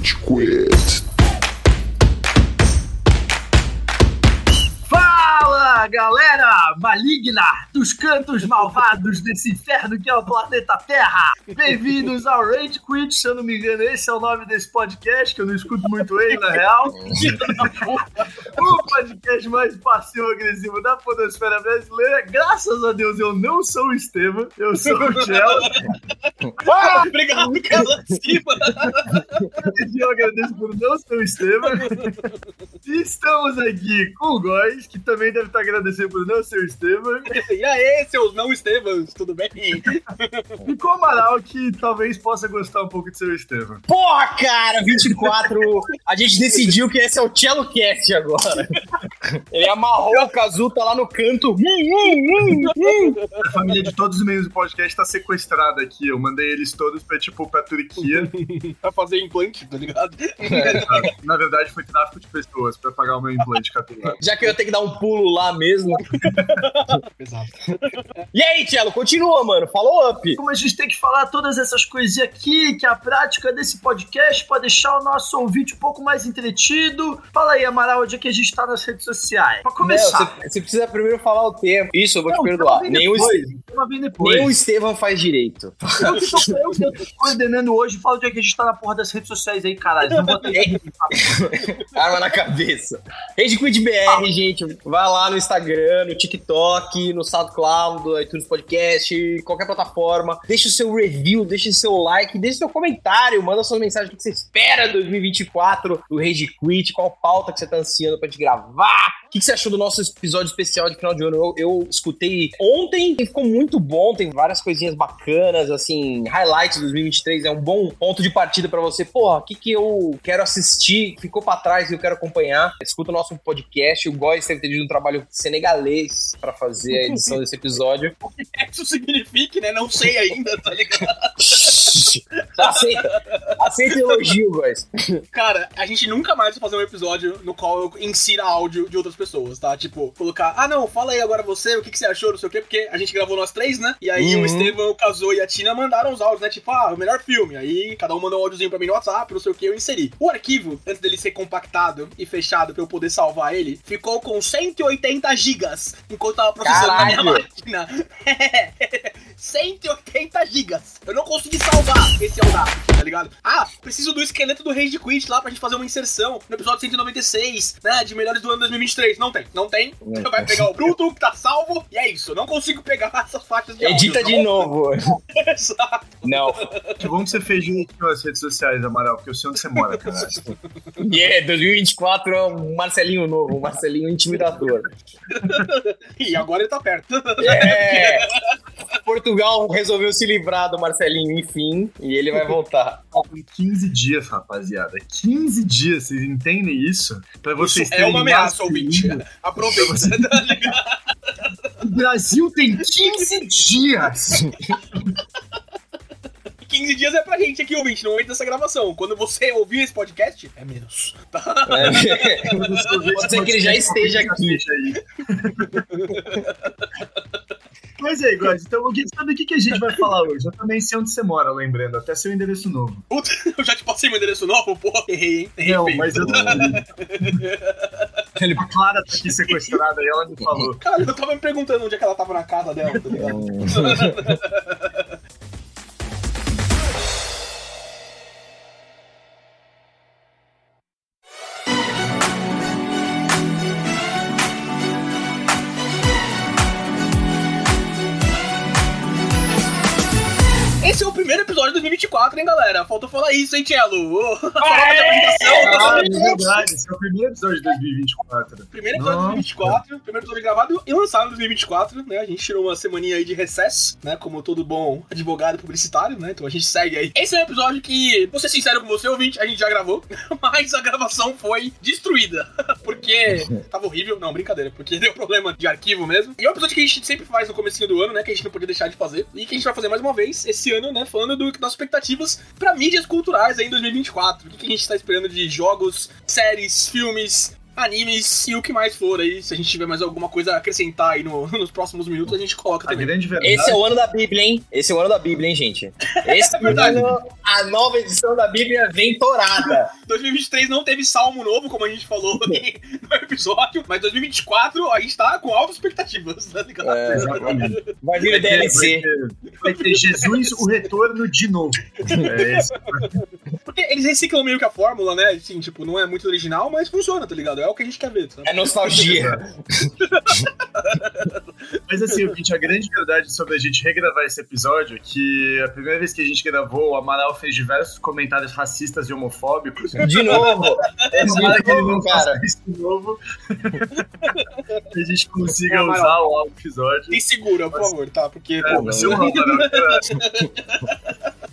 Rage Quit. Galera maligna dos cantos malvados desse inferno que é o planeta Terra. Bem-vindos ao Rage Quit, se eu não me engano, esse é o nome desse podcast, que eu não escuto muito ele, na real. o podcast mais passivo-agressivo da podosfera brasileira. Graças a Deus, eu não sou o Estevam, eu sou o Gel. Ah, obrigado, Carla Cima. Eu agradeço por não ser o Estevam. E estamos aqui com o Góis, que também deve estar agradecendo por não ser Estevam. E aí, seus não Estevans, tudo bem? E com o Amaral, que talvez possa gostar um pouco de ser Estevam. Porra, cara, 24. A gente decidiu que esse é o Cello Cast agora. Ele amarrou o Kazuta lá no canto. A família de todos os membros do podcast tá sequestrada aqui. Eu mandei eles todos pra, tipo, pra Turquia. pra fazer implante, tá ligado? Na verdade, foi tráfico de pessoas pra pagar o meu implante capilar. Já que eu ia ter que dar um pulo lá mesmo. Exato. E aí, Cello, continua, mano. Follow up. Como a gente tem que falar todas essas coisinhas aqui, que é a prática desse podcast pra deixar o nosso ouvinte um pouco mais entretido. Fala aí, Amaral, onde é que a gente tá nas redes sociais? Pra Não, começar. você, você precisa primeiro falar o tempo. Isso, eu vou Não, te perdoar. vem Tema vem depois. nem o Estevam faz direito. Eu que tô, eu que tô coordenando hoje, fala onde é que a gente tá na porra das redes sociais aí, caralho. Não bota. Arma na cabeça. Rage Quit BR, gente. Vai lá no Instagram, no TikTok, no SoundCloud, no iTunes Podcast, qualquer plataforma. Deixa o seu review, deixa o seu like, deixa o seu comentário, manda sua mensagem o que você espera em 2024 do Rage Quit, qual pauta que você tá ansiando pra gente gravar. O que que você achou do nosso episódio especial de final de ano? Eu, eu escutei ontem e ficou muito bom, tem várias coisinhas bacanas, assim, highlights de 2023 é um bom ponto de partida pra você. Porra, o que que eu quero assistir, ficou pra trás e eu quero acompanhar? Escuta o nosso podcast, o Góis ter tido um trabalho senegalês pra fazer a edição desse episódio. Isso significa, né? Não sei ainda, tá ligado? aceita, aceita elogio, Góis. Cara, a gente nunca mais vai fazer um episódio no qual eu insira áudio de outras pessoas, tá? Tipo, colocar, ah não, fala aí agora você, o que, que você achou, não sei o quê, porque a gente gravou nós três, né? E aí Uhum. o Estevam, o Casou e a Tina mandaram os áudios, né? Tipo, ah, o melhor filme. Aí cada um mandou um áudiozinho pra mim no WhatsApp, não sei o que, eu inseri. O arquivo, antes dele ser compactado e fechado pra eu poder salvar ele, ficou com 180 gigas enquanto tava processando na minha Caralho. máquina. 180 gigas. Eu não consegui salvar esse Audacity, tá ligado? Ah, preciso do esqueleto do Rage Quit lá pra gente fazer uma inserção no episódio 196, né? De melhores do ano 2023. Não tem, não tem. Você vai pegar o bruto que tá salvo e é isso. Não consigo pegar essas faixas de áudio. Edita de novo. Exato. Não. Que bom que você fez direitinho as redes sociais, Amaral, porque eu sei onde você mora, cara. Yeah, 2024 é um Marcelinho novo, um Marcelinho intimidador. E agora ele tá perto. É. Portugal resolveu se livrar do Marcelinho, enfim, e ele vai voltar. Faltam 15 dias, rapaziada. 15 dias, vocês entendem isso? Pra vocês Isso é uma ameaça, ouvinte. Aproveita, tá ligado? O Brasil tem 15 dias! 15 dias é pra gente aqui, ouvinte, no momento dessa gravação. Quando você ouvir esse podcast, é menos. Tá? É. Pode ser que ele já esteja aqui. Mas aí, guys, então eu queria saber o que, que a gente vai falar hoje. Eu também sei onde você mora, lembrando, até seu endereço novo. Puta, eu já te passei meu endereço novo, porra, errei, hein? Errei Não, feio. mas eu A Clara tá aqui sequestrada e ela me falou. Cara, eu tava me perguntando onde é que ela tava na casa dela, tá ligado? o primeiro episódio de 2024, hein, galera? Faltou falar isso, hein, Tchelo? Palavra de apresentação. Ah, é verdade, esse é o primeiro episódio de 2024. Primeiro episódio de Nossa. 2024, primeiro episódio gravado e lançado em 2024, né? A gente tirou uma semaninha aí de recesso, né? Como todo bom advogado e publicitário, né? Então a gente segue aí. Esse é um episódio que, vou ser sincero com você, ouvinte, a gente já gravou, mas a gravação foi destruída. Porque tava horrível. Não, brincadeira, porque deu problema de arquivo mesmo. E é um episódio que a gente sempre faz no comecinho do ano, né? Que a gente não podia deixar de fazer. E que a gente vai fazer mais uma vez esse ano, né? Falando do, das expectativas pra mídias culturais aí em 2024. O que que a gente tá esperando de jogos, séries, filmes, animes e o que mais for aí. Se a gente tiver mais alguma coisa a acrescentar aí no- nos próximos minutos, a gente coloca A também. grande verdade. Esse é o ano da Bíblia, hein? Esse é o ano da Bíblia, hein, gente? Esse verdade. ano, a nova edição da Bíblia vem torada. 2023 não teve salmo novo, como a gente falou no episódio, mas 2024 a gente tá com altas expectativas, tá ligado? É, Exatamente. vai vir DLC. vai ter- vai ter Jesus, o retorno de novo. É. Porque eles reciclam meio que a fórmula, né? Assim, tipo, não é muito original, mas funciona, tá ligado? É o que a gente quer ver, sabe? É nostalgia. Mas assim, a grande verdade sobre a gente regravar esse episódio é que a primeira vez que a gente gravou, o Amaral fez diversos comentários racistas e homofóbicos. De novo. É Tomara que ele não cara. faça isso de novo. que a gente consiga É, Amaral. usar o episódio. E segura, por favor, tá? Porque, É, pô, é um Amaral.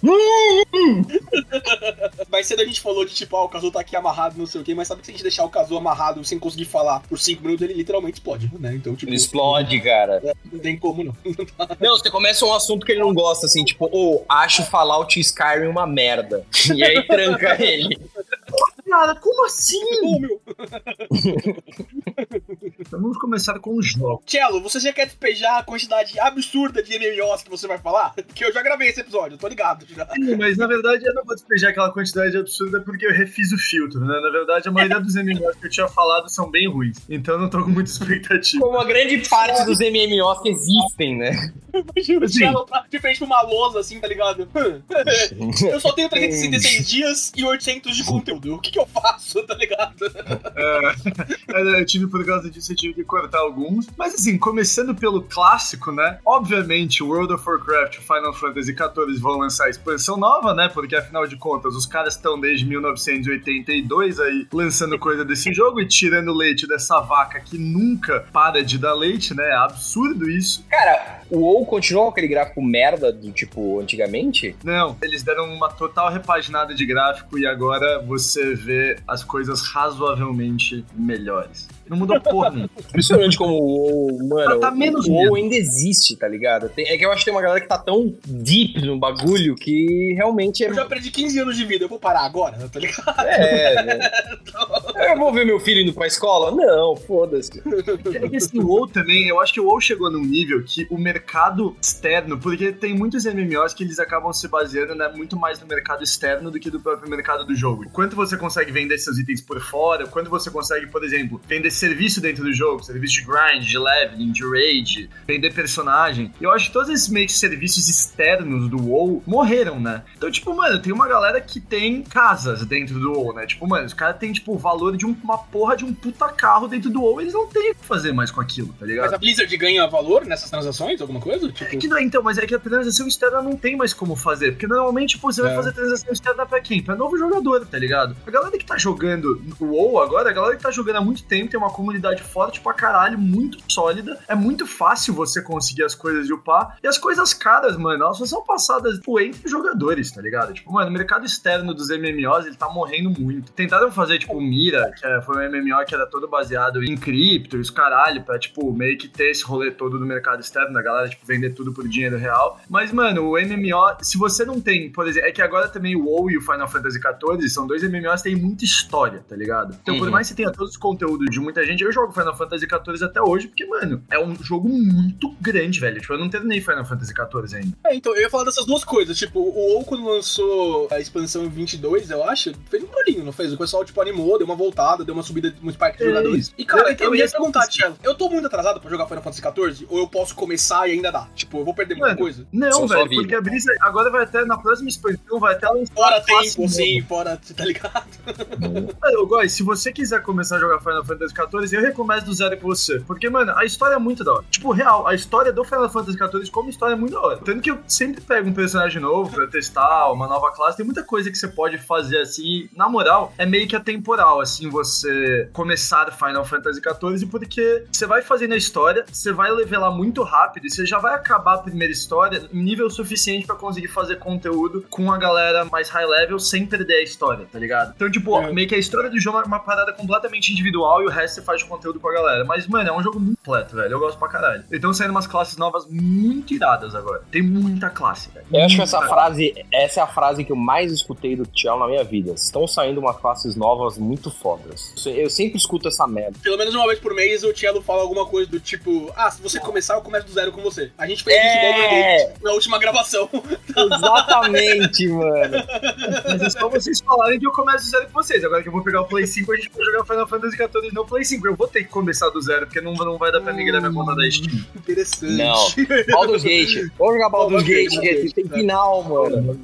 mais cedo a gente falou de tipo, ah, o Kazu tá aqui amarrado, não sei o quê, mas sabe que se a gente deixar o Kazu amarrado sem conseguir falar por 5 minutos, ele literalmente explode, né? Então, tipo, Ele explode, cara. não tem como não. Não, você começa um assunto que ele não gosta, assim, tipo, ou acho Fallout Skyrim uma merda. E aí tranca ele. Cara, como assim? Meu. Então vamos começar com os jogos. Cello, você já quer despejar a quantidade absurda de MMOs que você vai falar? Que eu já gravei esse episódio, eu tô ligado já. Mas na verdade eu não vou despejar aquela quantidade absurda porque eu refiz o filtro, né? Na verdade, a maioria dos MMOs que eu tinha falado são bem ruins. Então eu não tô com muita expectativa. Como a grande parte dos MMOs que existem, né? Imagina o. Cello tá de frente pra uma lousa assim, tá ligado? Eu só tenho 366 dias e 800 de conteúdo. O que que eu faço, tá ligado? É, eu tive, por causa disso, eu tive que cortar alguns. Mas assim, começando pelo clássico, né? Obviamente, World of Warcraft e Final Fantasy XIV vão lançar expansão nova, né? Porque afinal de contas, os caras estão desde 1982 aí lançando coisa desse jogo e tirando leite dessa vaca que nunca para de dar leite, né? É absurdo isso. Cara, o WoW continua com aquele gráfico merda do tipo antigamente? Não, eles deram uma total repaginada de gráfico e agora você as coisas razoavelmente melhores. Não mudou porra nenhuma. Impressionante como o WoW, mano, Tá menos o WoW ainda existe, tá ligado? Tem- é que eu acho que tem uma galera que tá tão deep no bagulho que realmente é... Eu já perdi 15 anos de vida, eu vou parar agora, tá ligado? É, né? Eu vou ver meu filho indo pra escola? Não, foda-se. É que o WoW também, eu acho que o WoW chegou num nível que o mercado externo, porque tem muitos MMOs que eles acabam se baseando né, muito mais no mercado externo do que do próprio mercado do jogo. O Quanto você consegue vender seus itens por fora, o quanto você consegue, por exemplo, vender serviço dentro do jogo, serviço de grind, de leveling, de raid, vender personagem. Eu acho que todos esses meio que serviços externos do WoW morreram, né? Então, tipo, mano, tem uma galera que tem casas dentro do WoW, né? Tipo, mano, os caras têm, tipo, o valor de um- uma porra de um puta carro dentro do WoW, eles não têm o que fazer mais com aquilo, tá ligado? Mas a Blizzard ganha valor nessas transações, alguma coisa? Tipo, É que então, mas é que a transação externa não tem mais como fazer. Porque normalmente, pô, você vai É. fazer transação externa pra quem? Pra novo jogador, tá ligado? A galera que tá jogando o WoW agora, a galera que tá jogando há muito tempo, tem uma comunidade forte pra caralho, muito sólida. É muito fácil você conseguir as coisas de upar. E as coisas caras, mano, elas só são passadas, tipo, entre jogadores, tá ligado? Tipo, mano, o mercado externo dos MMOs, ele tá morrendo muito. Tentaram fazer, tipo, o Mira, que é- foi um MMO que era todo baseado em cripto e os caralho, pra, tipo, meio que ter esse rolê todo do mercado externo, da galera, tipo, vender tudo por dinheiro real. Mas, mano, o MMO, se você não tem, por exemplo, é que agora também o WoW e o Final Fantasy XIV são dois MMOs que têm muita história, tá ligado? Então, por Uhum. mais que tenha todos os conteúdos de muita gente, eu jogo Final Fantasy XIV até hoje, porque, mano, é um jogo muito grande, velho. Tipo, eu não terminei Final Fantasy XIV ainda. É, então, eu ia falar dessas duas coisas. Tipo, o quando lançou a expansão em 22, eu acho, fez um barulhinho, não fez? O pessoal, tipo, animou, deu uma voltada, deu uma subida, um spike de É jogadores. isso. E, cara, Eu- eu, eu ia ia perguntar, Tchelo, eu tô muito atrasado pra jogar Final Fantasy XIV? Ou eu posso começar e ainda dá? Tipo, eu vou perder muita Mano, coisa? Não, velho, porque a brisa agora vai até, na próxima expansão, vai até lançar Fora tempo, sim, fora, tá ligado? Ô, Góis, se você quiser começar a jogar Final Fantasy XIV, eu recomeço do zero com você. Porque, mano, a história é muito da hora. Tipo, real, a história do Final Fantasy XIV como história é muito da hora. Tanto que eu sempre pego um personagem novo pra testar, uma nova classe. Tem muita coisa que você pode fazer assim. Na moral, é meio que atemporal, assim, você começar Final Fantasy XIV, porque você vai fazendo a história, você vai levelar muito rápido e você já vai acabar a primeira história em nível suficiente pra conseguir fazer conteúdo com a galera mais high level sem perder a história, tá ligado? Então, tipo, É. meio que a história do jogo é uma parada completamente individual e o resto você faz de conteúdo com a galera. Mas, mano, é um jogo muito completo, velho. Eu gosto pra caralho. Então saindo umas classes novas muito iradas agora. Tem muita classe, velho. Eu acho que essa frase, essa é a frase que eu mais escutei do Tchau na minha vida. Estão saindo umas classes novas muito fodas. Eu sempre escuto essa merda. Pelo menos uma vez por mês o Tielo fala alguma coisa do tipo: Ah, se você começar, eu começo do zero com você. A gente fez isso É, Gate na última gravação. exatamente, mano. Mas é só vocês falarem que eu começo do zero com vocês. Agora que eu vou pegar o Play 5, a gente vai jogar Final Fantasy XIV no Play 5. Eu vou ter que começar do zero, porque não, não vai dar pra migrar minha conta da Steam. Interessante. Não. Baldur's Gate. Vamos jogar Baldur's Gate, que tem final, mano.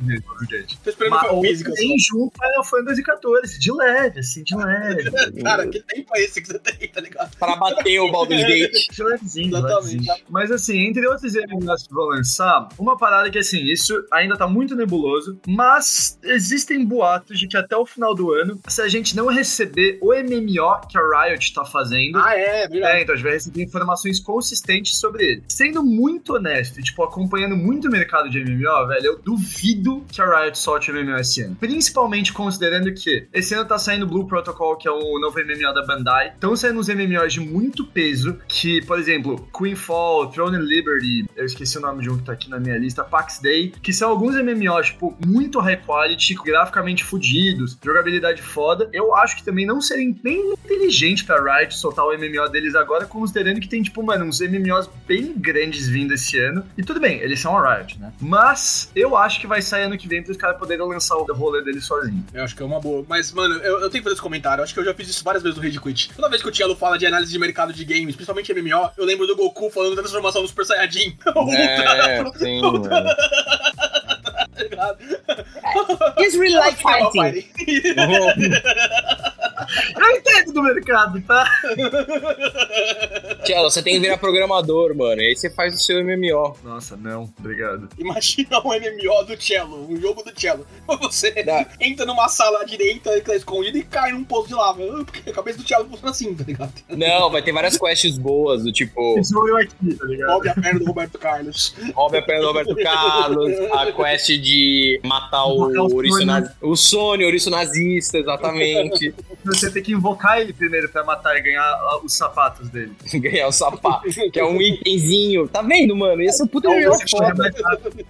Tô esperando Mas física. só. tem junto Final Fantasy XIV, de leve, assim, de leve. Cara, que tempo é esse que você tem, tá ligado? Pra bater o Baldur's Gate. De levezinho, Exatamente. Mas assim, entre outros MMOs que vão lançar, uma parada que assim, isso ainda tá muito nebuloso, mas existem boatos de que até o final do ano, se a gente não receber o MMO que a Riot tá fazendo, Ah, é, verdade. é, então a gente vai receber informações consistentes sobre ele. Sendo muito honesto e, tipo, acompanhando muito o mercado de MMO, velho, eu duvido que a Riot solte o MMO esse ano. Principalmente considerando que esse ano tá saindo Blue Protocol, que é o novo MMO da Bandai. Estão saindo uns MMOs de muito peso, que, por exemplo, Queenfall, Throne and Liberty, eu esqueci o nome de um que tá aqui na minha lista, Pax Day, que são alguns MMOs, tipo, muito high quality, graficamente fodidos, jogabilidade foda. Eu acho que também não seria nem inteligente pra Riot soltar o MMO deles agora, considerando que tem, tipo, mano, uns MMOs bem grandes vindo esse ano. E tudo bem, eles são a Riot, né? Mas eu acho que vai sair ano que vem pros caras poderem lançar o rolê deles sozinho. Eu acho que é uma boa. Mas, mano, eu, eu tenho que fazer esse comentário. Eu acho que eu já fiz isso várias vezes no Rage Quit. Toda vez que o Tielo fala de análise de mercado de games, principalmente MMO, eu lembro do Goku falando da transformação do Super Saiyajin. É, sim. Tá ligado? It's really like Final fighting. Fighting. Eu entendo do mercado, tá? Tchelo, você tem que virar programador, mano. E aí você faz o seu MMO. Nossa, não, obrigado. Imagina um MMO do Cello, um jogo do Cello. Você Dá. entra numa sala à direita, tá escondida, e cai num poço de lava. Ah, Porque a cabeça do Cello funciona assim, tá ligado? Não, vai ter várias quests boas, do tipo, Isso eu aqui, tá ligado? Sobe a perna do Roberto Carlos. roube a perna do Roberto Carlos, a quest de matar o Invocar o Sônia. O Sônia, o ouriço nazista, exatamente. Você tem que invocar ele primeiro pra matar e ganhar os sapatos dele. Ganhar o sapato, que é um itemzinho. Tá vendo, mano? Esse é um puta Ou MMO você.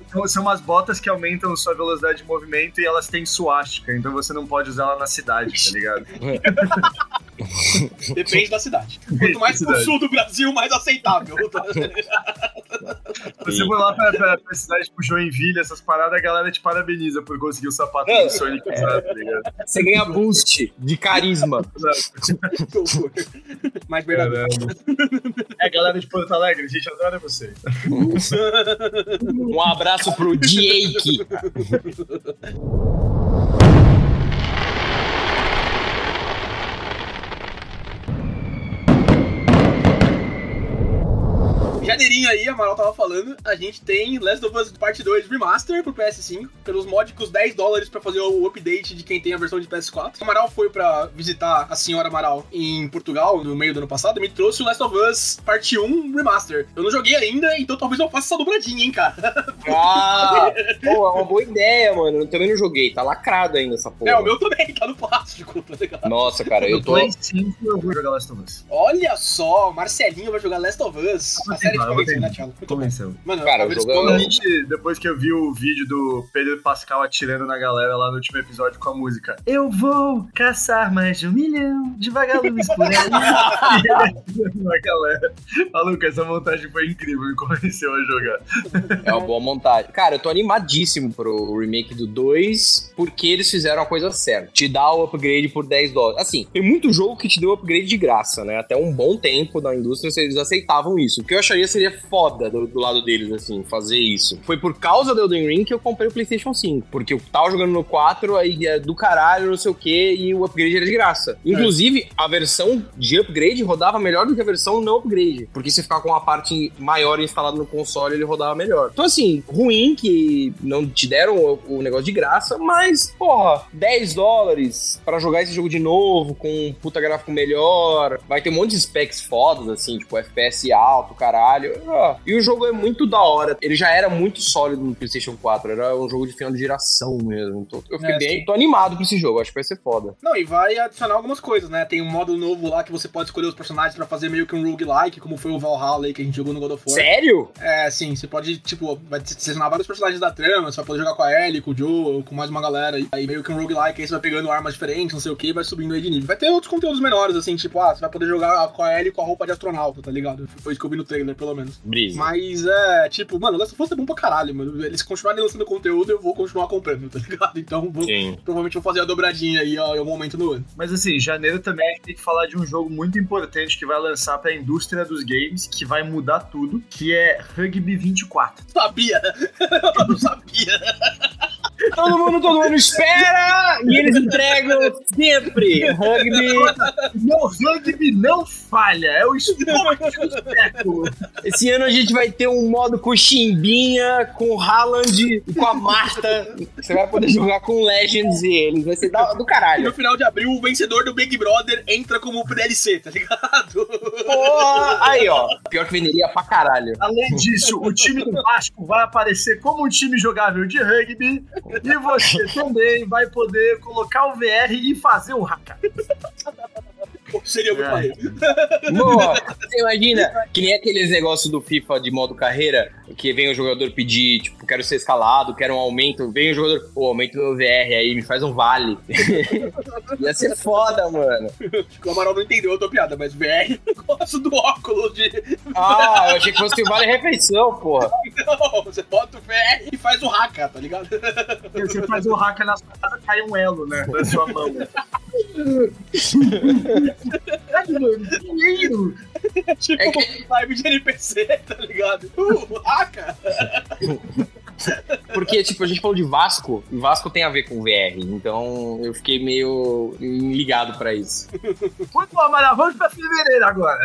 Então, são umas botas que aumentam sua velocidade de movimento e elas têm suástica, então você não pode usar ela na cidade, tá ligado? Depende da cidade. Quanto mais pro sul do Brasil, mais aceitável. Você for lá pra, pra, pra cidade tipo Joinville, essas paradas, a galera te parabeniza por conseguir o sapato É. do Sonic usar, tá ligado? Você ganha boost de carisma. Mais verdadeiro. É, galera de Porto Alegre, a gente adora vocês. Um abraço pro Jake. Janeirinho aí, a Amaral tava falando, a gente tem Last of Us Part 2 Remaster pro PS5, pelos módicos 10 dólares pra fazer o update de quem tem a versão de PS4. O Amaral foi pra visitar a senhora Amaral em Portugal no meio do ano passado e me trouxe o Last of Us Part 1 Remaster. Eu não joguei ainda, então talvez eu faça essa dobradinha, hein, cara. Ah, pô, é uma boa ideia, mano. Eu também não joguei. Tá lacrado ainda essa porra. É, o meu também, tá no plástico, tá ligado? Nossa, cara, eu tô. Play 5 eu vou jogar Last of Us. Olha só, Marcelinho vai jogar Last of Us. A série de eu vou convencer, tentar. né, Thiago? Mano, Cara, a é- depois que eu vi o vídeo do Pedro Pascal atirando na galera lá no último episódio com a música Eu vou caçar mais de um milhão de vagalumes por aí. Na galera. Maluco, essa montagem foi incrível, me convenceu a jogar. É uma boa montagem. Cara, eu tô animadíssimo pro remake do 2, porque eles fizeram a coisa certa. Te dá o upgrade por 10 dólares. Assim, tem muito jogo que te deu upgrade de graça, né? Até um bom tempo na indústria eles aceitavam isso. O que eu acharia seria foda do, do lado deles, assim, fazer isso. Foi por causa do Elden Ring que eu comprei o PlayStation 5. Porque eu tava jogando no 4, aí é do caralho, não sei o que, e o upgrade era de graça. Inclusive, a versão de upgrade rodava melhor do que a versão não upgrade. Porque se ficar com uma parte maior instalada no console, ele rodava melhor. Então, assim, ruim que não te deram o, o negócio de graça, mas, porra, 10 dólares pra jogar esse jogo de novo, com um puta gráfico melhor. Vai ter um monte de specs fodas, assim, tipo FPS alto, caralho. Ah, jogar. E o jogo é muito da hora. Ele já era muito sólido no PlayStation 4. Era um jogo de final de geração mesmo. Então, eu fiquei É, bem. sim. Tô animado pra esse jogo. Acho que vai ser foda. Não, e vai adicionar algumas coisas, né? Tem um modo novo lá que você pode escolher os personagens pra fazer meio que um roguelike, como foi o Valhalla aí que a gente jogou no God of War. Sério? É, sim, você pode, tipo, vai selecionar vários personagens da trama, você vai poder jogar com a Ellie, com o Joe, com mais uma galera aí. Aí meio que um roguelike, aí você vai pegando armas diferentes, não sei o que, e vai subindo aí de nível. Vai ter outros conteúdos menores, assim, tipo, ah, você vai poder jogar com a Ellie com a roupa de astronauta, tá ligado? Foi isso que eu vi no trailer, pelo menos. Brisa. Mas é, tipo, mano, Last of Us é bom pra caralho, mano. Eles continuarem lançando conteúdo, eu vou continuar comprando, tá ligado? Então, vou, provavelmente vou fazer a dobradinha aí ó, em algum momento no ano. Mas assim, janeiro também a gente tem que falar de um jogo muito importante que vai lançar pra indústria dos games, que vai mudar tudo, que é Rugby 24. Sabia! eu não sabia! Todo mundo, todo mundo espera e eles entregam sempre. Rugby. Não, rugby não falha, é o esporte do século. Esse ano a gente vai ter um modo com Chimbinha, com o Haaland e com a Marta. Você vai poder jogar com o Legends e eles. Vai ser da- do E no caralho. final de abril, o vencedor do Big Brother entra como DLC, tá ligado? Porra! Aí, ó. Pior que venderia pra caralho. Além disso, o time do Vasco vai aparecer como um time jogável de rugby e você também vai poder colocar o VR e fazer o haka. Seria muito É. maneiro. Boa. Você imagina que nem aqueles negócios do FIFA de modo carreira, que vem o jogador pedir, tipo, quero ser escalado, quero um aumento. Vem o jogador, pô, aumenta o meu VR aí, me faz um vale. Ia ser foda, mano. O Amaral não entendeu a tua piada, mas VR, eu gosto do óculos de. Ah, eu achei que fosse o vale refeição, porra. Não, você bota o VR e faz o haka, tá ligado? Você faz o haka na sua casa, cai um elo, né, na sua mão. Dinheiro! tipo, É que- live de NPC, tá ligado? Uh, haka! Porque, tipo, a gente falou de Vasco, e Vasco tem a ver com VR, então eu fiquei meio ligado pra isso. Muito bom, Amaral, vamos pra fevereiro agora.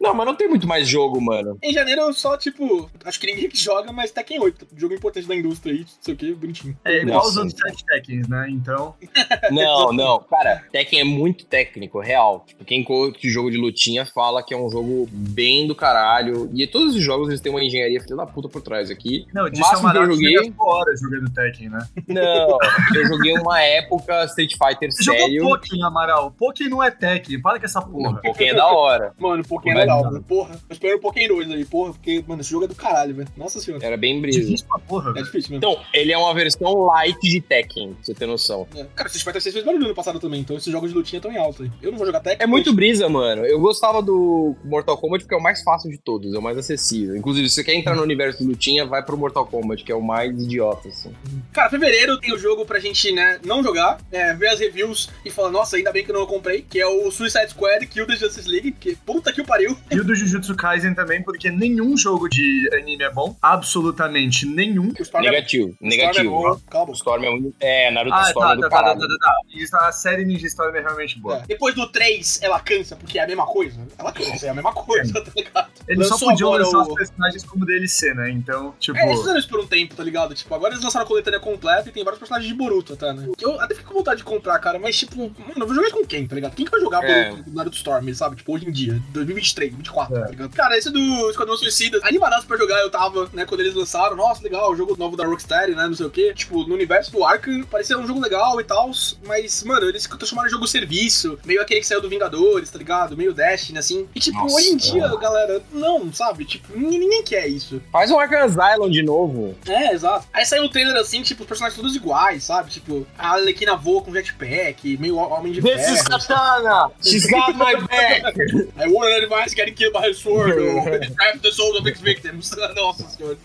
Não, mas não tem muito mais jogo, mano. Em janeiro eu só, tipo, acho que ninguém joga, mas Tekken 8. Jogo importante da indústria aí, não sei o que, bonitinho. É igual Nossa. os outros sete Tekkens, né? Então. Não, não. Cara, Tekken é muito técnico, real. Tipo, quem curte jogo de lutinha fala que é um jogo bem do caralho. E todos os jogos eles têm uma engenharia filha da puta por trás aqui. Não, O disse máximo que eu Amaral que joguei- jogando Tekken, né? Não, eu joguei uma época Street Fighter Você sério. jogou Pokémon, Amaral. Pokémon não é Tekken, para com essa porra. pouquinho é da hora. Mano, Pokémon é legal, dar. mano. Porra, eu espero o Pokémon 2 aí, porra, porque, mano, esse jogo é do caralho, velho. Nossa senhora. Era bem brisa. Difícil pra porra, É difícil mesmo. Então, ele é uma versão light de Tekken, pra você ter noção. É. Cara, Street Fighter 6 fez barulho no passado também, então esses jogos de lutinha estão em alta aí. Eu não vou jogar Tekken. É muito brisa, mano. Eu gostava do Mortal Kombat porque é o mais fácil de todos, é o mais acessível. Inclusive, se você quer entrar no universo de lutinha, vai pro Mortal Kombat, que é o mais idiota, assim. Cara, fevereiro tem o jogo pra gente, né, não jogar, é, ver as reviews e falar, nossa, ainda bem que eu não comprei, que é o Suicide Squad Kill the Justice League, que puta que o pariu. E o do Jujutsu Kaisen também, porque nenhum jogo de anime é bom. Absolutamente nenhum. O Storm é- Negativo, o Storm negativo. é bom. Cala a O boca. Storm é muito. É, Naruto Ah, Storm tá, é do tá, tá, tá, caralho. tá, tá. Isso, A série Ninja Storm é realmente boa. É. Depois do 3, ela cansa, porque é a mesma coisa. Ela cansa, é a mesma coisa, tá ligado? Eles só Lançou podiam agora lançar o- os personagens como DLC, né? Então, tipo. É, eles fizeram isso por um tempo, tá ligado? Tipo, agora eles lançaram a coletânea completa e tem vários personagens de Boruto até, né? Eu até fico com vontade de comprar, cara, mas tipo, mano, eu vou jogar isso com quem, tá ligado? Quem que vai jogar É. Boruto do Naruto Storm, sabe? Tipo, hoje em dia, 2023, 2024, É. tá ligado? Cara, esse do Esquadrão Suicida, animadaço pra jogar, eu tava, né, quando eles lançaram, nossa, legal, o jogo novo da Rocksteady, né, não sei o quê. Tipo, no universo do Arkham, parecia um jogo legal e tal, mas, mano, eles transformaram jogo serviço, meio aquele que saiu do Vingadores, tá ligado? Meio Destiny, assim. E, tipo, Nossa, hoje em dia, é. galera, não, sabe? Tipo, ninguém, ninguém quer isso. Faz um Arkham Asylum de novo. É, exato. Aí saiu o trailer assim, tipo, os personagens todos iguais, sabe? Tipo, a Arlequina voa com jetpack, meio homem de This is ferro. Katana! She's got my back! I warned advice getting killed by her sword, or craft the souls of its victims. Nossa senhora.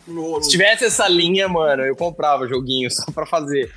Se tivesse essa linha, mano, eu comprava joguinho só pra fazer.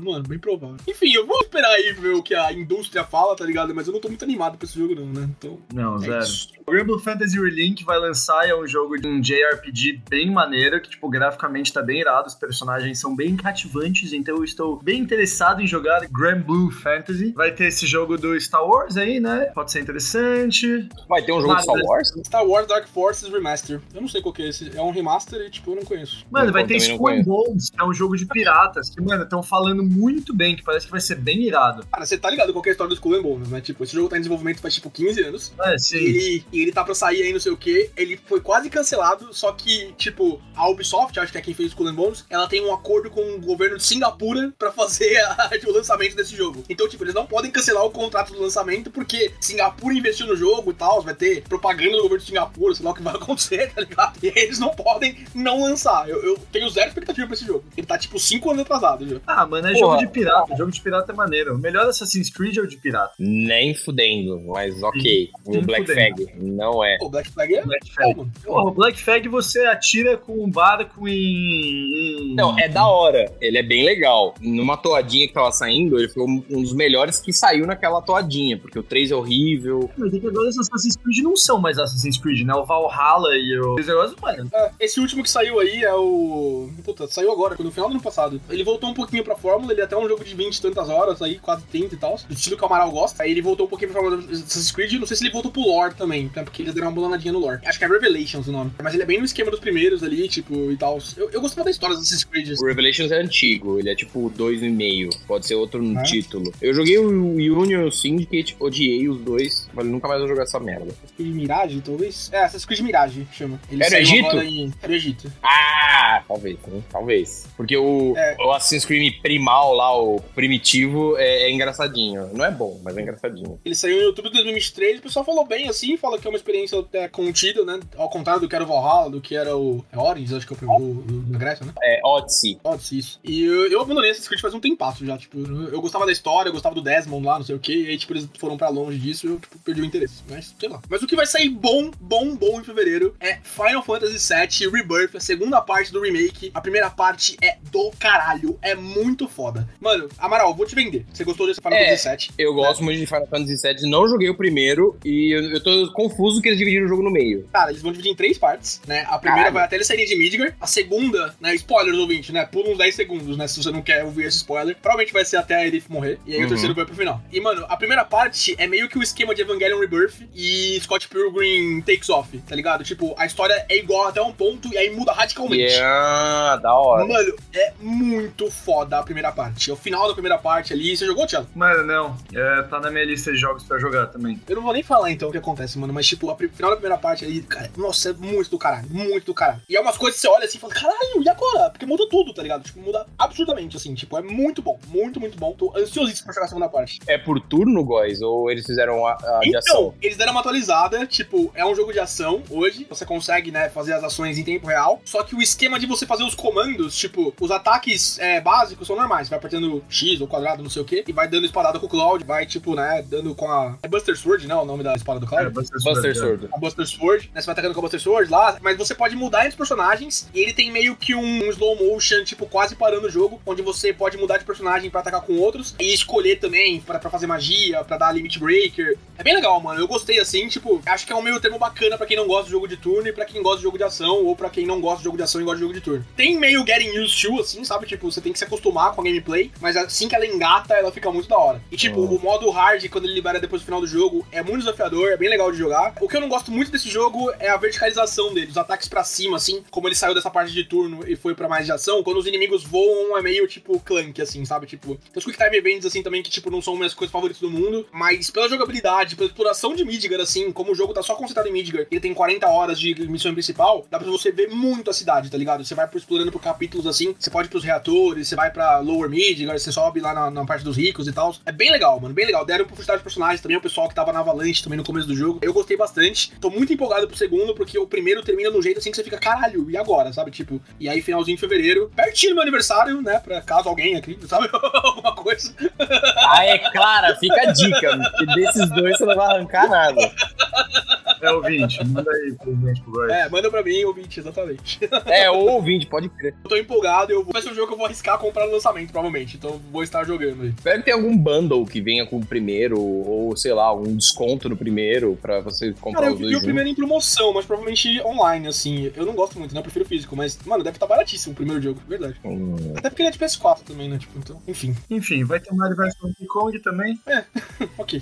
Mano, bem provável. Enfim, eu vou esperar aí ver o que a indústria fala, tá ligado? Mas eu não tô muito animado pra esse jogo, não, né? Então. Não, é zero. isso. O Rumble Fantasy Relink vai lançar, é um jogo de um JRPG bem maneiro, que, tipo, pô, graficamente tá bem irado, os personagens são bem cativantes, então eu estou bem interessado em jogar Grand Blue Fantasy. Vai ter esse jogo do Star Wars aí, né? Pode ser interessante. Vai ter um jogo de Star Wars? Star Wars Dark Forces Remaster. Eu não sei qual que é esse. É um remaster e, tipo, eu não conheço. Mano, vai ter Skull. Bones, que é um jogo de piratas, que, mano, estão falando muito bem, que parece que vai ser bem irado. Cara, você tá ligado qual que é a história do Skull and Bones, né? Tipo, esse jogo tá em desenvolvimento faz, tipo, 15 anos. É, E sim. ele, e ele tá pra sair aí, não sei o que. Ele foi quase cancelado, só que, tipo, a Ubisoft, acho que é quem fez o Skull and Bones, ela tem um acordo com o governo de Singapura pra fazer a- o lançamento desse jogo. Então, tipo, eles não podem cancelar o contrato do lançamento porque Singapura investiu no jogo e tal, vai ter propaganda do governo de Singapura, sei lá o que vai acontecer, tá ligado? E eles não podem não lançar. Eu, eu tenho zero expectativa pra esse jogo. Ele tá, tipo, 5 anos atrasado já. Ah, mano, é Porra. jogo de pirata. Jogo de pirata é maneiro. O melhor Assassin's Creed é o de pirata. Nem fudendo, mas ok. Sim, O Black fudendo. Flag não é. Pô, Black Flag é. Black Pô, Flag. o Black Flag você atira com um barco em. em- Não, é da hora. Ele é bem legal. Numa toadinha que tava saindo, ele foi um dos melhores que saiu naquela toadinha, porque o 3 é horrível. Mas é que agora os Assassin's Creed não são mais Assassin's Creed, né? O Valhalla e o. Esse negócio, mano. É, esse último que saiu aí é o. Puta, saiu agora, no final do ano passado. Ele voltou um pouquinho pra fórmula, ele é até um jogo de 20 e tantas horas, aí quase 30 e tal. Do estilo que o Amaral gosta. Aí ele voltou um pouquinho pra fórmula do Assassin's Creed. Não sei se ele voltou pro lore também, né? Porque eles deram uma bolanadinha no lore. Acho que é Revelations o nome. Mas ele é bem no esquema dos primeiros ali, tipo, e tal. Eu, eu gostava da história Assassin's Creed. assim. O Revelations é antigo, ele é tipo 2,5. Pode ser outro no É? título. Eu joguei o Union e o Syndicate, odiei os dois, mas nunca mais vou jogar essa merda. Creed Mirage, talvez? É, Assassin's Creed Mirage, chama. Ele Era saiu Egito? Em... Era Egito. Ah, talvez, né? talvez. Porque o, É. o Assassin's Creed primal lá, o primitivo, é, é engraçadinho. Não é bom, mas é engraçadinho. Ele saiu em outubro de 2023, o pessoal falou bem assim, fala que é uma experiência até contida, né? Ao contrário do que era o Valhalla, do que era o é Origins, acho que é o do- na Grécia, né? É Odyssey. Odyssey, isso. E eu, eu abandonei Assassin's Creed faz um tempasso já, tipo, eu, eu gostava da história, eu gostava do Desmond lá, não sei o que, e aí, tipo, eles foram pra longe disso e eu, tipo, perdi o interesse, mas sei lá. Mas o que vai sair bom, bom, bom em fevereiro é Final Fantasy VII Rebirth, a segunda parte do remake. A primeira parte é do caralho, é muito foda. Mano, Amaral, vou te vender. Você gostou desse Final É. Fantasy VII? Eu gosto muito de Final Fantasy VII, não joguei o primeiro e eu, eu tô confuso que eles dividiram o jogo no meio. Cara, eles vão dividir em três partes, né? A primeira Caralho. vai até eles saírem de Midgar. A segunda, né? Spoilers, ouvinte, né? Pula uns 10 segundos, né? Se você não quer ouvir esse spoiler. Provavelmente vai ser até a Elif morrer. E aí Uhum. o terceiro vai pro final. E, mano, a primeira parte é meio que o esquema de Evangelion Rebirth e Scott Pilgrim Takes Off, tá ligado? Tipo, a história é igual até um ponto e aí muda radicalmente. Yeah, da hora. Mano, é muito foda a primeira parte. É o final da primeira parte ali. Você jogou, Thiago? Mano, não. É, tá na minha lista de jogos pra jogar também. Eu não vou nem falar então o que acontece, mano, mas tipo, a final da primeira parte ali, cara, nossa, é muito do caralho, muito do caralho. E é umas coisas que você olha assim e fala, caralho, e agora? Porque muda tudo, tá ligado? Tipo, muda absurdamente, assim, tipo, é muito bom, muito, muito bom. Tô ansiosíssimo pra jogar a segunda parte. É por turno, guys? Ou eles fizeram a, a de Então, ação? eles deram uma atualizada, tipo, é um jogo de ação hoje, você consegue, né, fazer as ações em tempo real, só que o esquema de você fazer os comandos, tipo, os ataques é, básicos são normais, você vai apertando X ou quadrado, não sei o que, e vai dando espadada com o Cloud, vai, tipo, né, dando com a... É Buster Sword, né, o nome da espada do Cloud? É, Buster Buster Sword. Sword. a Buster Sword, né? Você vai atacando com a Buster Sword lá, mas você pode mudar entre os personagens e ele tem meio que um slow motion, tipo, quase parando o jogo, onde você pode mudar de personagem pra atacar com outros e escolher também pra, pra fazer magia, pra dar limit breaker. É bem legal, mano. Eu gostei assim, tipo, acho que é um meio termo bacana pra quem não gosta de jogo de turno e pra quem gosta de jogo de ação, ou pra quem não gosta de jogo de ação e gosta de jogo de turno. Tem meio getting used to, assim, sabe? Tipo, você tem que se acostumar com a gameplay, mas assim que ela engata, ela fica muito da hora. E tipo, o modo hard, quando ele libera depois do final do jogo, é muito desafiador, é bem legal de jogar. O que eu não gosto muito desse jogo é a verticalização dele, os ataques pra cima, assim, como ele saiu dessa parte de turno e foi pra mais de ação, quando os inimigos voam é meio tipo clank, assim, sabe? Tipo, os quick time events, assim, também que, tipo, não são minhas coisas favoritas do mundo, mas pela jogabilidade, pela exploração de Midgar, assim, como o jogo tá só concentrado em Midgar, ele tem 40 horas de missão principal, dá pra você ver muito a cidade, tá ligado? Você vai explorando por capítulos, assim, você pode ir pros reatores, você vai pra Lower Midgar, você sobe lá na, na parte dos ricos e tal. É bem legal, mano, bem legal. Deram profundidade de personagens também, o pessoal que tava na Avalanche também no começo do jogo. Eu gostei bastante. Tô muito empolgado pro segundo, porque o primeiro termina um jeito assim que você fica, caralho, e agora, sabe? Tipo, e aí finalzinho de fevereiro, pertinho do meu aniversário, né? Pra caso alguém aqui, sabe? Alguma coisa. Ah, é clara, fica a dica. Que desses dois você não vai arrancar nada. É ouvinte, manda aí pro ouvinte pro Góis. É, manda pra mim, ouvinte, exatamente. É, o ouvinte, pode crer. Eu tô empolgado, eu vou... vai ser um jogo que eu vou arriscar comprar no lançamento, provavelmente. Então vou estar jogando aí. Deve ter algum bundle que venha com o primeiro, ou sei lá, algum desconto no primeiro pra você comprar Cara, eu os vi dois o primeiro em promoção, mas provavelmente online, assim. Eu não gosto muito, né? Eu prefiro físico, mas, mano, deve estar baratíssimo o primeiro jogo, verdade. Hum. Até porque ele é de PS4 também, né? Tipo, então, enfim. Enfim, vai ter Mario vs Donkey Kong também. Ok.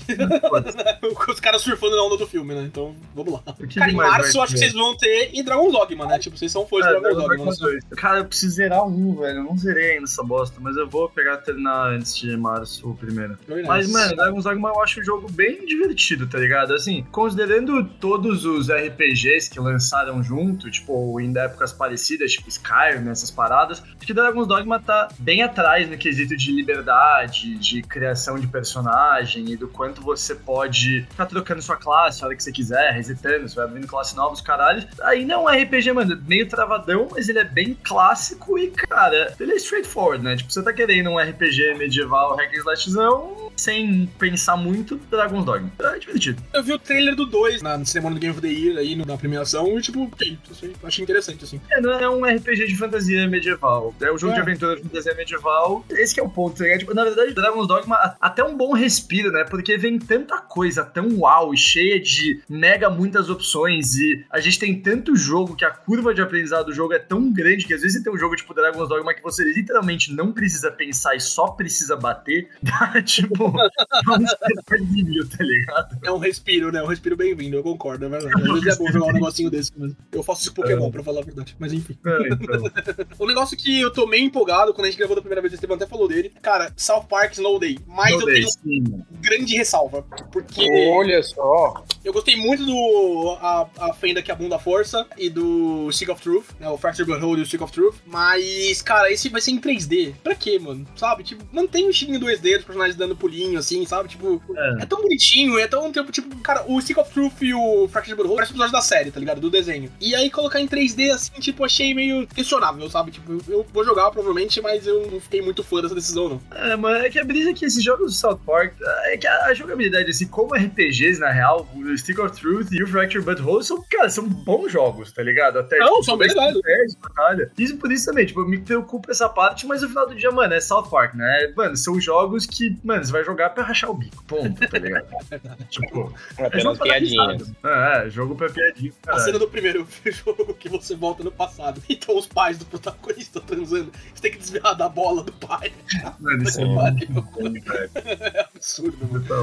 Foda-se. Os caras surfando na onda do filme, né? Então, vamos lá. Cara, em março eu acho que vocês vão ter e Dragon's Dogma, né? Tipo, vocês são fãs de É, Dragon's Dragon Dogma. 2. Cara, eu preciso zerar um, velho. Eu não zerei ainda essa bosta, mas eu vou pegar e terminar antes de março o primeiro. Very Mas, nice. mano, Dragon's Dogma eu acho o jogo bem divertido, tá ligado? Assim, considerando todos os RPGs que lançaram junto, tipo, em épocas parecidas, tipo Skyrim, essas paradas, acho que Dragon's Dogma tá bem atrás no quesito de liberdade, de criação de personagem e do quanto você pode ficar trocando sua classe a hora que você quiser, resetando, você vai abrindo classe nova, os caralhos. Não é um RPG, mano, meio travadão, mas ele é bem clássico e, cara, ele é straightforward, né? Tipo, você tá querendo um RPG medieval, hack and slashzão, sem pensar muito, Dragon's Dogma. É divertido. Eu vi o trailer do 2 na cerimônia do Game of the Year aí, na premiação, e tipo, ok, isso aí, eu achei interessante, assim. É, não é um RPG de fantasia medieval. É um jogo É. de aventura de fantasia medieval. Esse é o ponto, tá ligado? Tipo, na verdade, Dragon's Dogma, até um bom respiro, né? Porque vem tanta coisa tão uau e cheia de mega muitas opções. E a gente tem tanto jogo que a curva de aprendizado do jogo é tão grande que às vezes você tem um jogo tipo Dragon's Dogma que você literalmente não precisa pensar e só precisa bater. Dá, tipo, é um tá ligado? É um respiro, né? Um respiro bem-vindo, eu concordo, é verdade. Às vezes é bom jogar um negocinho desse mesmo. Eu faço isso Pokémon, pra falar a verdade. Mas enfim. É, então. O negócio que eu tô meio empolgado quando a gente gravou da primeira vez, o Esteban até falou dele. Cara, South Park Snow Day. Mas eu Odeio, tenho sim. uma grande ressalva. Porque Olha só. eu gostei muito do a, a Fenda que abunda a força e do Stick of Truth, né? O Fractured But Whole e o Stick of Truth. Mas, cara, esse vai ser em 3D. Pra quê, mano? Sabe? Tipo, mantém o estilinho 2D dos personagens dando assim, sabe? Tipo, É. é tão bonitinho, é tão tipo, tipo, cara, o Stick of Truth e o Fractured But Whole parecem episódios da série, tá ligado? Do desenho. E aí colocar em 3D, assim, tipo, achei meio questionável, sabe? Tipo, eu vou jogar provavelmente, mas eu não fiquei muito fã dessa decisão, não. É, mano, é que a brisa é que esses jogos do South Park, é que a jogabilidade, assim, como RPGs, na real, o Stick of Truth e o Fracture But Whole são, cara, são bons jogos, tá ligado? Até, Não, tipo, são bem legais. batalha. Isso por isso também, tipo, me preocupo essa parte, mas no final do dia, mano, é South Park, né? Mano, são jogos que, mano, você vai jogar pra rachar o bico, ponto, tá ligado? tipo, É é apenas jogo pra risada. É, é, jogo pra piadinha, A cara. cena do primeiro jogo que você volta no passado. Então os pais do protagonista transando. Você tem que desviar da bola do pai. Mano, isso é. É absurdo, mano. Tá.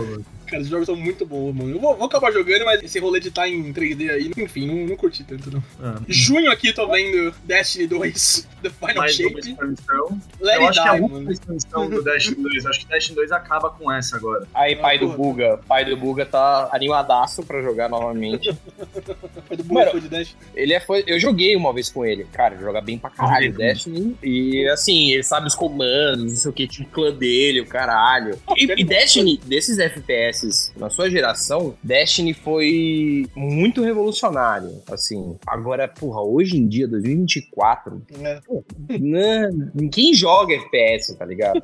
Cara, os jogos são muito bons, mano. Eu vou, vou acabar jogando, mas esse rolê de estar em 3D aí, enfim, não, não curti tanto, não. Ah, Junho aqui tô vendo Destiny 2, The Final mais uma Shape. expansão. Let Eu It acho que é a Die, última mano. expansão do Destiny 2. Acho que Destiny 2 acaba com essa agora. Aí, pai do porra. Buga. Pai do Buga tá animadaço pra jogar novamente. Foi do Mano, Buffo de Destiny. Ele é foi, eu joguei uma vez com ele. Cara, joga bem pra caralho Destiny. E assim, ele sabe os comandos, não sei o que, tinha o clã dele, o caralho. E, e Destiny, desses FPS na sua geração, Destiny foi muito revolucionário. Assim, agora, porra, hoje em dia, 2024, É. né, quem joga FPS, tá ligado?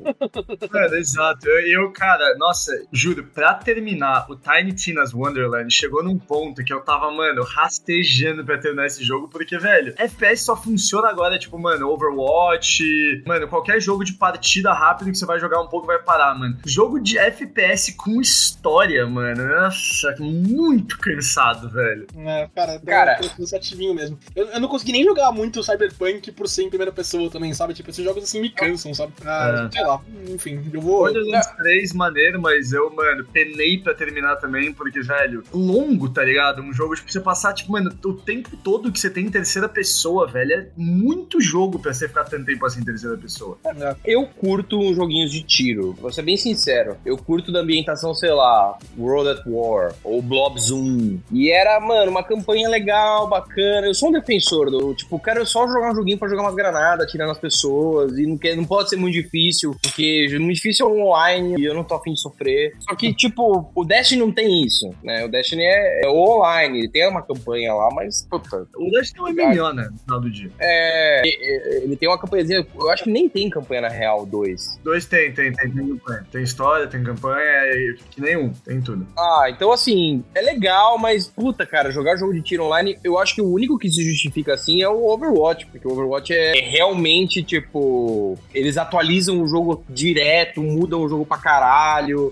Mano, exato. Eu, eu, cara, nossa, juro, pra terminar, o Tiny Tina's Wonderland chegou num ponto que eu tava, mano, rastejando pra terminar esse jogo, porque, velho, FPS só funciona agora, tipo, mano, Overwatch, mano, qualquer jogo de partida rápido que você vai jogar um pouco vai parar, mano. Jogo de FPS com história, mano, nossa, muito cansado, velho. É, cara, Cara. cara cansativinho mesmo. Eu, eu não consegui nem jogar muito Cyberpunk por ser em primeira pessoa também, sabe? Tipo, esses jogos assim me cansam, sabe? Ah, É. sei lá. Enfim, eu vou. Borderlands 3, maneiro, mas eu, mano, penei pra terminar também, porque, velho, longo, tá ligado? Um jogo, tipo, você passar, tipo, mano, o tempo todo que você tem em terceira pessoa, velho, é muito jogo pra você ficar tanto tempo assim em terceira pessoa. É. Eu curto joguinhos de tiro, vou ser bem sincero. Eu curto da ambientação, sei lá, World at War ou Blob Zoom. E era, mano, uma campanha legal, bacana. Eu sou um defensor do, tipo, quero só jogar um joguinho pra jogar umas granadas, atirar nas pessoas. E não, quer, não pode ser muito difícil, porque muito difícil é online e eu não tô afim de sofrer. Só que, tipo, o Destiny não tem isso, né? O Destiny é, é online, ele tem uma campanha lá, mas, puta. O Dust tem um MMO, né? No final do dia. É. Ele tem uma campanhazinha. Eu acho que nem tem campanha na Real 2. Dois tem, tem, tem, tem campanha. Tem história, tem campanha, é que nenhum, tem tudo. Ah, então assim, é legal, mas, puta, cara, jogar jogo de tiro online, eu acho que o único que se justifica assim é o Overwatch, porque o Overwatch é realmente, tipo, eles atualizam o jogo direto, mudam o jogo pra caralho,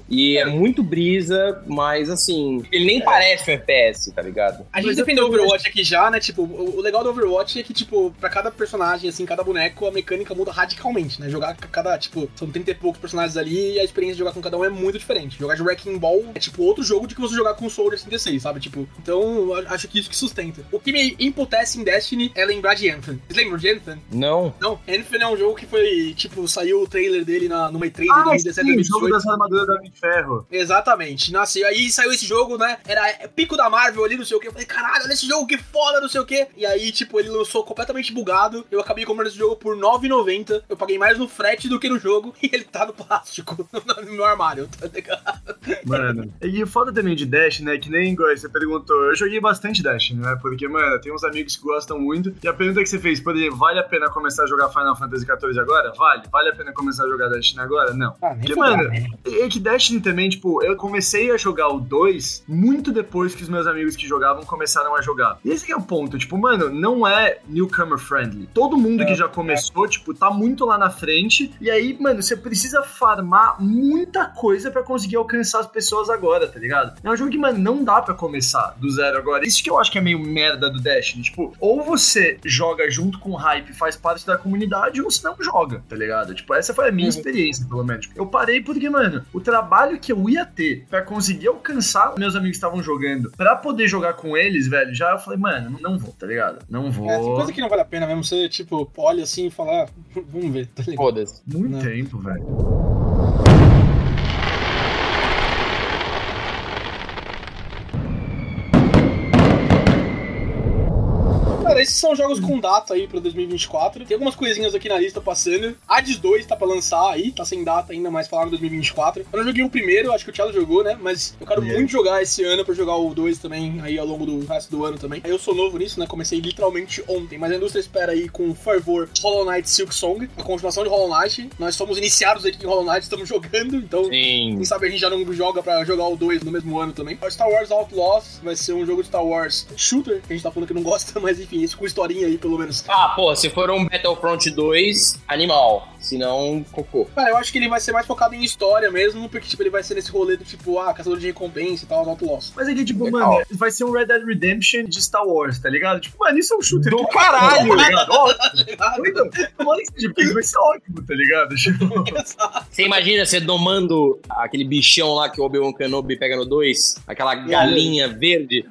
e é muito brisa, mas assim, ele nem parece um FPS, tá ligado? A gente Mas defendeu o Overwatch aqui já, né? Tipo, o legal do Overwatch é que, tipo, pra cada personagem, assim, cada boneco, a mecânica muda radicalmente, né? Jogar com cada, tipo, são 30 e poucos personagens ali e a experiência de jogar com cada um é muito diferente. Jogar de Wrecking Ball é, tipo, outro jogo de que você jogar com o Soldier 36, sabe? Tipo, então, acho que isso que sustenta. O que me emputece em Destiny é lembrar de Anthem. Vocês lembram de Anthem? Não. Não, Anthem é um jogo que foi, tipo, saiu o trailer dele na, numa E3 de Ah, 2017, sim, o jogo 2018. Das armaduras da Homem de Ferro. Exatamente. Nossa, e aí saiu esse jogo, né? Era pico da Marvel ali, não sei o que. Eu falei, caralho, olha esse jogo, que foda, não sei o que. E aí, tipo, ele lançou completamente bugado. Eu acabei comprando esse jogo por R$ 9,90. Eu paguei mais no frete do que no jogo. E ele tá no plástico, no meu armário, tá ligado? Mano. E o foda também de Dash, né? Que nem igual você perguntou. Eu joguei bastante Dash, né? Porque, mano, tem uns amigos que gostam muito. E a pergunta que você fez, vale a pena começar a jogar Final Fantasy XIV agora? Vale. Vale a pena começar a jogar Destiny agora? Não. Ah, Porque, mano, é que Destiny também, tipo, eu comecei a jogar o 2 muito depois que os meus amigos que jogavam começaram a jogar. E esse é o ponto, tipo, mano, não é newcomer friendly. Todo mundo que já começou, tipo, tá muito lá na frente. E aí, mano, você precisa farmar muita coisa pra conseguir alcançar as pessoas agora, tá ligado? É um jogo que, mano, não dá pra começar do zero agora. Isso que eu acho que é meio merda do Destiny. Tipo, ou você joga junto com o hype, faz parte da comunidade, ou você não joga, tá ligado? Tipo, essa foi a minha Uhum. experiência, pelo menos. Eu parei porque, mano, o trabalho que eu ia ter pra conseguir alcançar meus amigos que estavam jogando, pra poder jogar com eles, velho, já eu falei, mano, não, não vou, tá ligado? Não vou. É, tem coisa que não vale a pena mesmo. Você, tipo, olha assim e fala, ah, vamos ver, tá ligado? Foda-se. Muito Não. tempo, velho. Esses são jogos com data aí pra 2024. Tem algumas coisinhas aqui na lista passando. Hades 2 tá pra lançar aí, tá sem data ainda, mas falaram 2024. Eu não joguei o primeiro, acho que o Thiago jogou, né? Mas eu quero É. muito jogar esse ano pra jogar o 2 também, aí ao longo do resto do ano também. Aí eu sou novo nisso, né? Comecei literalmente ontem, mas a indústria espera aí com fervor Hollow Knight Silk Song, a continuação de Hollow Knight. Nós somos iniciados aqui em Hollow Knight, estamos jogando, então Sim. quem sabe a gente já não joga pra jogar o 2 no mesmo ano também. O Star Wars Outlaws vai ser um jogo de Star Wars shooter, que a gente tá falando que não gosta, mas enfim, esse com historinha aí, pelo menos. Ah, pô, se for um Battlefront 2, animal. Se não, cocô. Cara, eu acho que ele vai ser mais focado em história mesmo, porque, tipo, ele vai ser nesse rolê do tipo, ah, caçador de recompensa e tal, os Outlaws. Mas aqui, tipo, Legal. mano, vai ser um Red Dead Redemption de Star Wars, tá ligado? Tipo, mano, isso é um shooter Do caralho! tá ligado? Ó, então, tomara que seja, porque isso vai ser ótimo, tá ligado? Tipo, Você imagina você domando aquele bichão lá que o Obi-Wan Kenobi pega no 2? Aquela galinha verde?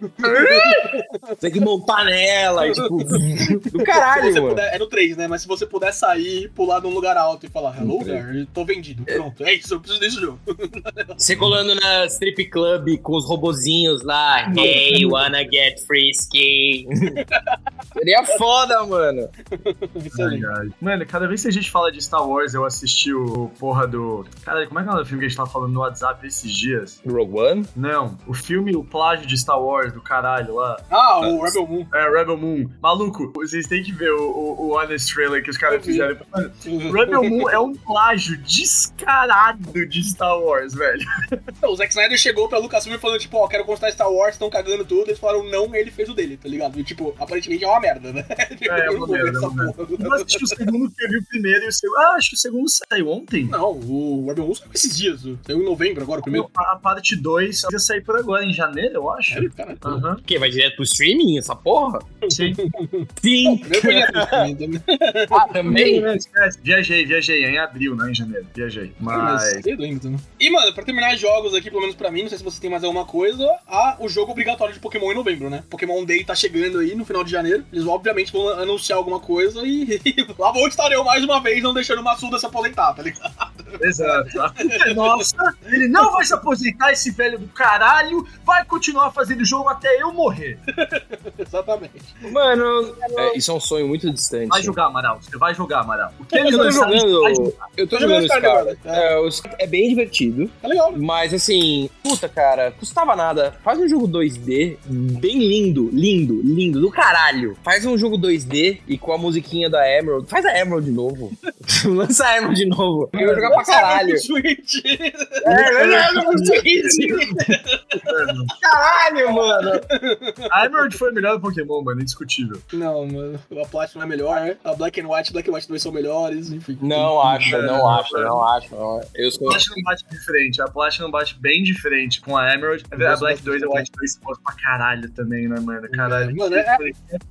Você tem que montar nela e tipo... Do caralho, mano. puder, é no 3, né? Mas se você puder sair, pular num lugar alto e falar, hello there, tô vendido. Pronto, é isso, eu preciso desse jogo. Você colando na strip club com os robozinhos lá. Hey, you wanna get frisky? Seria foda, mano. Ai. Mano, cada vez que a gente fala de Star Wars, eu assisti o porra do. Cara, como é que é o filme que a gente tava falando no WhatsApp esses dias? Rogue One? Não, o filme, o plágio de Star Wars, do caralho lá. Ah, o Rebel Moon. É, Rebel Moon. Maluco, vocês têm que ver o, o, o Honest Trailer que os caras fizeram. Mano, Rebel Moon é um plágio descarado de Star Wars, velho. O Zack Snyder chegou pra Lucasfilm falando, tipo, ó, quero constar Star Wars, estão cagando tudo. Eles falaram não, ele fez o dele, tá ligado? E, tipo, aparentemente é uma merda, né? É, é uma não vou ver merda, é essa uma merda. porra. Eu assisti o segundo que eu vi o primeiro e o segundo. Ah, acho que o segundo saiu ontem. Não, o Rebel Moon saiu esses dias. Saiu em novembro agora, o primeiro. A a parte 2 ia sair por agora, em janeiro, eu acho. Aham. O quê? Vai direto pro streaming, essa porra? Sim. Sim. Primeiro foi em abril também, também. Ah, também? Não, esquece. Viajei, viajei. É em abril, não em janeiro. Viajei. Mas. né? E, mano, pra terminar jogos aqui, pelo menos pra mim, não sei se você tem mais alguma coisa, há o jogo obrigatório de Pokémon em novembro, né? Pokémon Day tá chegando aí no final de janeiro. Eles obviamente vão anunciar alguma coisa e lá vou estar eu mais uma vez não deixando o Massuda se aposentar, tá ligado? Exato. A nossa. Ele não vai se aposentar, esse velho do caralho. Vai continuar fazendo jogo até eu morrer. Exatamente. Mano, é, isso é um sonho muito distante. Vai jogar, Amaral. Você vai jogar, Amaral. O que ele lançar, jogando. jogar. Eu tô jogando. Scar, É, é. o Scar é bem divertido. É legal. Mas assim, puta, cara, custava nada. Faz um jogo 2D bem lindo, lindo, lindo, do caralho. Faz um jogo 2D e com a musiquinha da Emerald. Faz a Emerald de novo. Lança a Emerald de novo. Eu vou jogar pra caralho. Switch. É, eu Caralho, mano. A Emerald foi o melhor Pokémon, mano. Indiscutível. Não, mano. A Platinum é melhor, né? A Black and White Black and White 2 são melhores, enfim. Não acho, não acho, não acho. não acho. Eu A sou. Platinum bate diferente. A Platinum bate bem diferente com a Emerald. A Black 2 e a. White 2 se pra caralho também, né, mano? Caralho. Mano, é-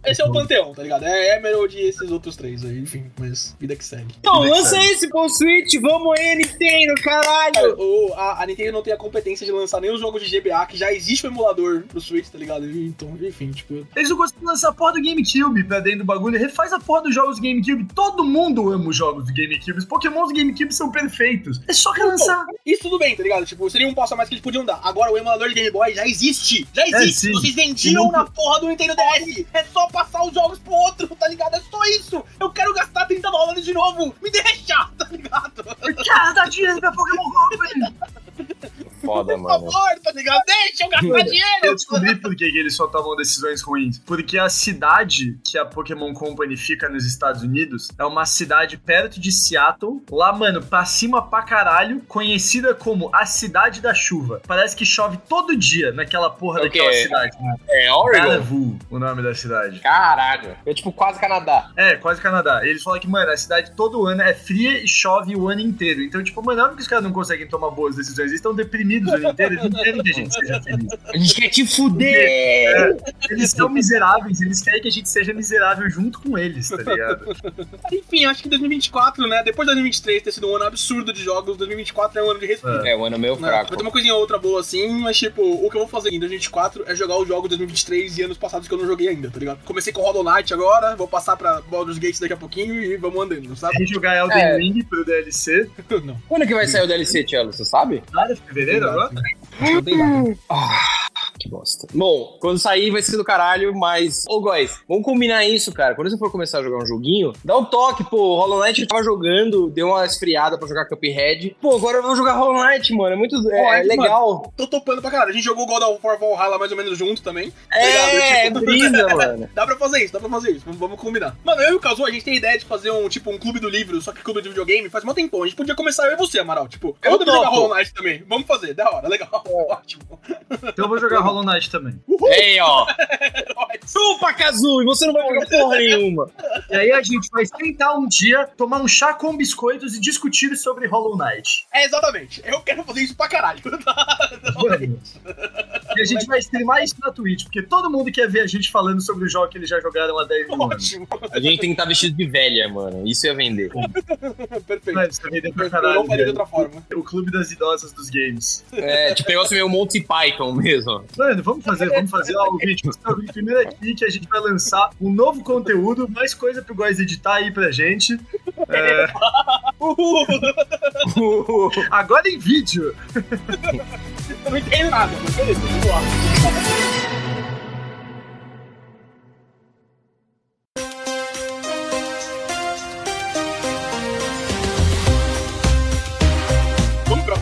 Esse é o panteão, tá ligado? É Emerald e esses outros três aí, enfim. Mas vida que segue. Então, lança esse pro Switch, vamos aí, Nintendo, caralho! O, a, a Nintendo não tem a competência de lançar nem os jogos de GBA, que já existe o emulador pro Switch, tá ligado? Então, enfim, tipo. Eles não conseguem lançar a porra do GameCube pra dentro do bagulho. Refaz a porra dos jogos do GameCube. Todo mundo ama os jogos do GameCube. Os Pokémon do GameCube são perfeitos. É só relançar. Isso tudo bem, tá ligado? Tipo, seria um passo a mais que eles podiam dar. Agora o emulador de Game Boy já existe! Já existe! sim. Vocês vendiam na porra do Nintendo DS! É só passar os jogos pro outro, tá ligado? É só isso! Eu quero gastar 30 dólares de novo! Me deixa, tá ligado? Cara, dá dinheiro pra Pokémon Company. Foda, Por mano. favor, tá ligado? Deixa eu gastar Eu dinheiro! descobri por que, que eles só tomam decisões ruins. Porque a cidade que a Pokémon Company fica nos Estados Unidos é uma cidade perto de Seattle, lá, mano, pra cima pra caralho, conhecida como a Cidade da Chuva. Parece que chove todo dia naquela porra O quê? daquela cidade. Né? É Oregon? Carnival, o nome da cidade. Caralho. É tipo quase Canadá. É, quase Canadá. Eles falam que, mano, a cidade todo ano é fria e chove o ano inteiro. Então, tipo, mano, não é porque os caras não conseguem tomar boas decisões. Eles estão deprimidos o eles não querem que a gente seja feliz. A gente quer te fuder! Eles são miseráveis, eles querem que a gente seja miserável junto com eles, tá ligado? Enfim, acho que 2024, né? Depois de 2023 ter sido um ano absurdo de jogos, 2024 é um ano de respiro. É, o ano meio Né? fraco. Vai ter uma coisinha ou outra boa assim, mas tipo, o que eu vou fazer em 2024 é jogar os jogos de 2023 e anos passados que eu não joguei ainda, tá ligado? Comecei com Hollow Knight agora, vou passar pra Baldur's Gate daqui a pouquinho e vamos andando, sabe? gente jogar Elden É. Ring pro DLC. não. Quando que vai sair o DLC, Tchelo? Você sabe? Nada, fevereiro agora? Ah, que bosta. Bom, quando sair vai ser do caralho, mas. Ô, guys, vamos combinar isso, cara. Quando você for começar a jogar um joguinho, dá um toque, pô. Hollow Knight eu tava jogando, deu uma esfriada pra jogar Cuphead. Pô, agora eu vou jogar Hollow Knight, mano. É muito. É, Knight, legal. Tô topando pra caralho. A gente jogou God of War Valhalla mais ou menos junto também. É, é Tipo, brisa, mano. Dá pra fazer isso, dá pra fazer isso. Vamos, combinar. Mano, eu e o Kazu, a gente tem ideia de fazer um, tipo, um clube do livro, só que clube de videogame faz mó tempão. A gente podia começar eu e você, Amaral. Tipo, eu, Eu também jogar. Hollow Knight também. Vamos fazer, da hora, legal. Ótimo. Então eu vou jogar Hollow Knight também. Ei, ó. Chupa, Kazu, e você não vai jogar porra nenhuma. E aí a gente vai sentar um dia, tomar um chá com biscoitos e discutir sobre Hollow Knight. É, exatamente. Eu quero fazer isso pra caralho. E a gente vai streamar isso na Twitch, porque todo mundo quer ver a gente falando sobre o jogo que eles já jogaram há 10 mil anos. Ótimo. A gente tem que estar vestido de velha, mano. Isso ia vender. Perfeito. Mano, você vendeu pra Eu caralho. não faria de outra forma. O clube das idosas dos games. É, tipo, negócio meio Monty Python mesmo. Vamos fazer, vamos fazer ó, o vídeo. Primeiro aqui que a gente vai lançar um novo conteúdo, mais coisa pro Góis editar aí pra gente. É, Uhul. agora em vídeo. Eu não entendo nada, mas beleza, vamos lá.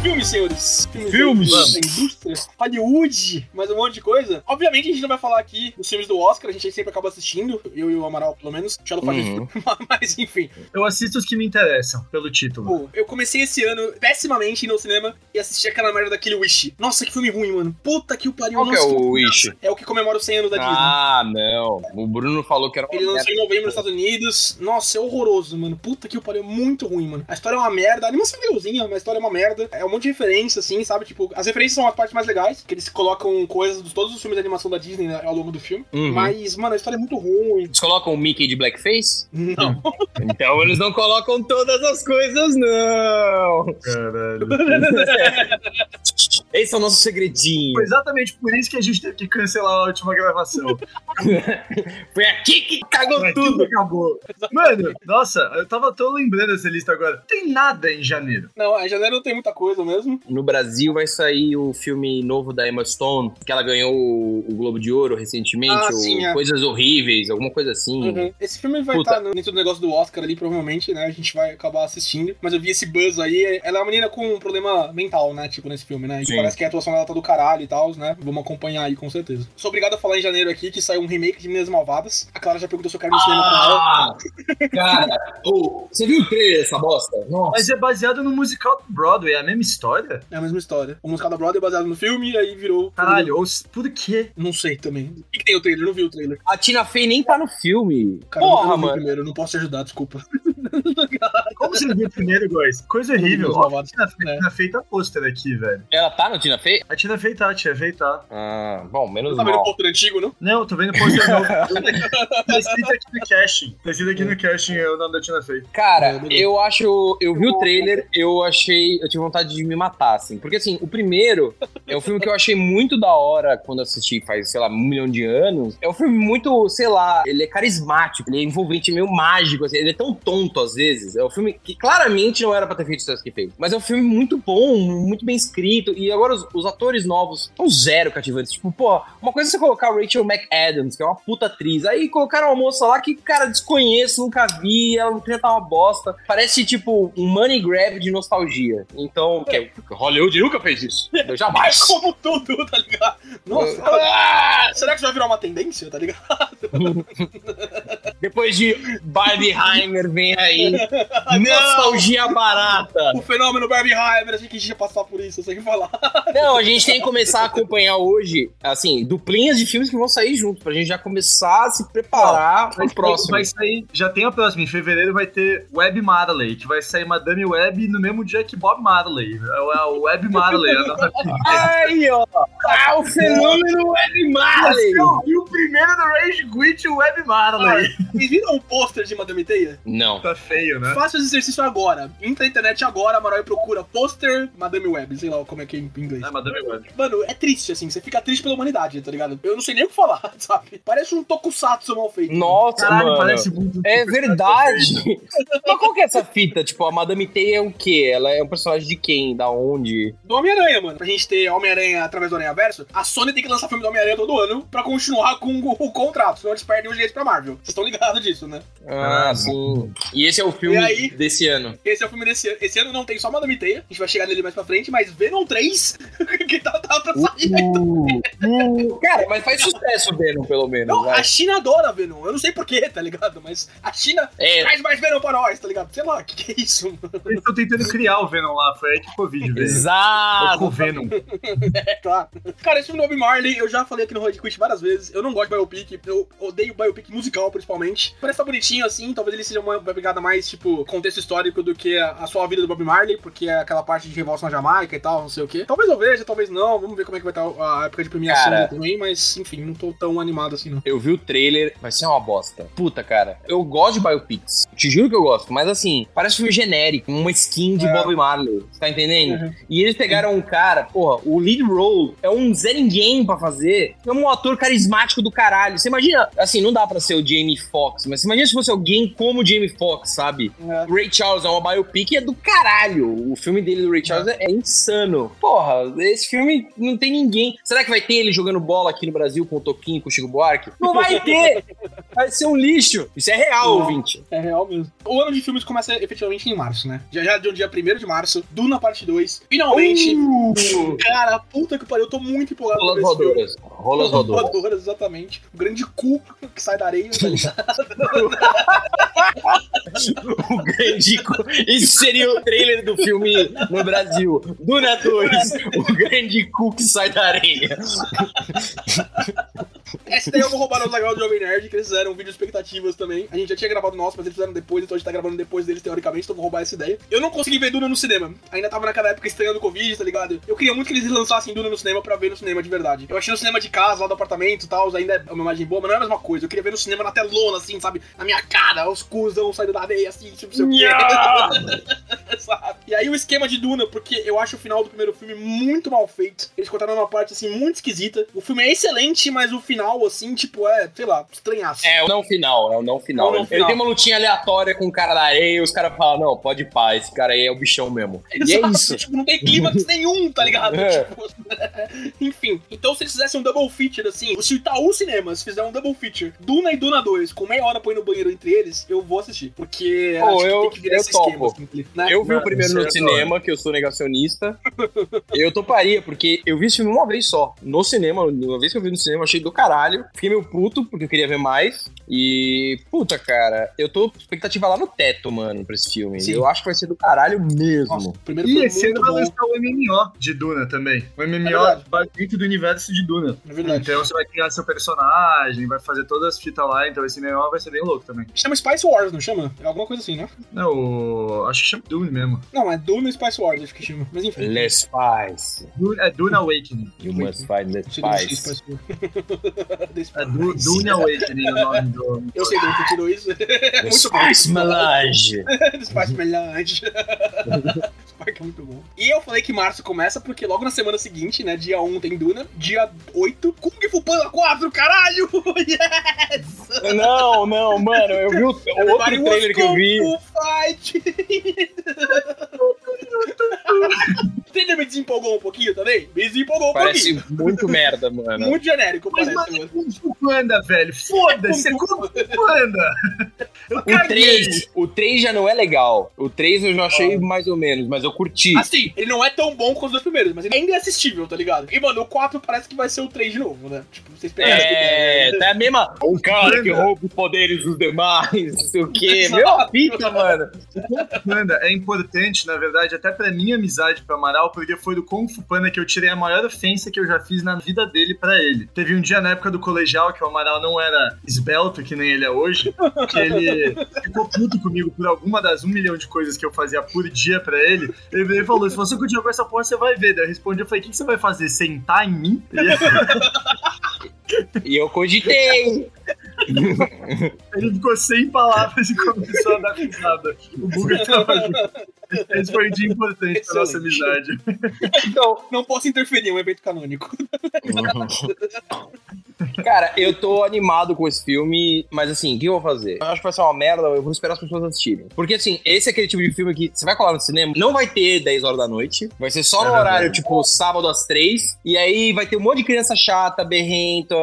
Filmes, senhores? Filmes? Da indústria, Hollywood, mais um monte de coisa. Obviamente a gente não vai falar aqui dos filmes do Oscar, a gente sempre acaba assistindo, eu e o Amaral, pelo menos. O Shadow faz Uhum. isso. Mas enfim, Eu assisto os que me interessam, pelo título. Pô, eu comecei esse ano pessimamente no cinema e assisti aquela merda daquele Wish. Nossa, que filme ruim, mano. Puta que o pariu. Qual que é Nossa, o Wish? É o que comemora os 100 anos da Disney. Ah, não. O Bruno falou que era uma Ele merda. lançou em novembro nos Estados Unidos. Nossa, é horroroso, mano. Puta que o pariu, é muito ruim, mano. A história é uma merda. A animação é legalzinha, mas a história é uma merda. É um monte de referência, assim, sabe? Tipo, as referências são as partes mais legais, que eles colocam coisas de todos os filmes de animação da Disney né, ao longo do filme. Uhum. Mas, mano, a história é muito ruim. Eles colocam o Mickey de blackface? Não. Então eles não colocam todas as coisas, não. Caralho. Esse é o nosso segredinho. Foi exatamente por isso que a gente teve que cancelar a última gravação. Foi aqui que cagou Mas tudo. acabou. Mano, nossa, eu tava tô lembrando essa lista agora. Tem nada em janeiro. Não, em janeiro não tem muita coisa mesmo. No Brasil vai sair o filme novo da Emma Stone, que ela ganhou o Globo de Ouro recentemente, Ah, sim, é. Coisas Horríveis, alguma coisa assim. Uhum. Esse filme vai estar dentro do negócio do Oscar ali, provavelmente, né? A gente vai acabar assistindo. Mas eu vi esse buzz aí. Ela é uma menina com um problema mental, né? Tipo, nesse filme, né? E Sim. parece que a atuação dela tá do caralho e tal, né? Vamos acompanhar aí, com certeza. Sou obrigado a falar em janeiro aqui que saiu um remake de Meninas Malvadas. A Clara já perguntou se eu quero ir no cinema com ela. Ah, cara, ô, você viu o trailer dessa bosta? Nossa. Mas é baseado no musical do Broadway, é a mesma história? É a mesma história. O musical da Broadway é baseado no filme e aí virou. Caralho, ou por quê? Não sei também. O que, que tem o trailer? Não vi o trailer. A Tina Fey nem tá no filme. Cara, eu Porra, não vi mano. primeiro, eu não posso te ajudar, desculpa. Como você não viu primeiro, guys? Coisa horrível. Ó, a Tina Fey né? Tina Fey tá pôster aqui, velho. Ela tá no Tina Fey? A Tina Fey tá, a Tina Fey tá. Ah, bom, menos Você tá vendo o mal. pôster antigo, não? Não, tô vendo o pôster novo. tá escrito aqui no casting. Tá escrito aqui no casting é o nome da Tina Fey. Cara, É, eu acho. Eu vi o trailer, eu achei. Eu tive vontade de me matar, assim. Porque, assim, o primeiro é um filme que eu achei muito da hora quando assisti faz, sei lá, um milhão de anos. É um filme muito, sei lá, ele é carismático, ele é envolvente, meio mágico, assim. Ele é tão tonto às vezes. É um filme que claramente não era pra ter feito o sucesso que fez. Mas é um filme muito bom, muito bem escrito. E agora os, os atores novos são zero cativantes. Tipo, pô, uma coisa é você colocar a Rachel McAdams, que é uma puta atriz. Aí colocaram uma moça lá que, cara, desconheço, nunca vi, ela não tá uma bosta. Parece, tipo, um money grab de nostalgia. Então, que, Hollywood nunca fez isso. Eu jamais. Como tudo, tá ligado? Nossa, Ah! será que isso vai virar uma tendência, tá ligado? Depois de Barbieheimer, vem aí. Nostalgia barata. O fenômeno Barbieheimer, a gente ia passar por isso, eu sei o que falar. Não, a gente tem que começar a acompanhar hoje, assim, duplinhas de filmes que vão sair juntos, pra gente já começar a se preparar pro próximo. Vai sair, já tem a próxima. Em fevereiro vai ter Web Marley, que vai sair Madame Web no mesmo dia que Bob Marley. É o- é o Web Marley. Aí, ó. Ah, o fenômeno Web Marley. E o primeiro do Rage Quit, o Web Marley. Vocês viram o pôster de Madame Teia? Não. Tá feio, né? Faça esse exercício agora. Entra na internet agora, Amaral, e procura pôster Madame Web, sei lá como é que é em inglês. É Madame Web. Mano, é triste, assim, você fica triste pela humanidade, tá ligado? Eu não sei nem o que falar, sabe? Parece um tokusatsu mal feito. Nossa, Caralho, mano. parece muito. É verdade. Mas qual que é essa fita? Tipo, a Madame Teia é o quê? Ela é um personagem de quem? Da onde? Do Homem-Aranha, mano. Pra gente ter Homem-Aranha através do Aranha Verso, a Sony tem que lançar filme do Homem-Aranha todo ano pra continuar com o, o contrato, senão eles perdem os direitos pra Marvel. Vocês estão ligados disso, né? Ah, sim. E esse é o filme aí? desse ano. Esse é o filme desse ano. Esse ano não tem só Madame Teia, a gente vai chegar nele mais pra frente, mas Venom 3, que tá, tá pra sair. Uh, cara, mas faz sucesso o Venom, pelo menos. Não, vai. a China adora Venom. Eu não sei porquê, tá ligado? Mas a China É, traz mais Venom pra nós, tá ligado? Sei lá, o que, que é isso, mano? Eles estão tentando criar o Venom lá, foi aí que o Covid veio. exato. O Venom. É, claro. Cara, esse filme do Bob Marley, eu já falei aqui no Road Quit várias vezes. Eu não gosto de biopic, eu odeio biopic musical, principalmente. Parece tá bonitinho assim, talvez ele seja uma pegada mais, tipo, contexto histórico do que a, a sua vida do Bob Marley, porque é aquela parte de revolta na Jamaica e tal, não sei o quê. Talvez eu veja, talvez não. Vamos ver como é que vai estar a época de premiação Cara. também, mas enfim, não tô tão animado assim, não. Eu vi o trailer, vai ser uma bosta. Puta, cara. Eu gosto de biopics. Te juro que eu gosto. Mas assim, parece um filme genérico, uma skin de É. Bob Marley. Você tá entendendo? Uhum. E eles pegaram um cara, porra, o lead role é um Zé Ninguém pra fazer. É um ator carismático do caralho. Você imagina, assim, não dá pra ser o Jamie Foxx, mas você imagina se fosse alguém como o Jamie Foxx, sabe? O Ray Charles é uma biopic e é do caralho. O filme dele do Ray Charles é, é insano. Porra, esse filme não tem ninguém. Será que vai ter ele jogando bola aqui no Brasil com o Toquinho, com o Chico Buarque? Não vai ter! Vai ser um lixo. Isso é real, Não. ouvinte. É real mesmo. O ano de filmes começa efetivamente em março, né? Já já de um dia 1 de março, Duna parte 2. Finalmente, Uh, cara, puta que pariu, eu tô muito empolgado ver esse filme. voadoras. Rolas voadoras. Voadoras, exatamente. O grande cu que sai da areia, tá ligado? o grande. cu- Esse seria o trailer do filme no Brasil. Duna 2. O grande cu que sai da areia. Essa daí eu vou roubar no legal do Jovem Nerd, que eles fizeram vídeo expectativas também. A gente já tinha gravado o nosso, mas eles fizeram depois, então a gente tá gravando depois deles, teoricamente, então eu vou roubar essa ideia. Eu não consegui ver Duna no cinema. Ainda tava naquela época estranhando o Covid, tá ligado? Eu queria muito que eles lançassem Duna no cinema pra ver no cinema de verdade. Eu achei no cinema de casa, lá do apartamento e tal, ainda é uma imagem boa, mas não é a mesma coisa. Eu queria ver no cinema na telona, assim, sabe? Na minha cara, os cuzão saindo da areia, assim, tipo, sei o quê. Sabe? E aí o esquema de Duna, porque eu acho o final do primeiro filme muito mal feito. Eles cortaram uma parte, assim, muito esquisita. O filme é excelente, mas o final, assim, tipo, é, sei lá, estranhaço. É o não final, é o não final. É o não ele, final. tem uma lutinha aleatória com o cara da areia e os caras falam, não, pode ir pá, esse cara aí é o bichão mesmo. E é Exato, isso. Tipo, não tem clímax nenhum, tá ligado? É. Tipo, enfim. Então, se eles fizessem um double feature, assim, se o Itaú Cinemas fizer um double feature, Duna e Duna 2, com meia hora pra ir no banheiro entre eles, eu vou assistir. Porque Pô, acho que eu- tem que virar eu esse topo. esquema, assim, né? Eu vi o primeiro no é cinema, que eu sou negacionista. eu toparia, porque eu vi esse filme uma vez só. No cinema, uma vez que eu vi no cinema, achei do caralho. Fiquei meio puto, porque eu queria ver mais. E, puta, cara, eu tô com expectativa lá no teto, mano, pra esse filme. Sim. Eu acho que vai ser do caralho mesmo. Nossa, primeiro E esse ano vai lançar o MMO de Duna também. O MMO verdade. vai dentro do universo de Duna. É verdade. Então você vai criar seu personagem, vai fazer todas as fitas lá, então esse MMO vai ser bem louco também. Chama Spice Wars, não chama? É alguma coisa assim, né? Não, acho que chama Dune mesmo. Não, é Duna e Spice Wars, acho que chama. Mas enfim. Let's Spice. Dune, é Dune Awakening. You must find the onde Spice. É Du, Dune Awakening o nome do. Eu sei de onde tirou isso. Muito bom. Spice Melange. Spice Melange. Spark é muito bom. E eu falei que março começa porque logo na semana seguinte, né? Dia 1 tem Duna, dia 8, Kung Fu Panda 4, caralho! Yes! Não, não, mano, eu vi o outro Everybody trailer que eu vi. Kung Fu Fight! Trailer me desempolgou um pouquinho também? Me desempolgou um Parece pouquinho. muito merda, mano. Muito genérico, Mas, parece, é mano. Kung Fu Panda, velho. Foda-se, é Kung Fu Panda. O caguei. 3, o 3 já não é legal. O 3 eu já achei mais ou menos, mas eu curti. Assim, ele não é tão bom quanto os dois primeiros, mas ele ainda é assistível, tá ligado? E, mano, o 4 parece que vai ser o 3 de novo, né? Tipo, vocês pegaram essa É, ideia, né? tá a mesma. Um cara que rouba os poderes dos demais, não sei o quê. Meu fita, mano. Panda é importante, na verdade, até pra minha amizade pro Amaral, porque foi do Kung Fu Panda que eu tirei a maior ofensa que eu já fiz na vida dele pra ele. Teve um dia na época do colegial que o Amaral não era esbelto, que nem ele é hoje, que ele ficou puto comigo por alguma das um milhão de coisas que eu fazia por dia pra ele. Ele falou: se você continuar com essa porra, você vai ver. Daí eu respondi, eu falei, o que que você vai fazer? Sentar em mim? E E eu cogitei. ele ficou sem palavras e começou a dar risada. O Buga tava junto. Esse foi um dia importante pra nossa Excelente. amizade. Então, não posso interferir em um evento canônico. Cara, eu tô animado com esse filme, mas assim, o que eu vou fazer? Eu acho que vai ser uma merda, eu vou esperar as pessoas assistirem. Porque assim, esse é aquele tipo de filme que você vai colar no cinema, não vai ter 10 horas da noite, vai ser só É no verdade. horário, tipo, sábado às 3, e aí vai ter um monte de criança chata, berrenta,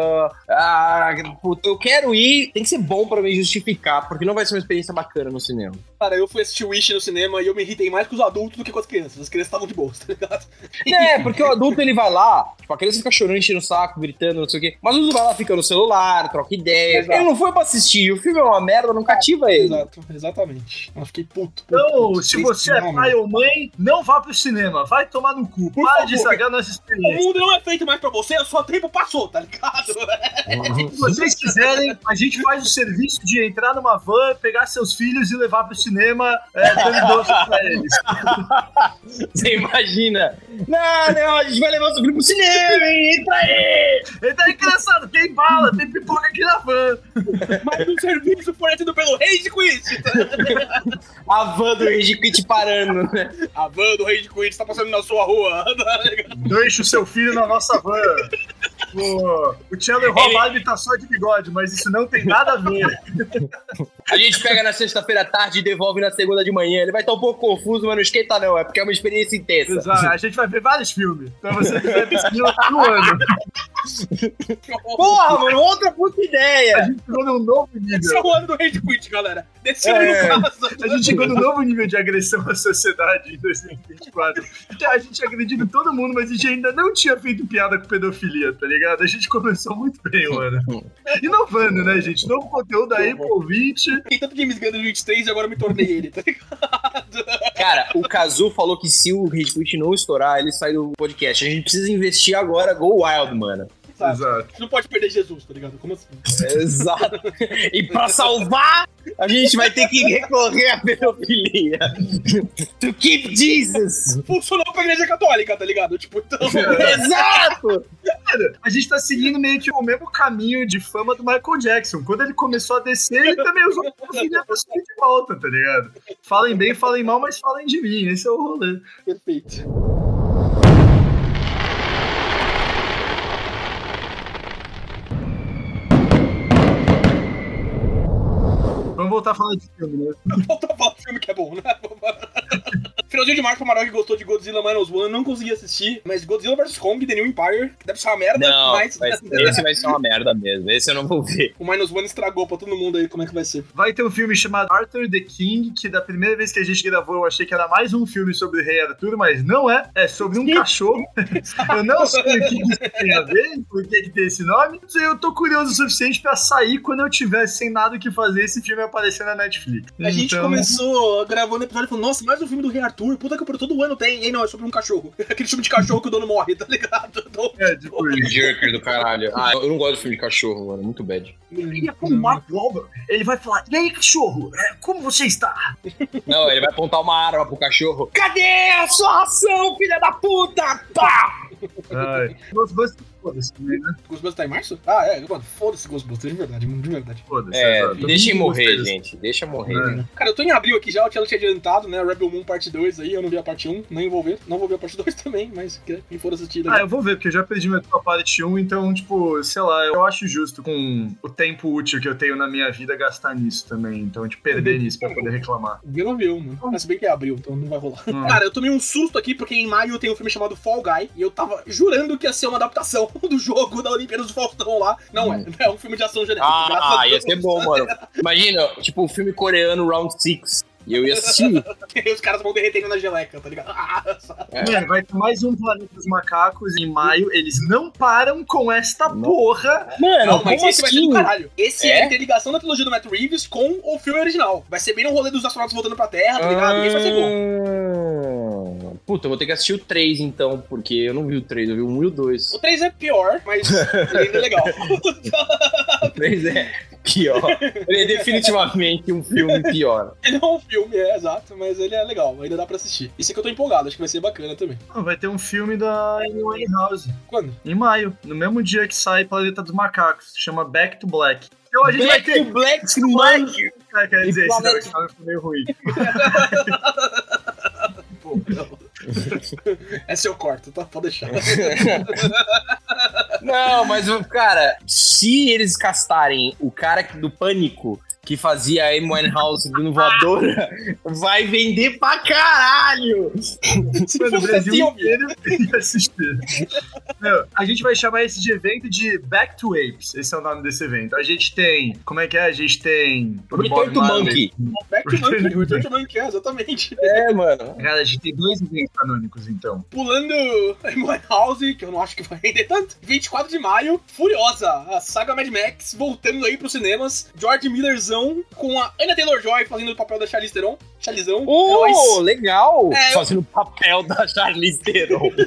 ah, puta, eu quero ir, tem que ser bom pra me justificar, porque não vai ser uma experiência bacana no cinema. Cara, eu fui assistir Wish no cinema e eu me irritei mais com os adultos do que com as crianças. As crianças estavam de boa, tá ligado? É, porque o adulto ele vai lá, tipo, a criança fica chorando, enchendo o saco, gritando, não sei o quê. Mas o adulto vai lá, fica no celular, troca ideia. Exato. Ele não foi pra assistir, o filme é uma merda, não cativa ele. Exato, exatamente. Eu fiquei puto. puto, Então, puto. se você é pai ou mãe, não vá pro cinema. Vai tomar no cu. Por Para de estragar nossa O experiência. mundo não é feito mais pra você, o seu tempo passou, tá ligado? Se vocês quiserem, a gente faz o serviço de entrar numa van, pegar seus filhos e levar pro cinema, é, dando doce pra eles. Você imagina? Não, não, a gente vai levar o seu filho pro cinema, hein? Entra aí! Então, engraçado, tem bala, tem pipoca aqui na van. Mas o serviço fornecido pelo Rage Quiz. A van do Rage Quit parando, né? A van do Rage Quiz tá passando na sua rua. tá? Deixa o seu filho na nossa van. O, o Chandler Robalbi tá só de bigode, mas isso não tem nada a ver. A gente pega na sexta-feira à tarde e devolve na segunda de manhã. Ele vai estar um pouco confuso, mas não esquenta não, é porque é uma experiência intensa. Exato, a gente vai ver vários filmes. Pra você ver cinema no ano. Porra, mano, outra puta A ideia! gente chegou num novo nível. Esse é o ano do Rage Quit, galera. Desse ano É. no caso. A gente chegou num novo nível de agressão à sociedade em 2024. Porque a gente agredindo todo mundo, mas a gente ainda não tinha feito piada com pedofilia, tá ligado? A gente começou muito bem, mano. Inovando, né, gente? Novo conteúdo aí pro ouvinte. Tem tanto James Gunn no 23 e agora me tornei ele, tá ligado? Cara, o Kazu falou que se o Quit não estourar, ele sai do podcast. A gente precisa investir agora Go Wild, mano. Sabe? Exato. Você não pode perder Jesus, tá ligado? Como assim? Exato. E pra salvar, a gente vai ter que recorrer à pedofilia. To keep Jesus. Funcionou pra igreja católica, tá ligado? Tipo, então. Exato. A gente tá seguindo meio que o mesmo caminho de fama do Michael Jackson. Quando ele começou a descer, ele também usou a pedofilia pra subir de volta, tá ligado? Falem bem, falem mal, mas falem de mim. Esse é o rolê. Perfeito. Vamos voltar a falar de filme, né? Volta a falar do filme que é bom, né? Finalzinho de março, o Marok gostou de Godzilla Minus One, não consegui assistir, mas Godzilla vs Kong, The New Empire, que deve ser uma merda, Não, mas vai- esse vai ser uma merda mesmo. Esse eu não vou ver. o Minus One estragou pra todo mundo aí como é que vai ser. Vai ter um filme chamado Arthur the King, que da primeira vez que a gente gravou eu achei que era mais um filme sobre o Rei Arthur, mas não é. É sobre um cachorro. eu não sei o que isso tem a ver, por que, que tem esse nome. Eu tô curioso o suficiente pra sair quando eu tiver sem nada o que fazer esse filme aparecer na Netflix. A gente Então, começou gravando o episódio e falou, nossa, mais um filme do Rei Arthur, puta que por todo ano tem. E aí, não, é sobre um cachorro. Aquele filme de cachorro que o dono morre, tá ligado? Então, É, tipo. Jerker do caralho. Ah, eu não gosto de filme de cachorro, mano. Muito bad. Ele é com o Mark Wahlberg. Ele vai falar, e aí, cachorro, é, como você está? Não, ele vai apontar uma arma pro cachorro. Cadê a sua ração, filha da puta? Pá! Ai. Ghostbusters, foda-se também, né? Ghostbusters tá em março? Ah, é, mano, foda-se Ghostbusters, de verdade, de verdade. Foda-se. É, Todo mundo morrer, gostei gente. Deixa morrer. É. Cara, eu tô em abril aqui já, o Tchelo tinha adiantado, né? Rebel Moon parte 2 aí, eu não vi a parte 1, nem vou ver. Não vou ver a parte 2 também, mas que- quem for assistir. Ah, eu vou ver, porque eu já perdi tua parte 1, então, tipo, sei lá, eu acho justo com o tempo útil que eu tenho na minha vida gastar nisso também. Então, tipo, perder nisso pra poder reclamar. Eu não viu, mano. Mas se bem que é abril, então não vai rolar. Hum. Cara, eu tomei um susto aqui porque em maio tem um filme chamado Fall Guy e eu tava jurando que ia ser uma adaptação do jogo da Olimpíada do Faustão lá. Não é, é um filme de ação genérica. Ah, ia ser bom, mano. Imagina, tipo, o filme coreano Round 6. E eu ia assistir. E os caras vão derretendo na geleca, tá ligado? Ah, É. Mano, vai ter mais um Planeta dos Macacos em maio. Eles não param com esta Não. porra. Mano, não, mas como esse vai ser assim? do caralho. Esse é? É? a interligação da trilogia do Matt Reeves com o filme original. Vai ser bem no rolê dos astronautas voltando pra Terra, tá ligado? Esse vai ser bom. Ah, Puta, eu vou ter que assistir o 3 então, porque eu não vi o 3, eu vi o 1 e o 2. O 3 é pior, mas ele ainda é legal. O 3 é pior. Ele é definitivamente um filme pior. ele é um filme, é exato, mas ele é legal, ainda dá pra assistir. Isso aqui eu tô empolgado, acho que vai ser bacana também. Não, Vai ter um filme da Amy House Quando? em maio, no mesmo dia que sai Planeta dos Macacos. Chama Back to Black. Então a gente vai Back ter. to Black Black. Ah, quer dizer, esse esse nome ficou meio ruim. Pô, não. Essa eu corto, tá? Pode deixar. Não, mas, cara, se eles castarem o cara que- do Pânico que fazia a Amy Winehouse do Voadora, vai vender pra caralho! Se Mano, o Brasil assim, inteiro tem que assistir. Meu, a gente vai chamar esse de evento de Back to Apes. Esse é o nome desse evento. A gente tem. Como é que é? A gente tem. o Return to. Monkey. Back to Monkey, Return to Monkey, é, exatamente. É, mano. Cara, a gente tem dois eventos canônicos, então. Pulando Amy House, que eu não acho que vai render tanto. 24 de maio, Furiosa, a saga Mad Max, voltando aí pros cinemas. George Com a Anna Taylor-Joy fazendo o papel da Charlize Theron. Charlizão. Oh, Heróis. legal! É, eu- Fazendo o papel da Charlize Theron.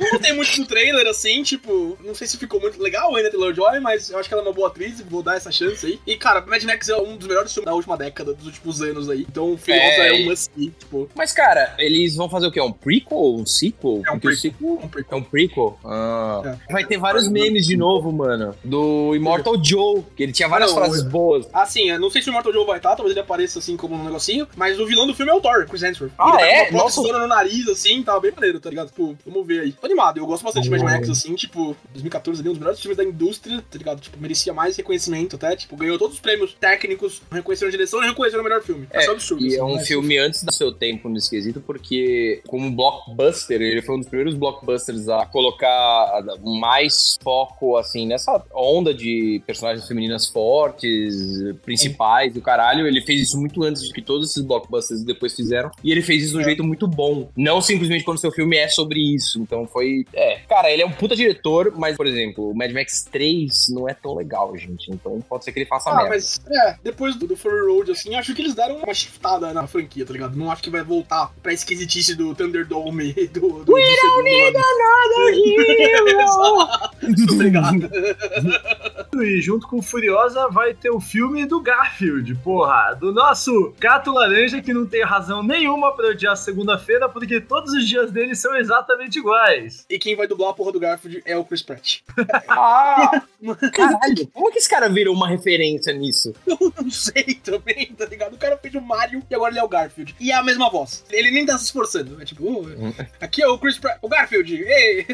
Não gostei muito do trailer, assim, tipo, não sei se ficou muito legal a Anna Taylor-Joy, mas eu acho que ela é uma boa atriz e vou dar essa chance aí. E, cara, Mad Max é um dos melhores filmes da última década, dos últimos anos aí. Então, Furiosa É, é, um e- must tipo, Mas, cara, eles vão fazer o quê? Um prequel? Um sequel? É um o prequel. sequel um prequel. É um prequel? Ah. É. Vai ter vários memes de novo, mano. Do Immortal Joe, que ele tinha várias Não, boas. Assim, eu não sei se o Mortal Joe vai estar, talvez ele apareça assim como um negocinho, mas o vilão do filme é o Thor, Chris Hemsworth. Ah, ele tá é? com uma Nossa. no nariz, assim, tava bem maneiro, tá ligado? Tipo, vamos ver aí. Tô animado, eu gosto bastante de Mad. Max, assim, tipo, 2014 ali, um dos melhores filmes da indústria, tá ligado? Tipo, merecia mais reconhecimento até, tipo, ganhou todos os prêmios técnicos, reconheceram a direção e reconheceram o melhor filme. É, É, só absurdo. E assim, é um mas- filme antes do seu tempo nesse quesito, porque como blockbuster, ele foi um dos primeiros blockbusters a colocar mais foco, assim, nessa onda de personagens femininas fortes principais do caralho. Ele fez isso muito antes de que todos esses blockbusters depois fizeram. E ele fez isso de um jeito muito bom. Não simplesmente quando seu filme é sobre isso. Então foi. É. Cara, ele é um puta diretor, mas, por exemplo, o Mad Max 3 não é tão legal, gente. Então pode ser que ele faça Ah, merda. mas é, depois do, do Fury Road, assim, acho que eles deram uma shiftada na franquia, tá ligado? Não acho que vai voltar pra esquisitice do Thunderdome e do. do We don't need Exato, Obrigado. E junto com Furiosa vai ter o filme do Garfield, porra. Do nosso gato laranja que não tem razão nenhuma pra odiar segunda-feira, porque todos os dias dele são exatamente iguais. E quem vai dublar a porra do Garfield é o Chris Pratt. Ah! Caralho, como que esse cara virou uma referência nisso? Eu não sei também, tá ligado? O cara fez o Mario e agora ele é o Garfield. E é a mesma voz. Ele nem tá se esforçando. É tipo, "Oh, aqui é o Chris Pratt, o Garfield. Ei!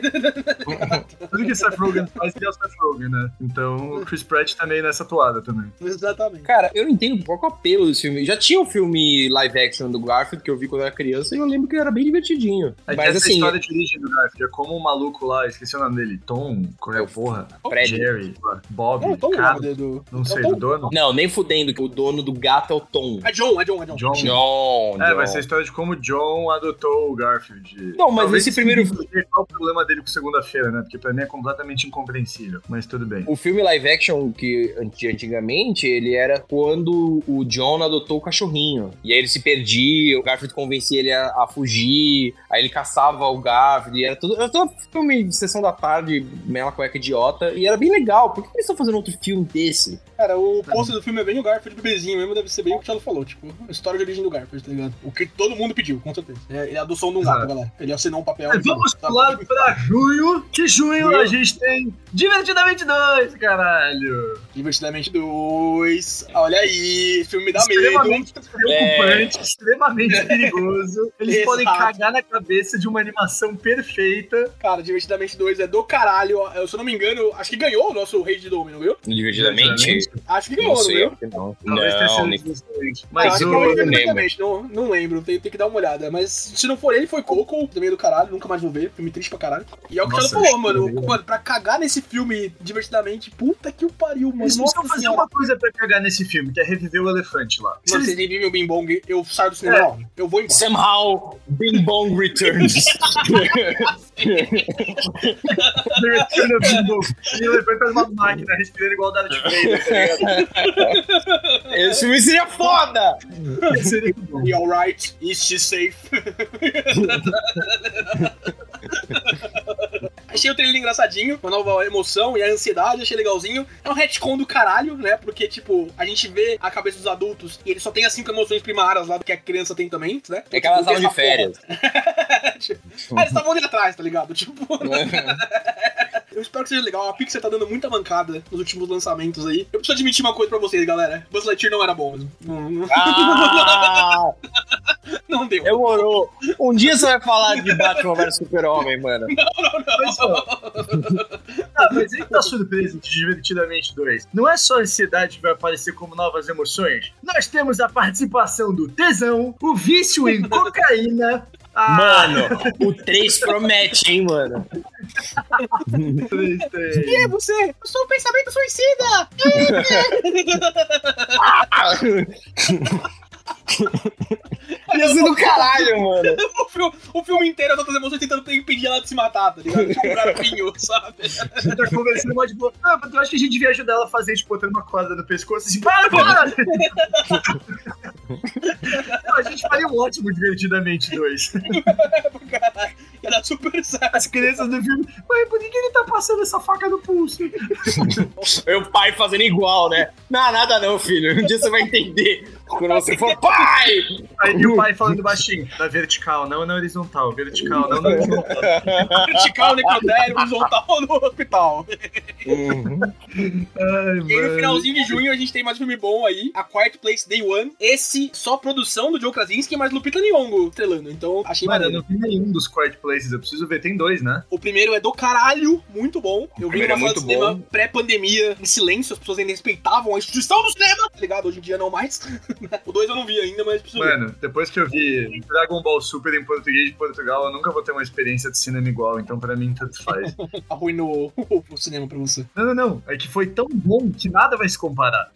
Tudo que Seth Rogen faz é o Seth Rogen, né? Então o Chris Pratt tá meio nessa toada também. Exatamente. Cara, eu não entendo qual é o apelo desse filme. Já tinha o filme live action do Garfield que eu vi quando eu era criança e eu lembro que era bem divertidinho. Mas essa assim, história de origem do Garfield é como um maluco lá, esqueci o nome dele, Tom, qual é o porra? Fred. Jerry, Bob, Não, tô Carlos, nome do. não é sei, o Tom. do dono? Não, nem fudendo que o dono do gato é o Tom. É John, é John, é John. John. John. É, John. vai ser a história de como John adotou o Garfield. Não, mas Talvez esse primeiro- explique Qual o problema dele com segunda-feira, né? Porque pra mim é completamente incompreensível. Mas tudo bem. O filme live action que anti- antigamente, ele era quando o John adotou o cachorrinho. E aí ele se perdia, o Garfield convencia ele a, a fugir, aí ele caçava o Garfield, e era tudo. Era todo filme de sessão da tarde, mela cueca idiota, e era bem legal. Por que eles estão fazendo outro filme desse? Cara, o pôster do filme é bem o Garfield bebezinho mesmo, deve ser bem o que o Thiago falou, tipo, a história de origem do Garfield, tá ligado? O que todo mundo pediu, com certeza. É, ele é a adoção de um gato, galera. Ele assinou um papel. Mas vamos sabe? pular pra junho, que junho Junho. a gente tem Divertidamente 2, caralho. Divertidamente 2. Olha aí, filme medo. extremamente preocupante, extremamente perigoso. Eles Exato. podem cagar na cabeça de uma animação perfeita. Cara, Divertidamente 2 é do caralho. Eu, se eu não me engano, acho que ganhou o nosso Rei de Dome, não viu? Divertidamente? Acho que Não ganhou, não, sei, viu? não. Talvez tenha Não, sido nem excelente. Mas Mas acho o... que foi lembro. Não, não lembro, tem, tem que dar uma olhada. Mas se não for ele, foi Coco, também é do caralho, nunca mais vou ver. Filme triste pra caralho. E é o que o falou, mano. eu. Mano, pra cagar nesse filme divertidamente, puta que o pariu, mano. Eles Nossa precisam fazer senhora. uma coisa pra cagar nesse filme, que é reviver o elefante lá. Se Mano, eles vocês revivem o Bing Bong, eu saio do cinema, É. não. Eu vou embora. Somehow, Bing Bong Returns. Return of the Bull. E o elefante faz uma máquina respirando igual o Darth Vader, tá ligado? Esse filme seria foda! Seria bom. E alright, is she safe? Achei o trailer engraçadinho, uma nova emoção e a ansiedade, achei legalzinho. É um retcon do caralho, né? Porque, tipo, a gente vê a cabeça dos adultos e eles só tem as cinco emoções primárias lá que a criança tem também, né? É que elas Tipo, estavam de férias. porra. ah, eles estavam ali atrás, tá ligado? Tipo. Eu espero que seja legal. A Pixar tá dando muita mancada nos últimos lançamentos aí. Eu preciso admitir uma coisa pra vocês, galera. Buzz Lightyear não era bom mesmo. Não, não- Ah, não deu. demorou. Um dia você vai falar de Batman vs Super-Homem, mano. Mas, ó, ah, mas aí que tá surpreso de Divertidamente 2. Não é só a ansiedade que vai aparecer como novas emoções. Nós temos a participação do tesão, o vício em cocaína. A- Mano, o 3 promete, hein, mano. Quem é você? Eu sou o pensamento suicida! Ia ser do caralho, mano. O filme, o filme inteiro, as outras emoções tentando impedir ela de se matar, tá ligado? Tipo um garfinho, sabe? tá conversando mó de boa. Ah, mas eu acho que a gente devia ajudar ela a fazer, tipo, botando uma corda no pescoço assim, para, para! Não, a gente faria um ótimo Divertidamente 2. Caralho, ia dar super certo. As crianças do filme, mãe, por que, ele tá passando essa faca no pulso? E o pai fazendo igual, né? Não, nada não, filho. Um dia você vai entender. Quando você for pai! Aí o pai falando baixinho, na vertical, não na horizontal, vertical, não na horizontal. Vertical, necrotério, horizontal no hospital. Ai, E aí, no finalzinho de junho, a gente tem mais um filme bom aí, A Quiet Place Day One. Esse, só produção do Joe Krasinski, mas Lupita Nyong'o estrelando. Então, achei Mano, eu não vi nenhum dos Quiet Places, eu preciso ver, tem dois, né? O primeiro é do caralho, muito bom. Eu vi numa é muito cinema pré-pandemia, em silêncio, as pessoas ainda respeitavam a instituição do cinema, tá ligado? Hoje em dia não mais. O 2 eu não vi ainda, mas preciso ver. Mano, depois que eu vi Dragon Ball Super em português de Portugal, eu nunca vou ter uma experiência de cinema igual, então pra mim tanto faz. Arruinou o, o cinema pra você. não, não, não. É que foi tão bom que nada vai se comparar.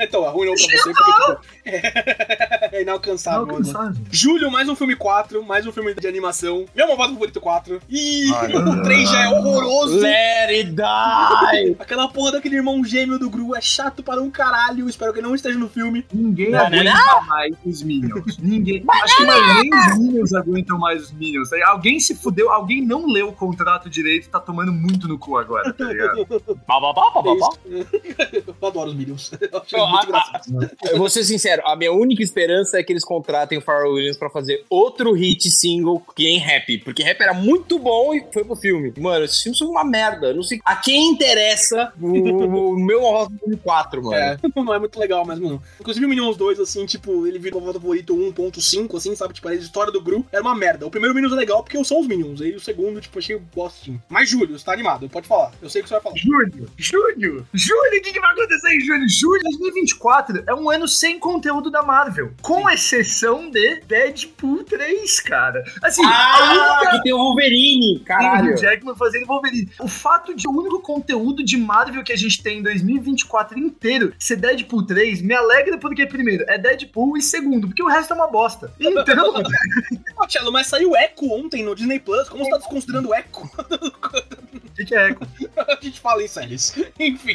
então, arruinou pra você porque, tipo, é, é inalcançável. Não mano. alcançável. Julho, mais um filme 4, mais um filme de animação. Meu malvado favorito 4. Ih, Ai, o 3 já é horroroso. Let it die! Aquela porra daquele irmão gêmeo do Gru é chato para um caralho. Espero que ele não esteja no filme. Ninguém Não, não, aguenta mais os Minions. Ninguém. Acho que mano, nem os Minions aguentam mais os Minions. Alguém se fudeu, alguém não leu o contrato direito e tá tomando muito no cu agora, tá ligado? Pá, pá, pá. Eu adoro os Minions. Eu acho Não, muito engraçado. Eu vou ser sincero, a minha única esperança é que eles contratem o Pharrell Williams pra fazer outro hit single que em rap. Porque rap era muito bom e foi pro filme. Mano, esses filmes são uma merda. Eu Não sei a quem interessa o, o meu Favorito 4, mano. É, não é muito legal mesmo, não. Inclusive o Minions 2, assim, tipo, ele virou o favorito 1.5, assim, sabe? Tipo, a história do Gru era uma merda. O primeiro Minions é legal porque são os Minions. Aí o segundo, tipo, achei bostinho. Mas Júlio, você tá animado, pode falar. Eu sei o que você vai falar. Júlio, Júlio, Júlio, o que, que vai acontecer em julho? Julho de 2024 é um ano sem conteúdo da Marvel, com exceção de Deadpool 3, cara. Assim, a Ah, que tem o Wolverine, caralho. Jackman fazendo Wolverine. O fato de o único conteúdo de Marvel que a gente tem em 2024 inteiro ser Deadpool 3 me alegra porque, primeiro, é Deadpool e segundo, porque o resto é uma bosta. Então, Ó, Tchelo, mas saiu Echo ontem no Disney Plus. Como você tá desconsiderando o Echo? o que, que é Echo? a gente fala em séries. Enfim.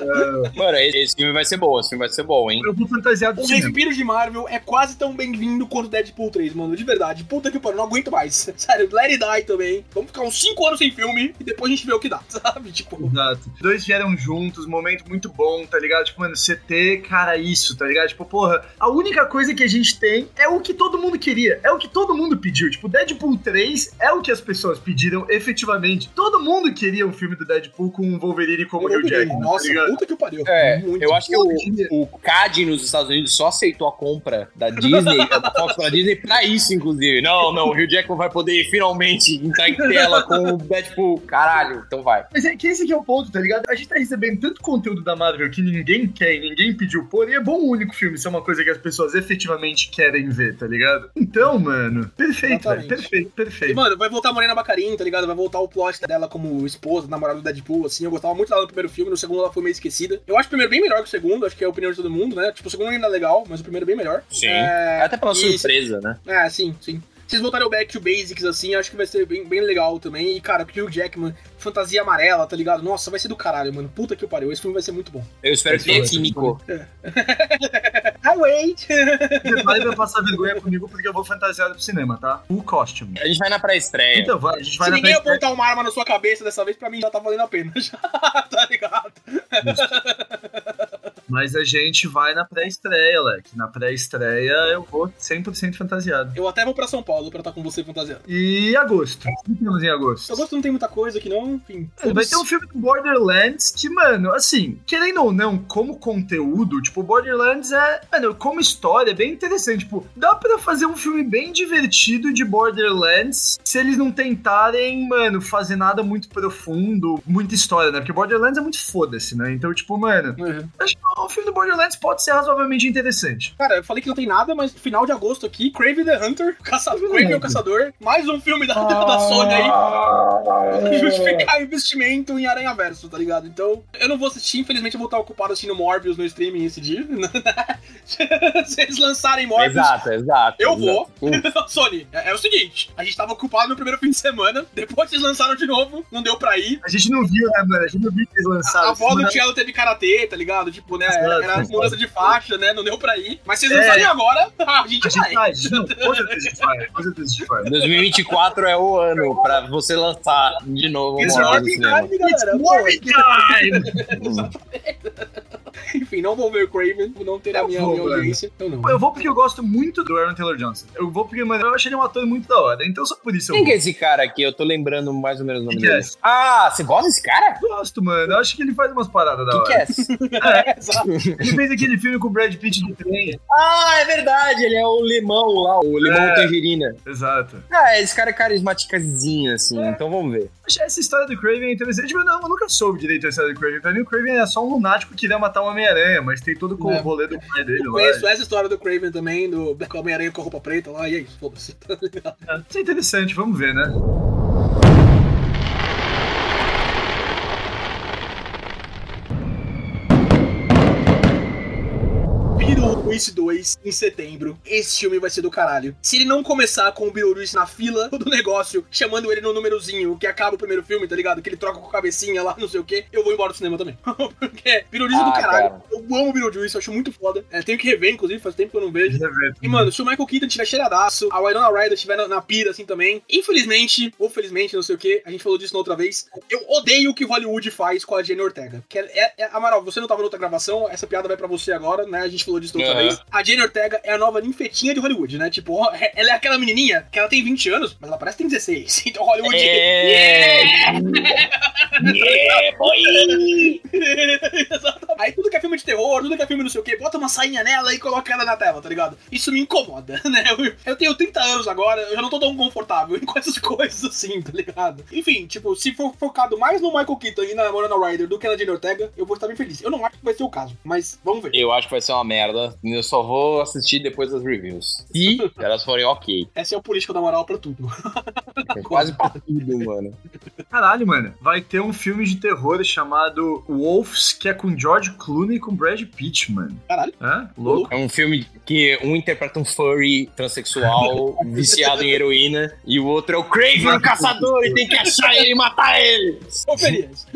Mano, esse filme vai ser bom, esse filme vai ser bom, hein? Eu vou fantasiado do O respiro de Marvel é quase tão bem-vindo quanto Deadpool 3, mano. De verdade. Puta que pariu, não aguento mais. Sério, Let It Die também. Vamos ficar uns 5 anos sem filme e depois a gente vê o que dá, sabe? Tipo. Exato. Dois vieram juntos, momento muito bom, tá ligado? Tipo, mano, CT, cara, isso, tá ligado? Tipo, porra, a única coisa que a gente tem é o que todo mundo queria, é o que todo mundo pediu. Tipo, Deadpool 3 é o que as pessoas pediram efetivamente. Todo mundo queria um filme do Deadpool com o Wolverine como Hugh Jackman, Nossa, tá? Puta que pariu. É, Muito. eu acho que o, o CAD nos Estados Unidos só aceitou a compra da Disney, da Fox pra Disney, pra isso, inclusive. Não, não, o Hugh Jackman vai poder finalmente entrar em tela com o Deadpool. Caralho, então vai. Mas é que esse aqui é o ponto, tá ligado? A gente tá recebendo tanto conteúdo da Marvel que ninguém quer e ninguém pediu por, e é bom o único filme ser uma coisa que as pessoas efetivamente querem ver, tá ligado? Então, mano, perfeito, velho, Exatamente. perfeito, E, perfeito. mano, vai voltar a Morena Bacarin, tá ligado? Vai voltar o plot dela como esposa, namorada do Deadpool, assim. Eu gostava muito dela no primeiro filme, no segundo ela foi meio esquecida. Eu acho o primeiro bem melhor que o segundo, acho que é a opinião de todo mundo, né? Tipo, o segundo ainda é legal, mas o primeiro é bem melhor. Sim. É, Até pela e- surpresa, né? É, sim, sim. Se vocês voltarem ao Back to Basics, assim, acho que vai ser bem, bem legal também. E, cara, Hugh Jackman, fantasia amarela, tá ligado? Nossa, vai ser do caralho, mano. Puta que pariu. Esse filme vai ser muito bom. Eu espero que tenha químico. Ah, wait! Prepare pra passar vergonha comigo porque eu vou fantasiado pro cinema, tá? O costume. A gente vai na pré-estreia. Então, vai, a gente vai Se na ninguém apontar uma arma na sua cabeça dessa vez, pra mim já tá valendo a pena. Já, tá ligado? Mas a gente vai na pré-estreia, Leque. Na pré-estreia eu vou 100% fantasiado. Eu até vou pra São Paulo pra estar com você fantasiado. E agosto. O que temos em agosto? Eu gosto que não tem muita coisa aqui, não. Enfim. Vai ter um filme do Borderlands que, mano, assim, querendo ou não, como conteúdo, tipo, Borderlands é, mano, como história, é bem interessante. Tipo, dá pra fazer um filme bem divertido de Borderlands se eles não tentarem, mano, fazer nada muito profundo, muita história, né? Porque Borderlands é muito foda-se, né? Então, tipo, mano, Uhum. acho que o filme do Borderlands pode ser razoavelmente interessante. Cara, eu falei que não tem nada, mas no final de agosto aqui, Crave the Hunter, caça... Crave o Caçador, mais um filme da, da Sony aí. pra Justificar investimento em Aranha Verso, tá ligado? Então, eu não vou assistir, infelizmente eu vou estar ocupado assistindo Morbius no streaming esse dia. Se eles lançarem Morbius, Exato, exato. Eu vou. exato. Sony, é, é o seguinte, a gente tava ocupado no primeiro fim de semana, depois vocês lançaram de novo, não deu pra ir. A gente não viu, né, mano? A gente não viu que eles lançaram. A avó do Tielo teve karatê, tá ligado? Tipo, né? Era, era mudança de faixa, né? Não deu pra ir. Mas se vocês É. lançarem agora, a gente A gente vai. faz, não, com certeza a gente faz, com certeza a gente faz. 2024 é o ano pra você lançar de novo o It's Morning. Time, galera. Morning time! Enfim, não vou ver o Craven, não ter a minha, vou, minha audiência. Eu não. Eu vou porque eu gosto muito do Aaron Taylor Johnson. Eu vou porque, mano, eu achei ele um ator muito da hora. Então só por isso eu Quem que vou. é esse cara aqui? Eu tô lembrando mais ou menos o nome Quem que é dele. Ah, você gosta desse cara? Gosto, mano. Eu acho que ele faz umas paradas da Quem que hora. é? É, exato. Ele fez aquele filme com o Brad Pitt de trem. Ah, é verdade, ele é o limão lá, o limão É. tangerina. Exato. Ah, esse cara é carismaticazinho, assim, então vamos ver. Achei essa história do Craven interessante. Tipo, eu, não, eu nunca soube direito a história do Craven. Pra mim, o Craven é só um lunático que queria matar uma Homem-Aranha, mas tem todo o É. rolê do pai dele Eu lá. conheço essa história do Craven também, do com a Homem-Aranha com a roupa preta lá, e é isso, foda-se. tá ligado? Isso é interessante, vamos ver, né? Beetlejuice 2 em setembro. Esse filme vai ser do caralho. Se ele não começar com o Beetlejuice na fila do negócio, chamando ele no númerozinho que acaba o primeiro filme, tá ligado? Que ele troca com a cabecinha lá, não sei o que, eu vou embora do cinema também. Porque Beetlejuice é do Ah, caralho. cara. Eu amo Beetlejuice, eu acho muito foda. É, tenho que rever, inclusive, faz tempo que eu não vejo. Rever. E, mano, se o Michael Keaton tiver cheiradaço, a Winona Ryder estiver na, na pira, assim, também, infelizmente, ou felizmente, não sei o que, a gente falou disso na outra vez, eu odeio o que Hollywood faz com a Jenny Ortega. Que é, é, é- Amaral, você não tava na outra gravação, essa piada vai pra você agora, né? A gente falou disso na outra A Jenny Ortega é a nova ninfetinha de Hollywood, né? Tipo, é- ela é aquela menininha que ela tem 20 anos, mas ela parece que tem 16. Então Hollywood... É. Yeah, boy! Exatamente. Aí tudo que é filme de terror, tudo que é filme não sei o que, bota uma sainha nela e coloca ela na tela, tá ligado? Isso me incomoda, né? Eu, tenho 30 anos agora, eu já não tô tão confortável com essas coisas assim, tá ligado? Enfim, tipo, se for focado mais no Michael Keaton e na Morana Ryder do que na Jenny Ortega, eu vou estar bem feliz. Eu não acho que vai ser o caso, mas vamos ver. Eu acho que vai ser uma merda. Eu só vou assistir depois das reviews. Se elas forem ok. Essa é o político da moral pra tudo. Quase pra tudo, mano. Caralho, mano. Vai ter um filme de terror chamado Wolves, que é com George Clooney e com Brad Pitt, mano. Caralho. É? Louco. É um filme que um interpreta um furry transexual viciado em heroína e o outro é o Craven, o caçador, e tem que achar ele e matar ele. Ô, Ferias.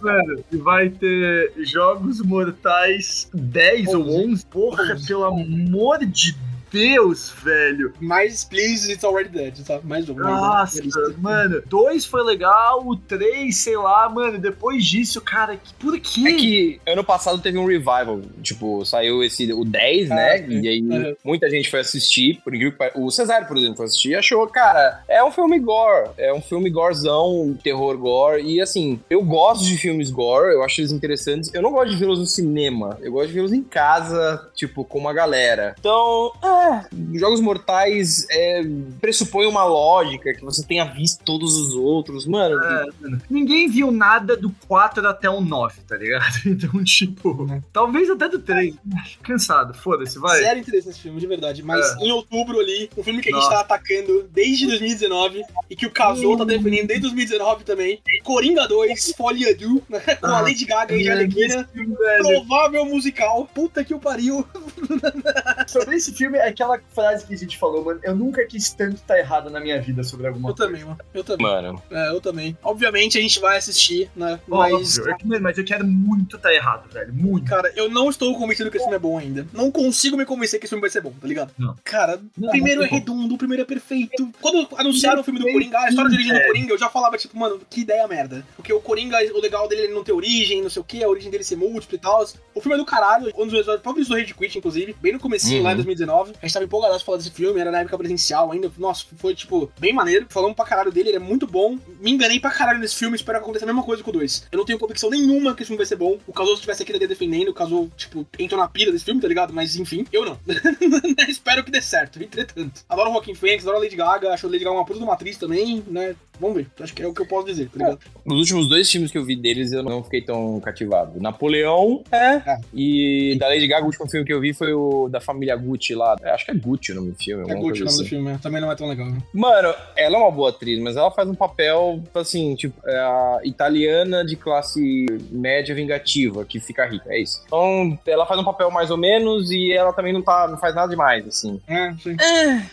Mano, e vai ter Jogos Mortais 10 ou 11. Porra, pelo amor de Deus, velho. Mais Please It's Already Dead, tá? Mais um. mais um. Nossa, mano. Dois foi legal, o três, sei lá, mano. Depois disso, cara, que, por quê? É que ano passado teve um revival, tipo, saiu esse, o 10, Ah, né? sim. E aí Uhum. muita gente foi assistir, por incrível que. O Cesário, por exemplo, foi assistir e achou, cara, é um filme gore, é um filme gorezão, terror gore, e assim, eu gosto de filmes gore, eu acho eles interessantes, eu não gosto de vê-los no cinema, eu gosto de vê-los em casa, tipo, com uma galera. Então, é, Jogos Mortais é, pressupõe uma lógica, que você tenha visto todos os outros, mano, É. Ninguém viu nada do 4 até o 9, tá ligado? Então, tipo, talvez até do 3. Cansado, foda-se, vai. Zero interesse nesse filme, de verdade. Mas É. em outubro ali, um filme que a gente Nossa. tá atacando desde 2019 e que o Casou tá defendendo desde 2019 também. Coringa 2, Folia Do, né, com a Ah, Lady Gaga e a Arlequina. Velho, Provável musical. Puta que o pariu. sobre esse filme, é aquela frase que a gente falou, mano. Eu nunca quis tanto estar errado na minha vida sobre alguma Eu coisa. também, mano. Eu também. mano. É, eu também. Obviamente a gente vai assistir, né? Mas. Óbvio, é mano, mas eu quero muito estar errado, velho. Muito. Cara, eu não estou convencido que esse filme é bom ainda. Não consigo me convencer que esse filme vai ser bom, tá ligado? Não. Cara, o primeiro não é redondo, o primeiro é perfeito. Quando anunciaram o filme do Coringa, a história de origem do Coringa, eu já falava, tipo, mano, que ideia merda. Porque o Coringa, o legal dele é ele não ter origem, não sei o que, a origem dele ser múltipla e tal. O filme é do caralho, um dos episódios favoritos do Rage Quit, inclusive, bem no comecinho, Uhum. lá em 2019. A gente tava empolgado pra falar desse filme, era na época presencial ainda. Nossa, foi, tipo, bem maneiro. Falamos pra caralho dele, ele é muito bom. Me enganei pra caralho nesse filme, espero que aconteça a mesma coisa com o 2. Eu não tenho convicção nenhuma que esse filme vai ser bom. O Caso estivesse aqui defendendo, o Caso, tipo, entrou na pira desse filme, tá ligado? Mas enfim, eu não. espero que dê certo, entretanto. Adoro o Joaquin Phoenix, adoro a Lady Gaga, acho a Lady Gaga uma puta de uma atriz também, né? Vamos ver, acho que é o que eu posso dizer, tá ligado? Os últimos dois filmes que eu vi deles, eu não fiquei tão cativado. Napoleão, é. É. E da Lady Gaga, o último filme que eu vi foi o da família Gucci lá. Eu Acho que é Gucci o nome do filme. É Gucci o nome do assim. filme, né? também não é tão legal. Né? Mano, ela é uma boa atriz, mas ela faz um papel, assim, tipo, é a italiana de classe média vingativa, que fica rica, é isso. Então, ela faz um papel mais ou menos e ela também não, tá, não faz nada demais, assim. É, sim.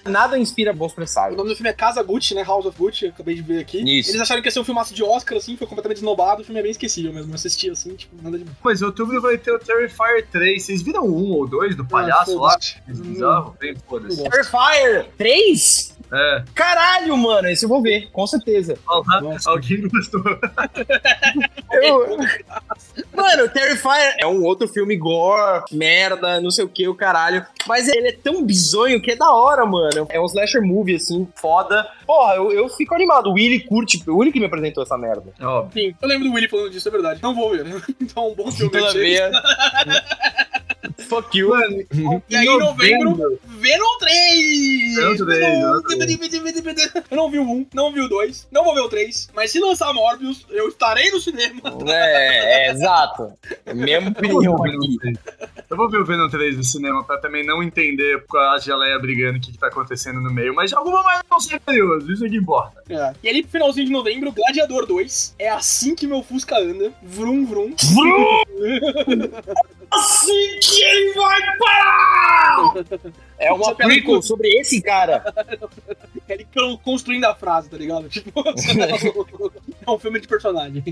Nada inspira bons O presságios. nome do filme é Casa Gucci, né? House of Gucci, eu acabei de ver aqui. Isso. Eles acharam que ia ser um filmaço de Oscar, assim, foi completamente esnobado. O filme é bem esquecível mesmo. Eu assisti assim, tipo, nada demais. Mas em outubro vai ter o Terrifier 3. Vocês viram o um ou dois do palhaço Ah, lá? foda-se. Bizarro? Bem, foda-se. Não Terrifier 3? É. Caralho, mano, esse eu vou ver, com certeza. Olha lá, Nossa. alguém gostou. Eu... Mano, Terrifier é um outro filme gore, merda, não sei o que, o caralho. Mas ele é tão bizonho que é da hora, mano. É um slasher movie, assim, foda. Porra, eu, eu fico animado. O Willy curte, o Willy que me apresentou essa merda. É óbvio. Sim, eu lembro do Willy falando disso, é verdade. Não vou ver. Então, um bom filme. Toda achei. Fuck you. Mano, E aí, em novembro, Venom 3! Venom 3, Venom- Venom Eu não vi o 1, não vi o 2, não vou ver o 3, mas se lançar Morbius, eu estarei no cinema. É, é, exato. Mesma opinião aqui. Eu vou ver o Venom 3 no cinema pra também não entender com a geleia brigando o que, que tá acontecendo no meio, mas de alguma maneira não ser curioso, isso é que importa. É. E ali pro finalzinho de novembro, Gladiador 2. É assim que meu Fusca anda. Vrum, vrum. Assim que ele vai parar! É uma prequel sobre esse cara. Ele con- construindo a frase, tá ligado? Tipo, é um filme de personagem.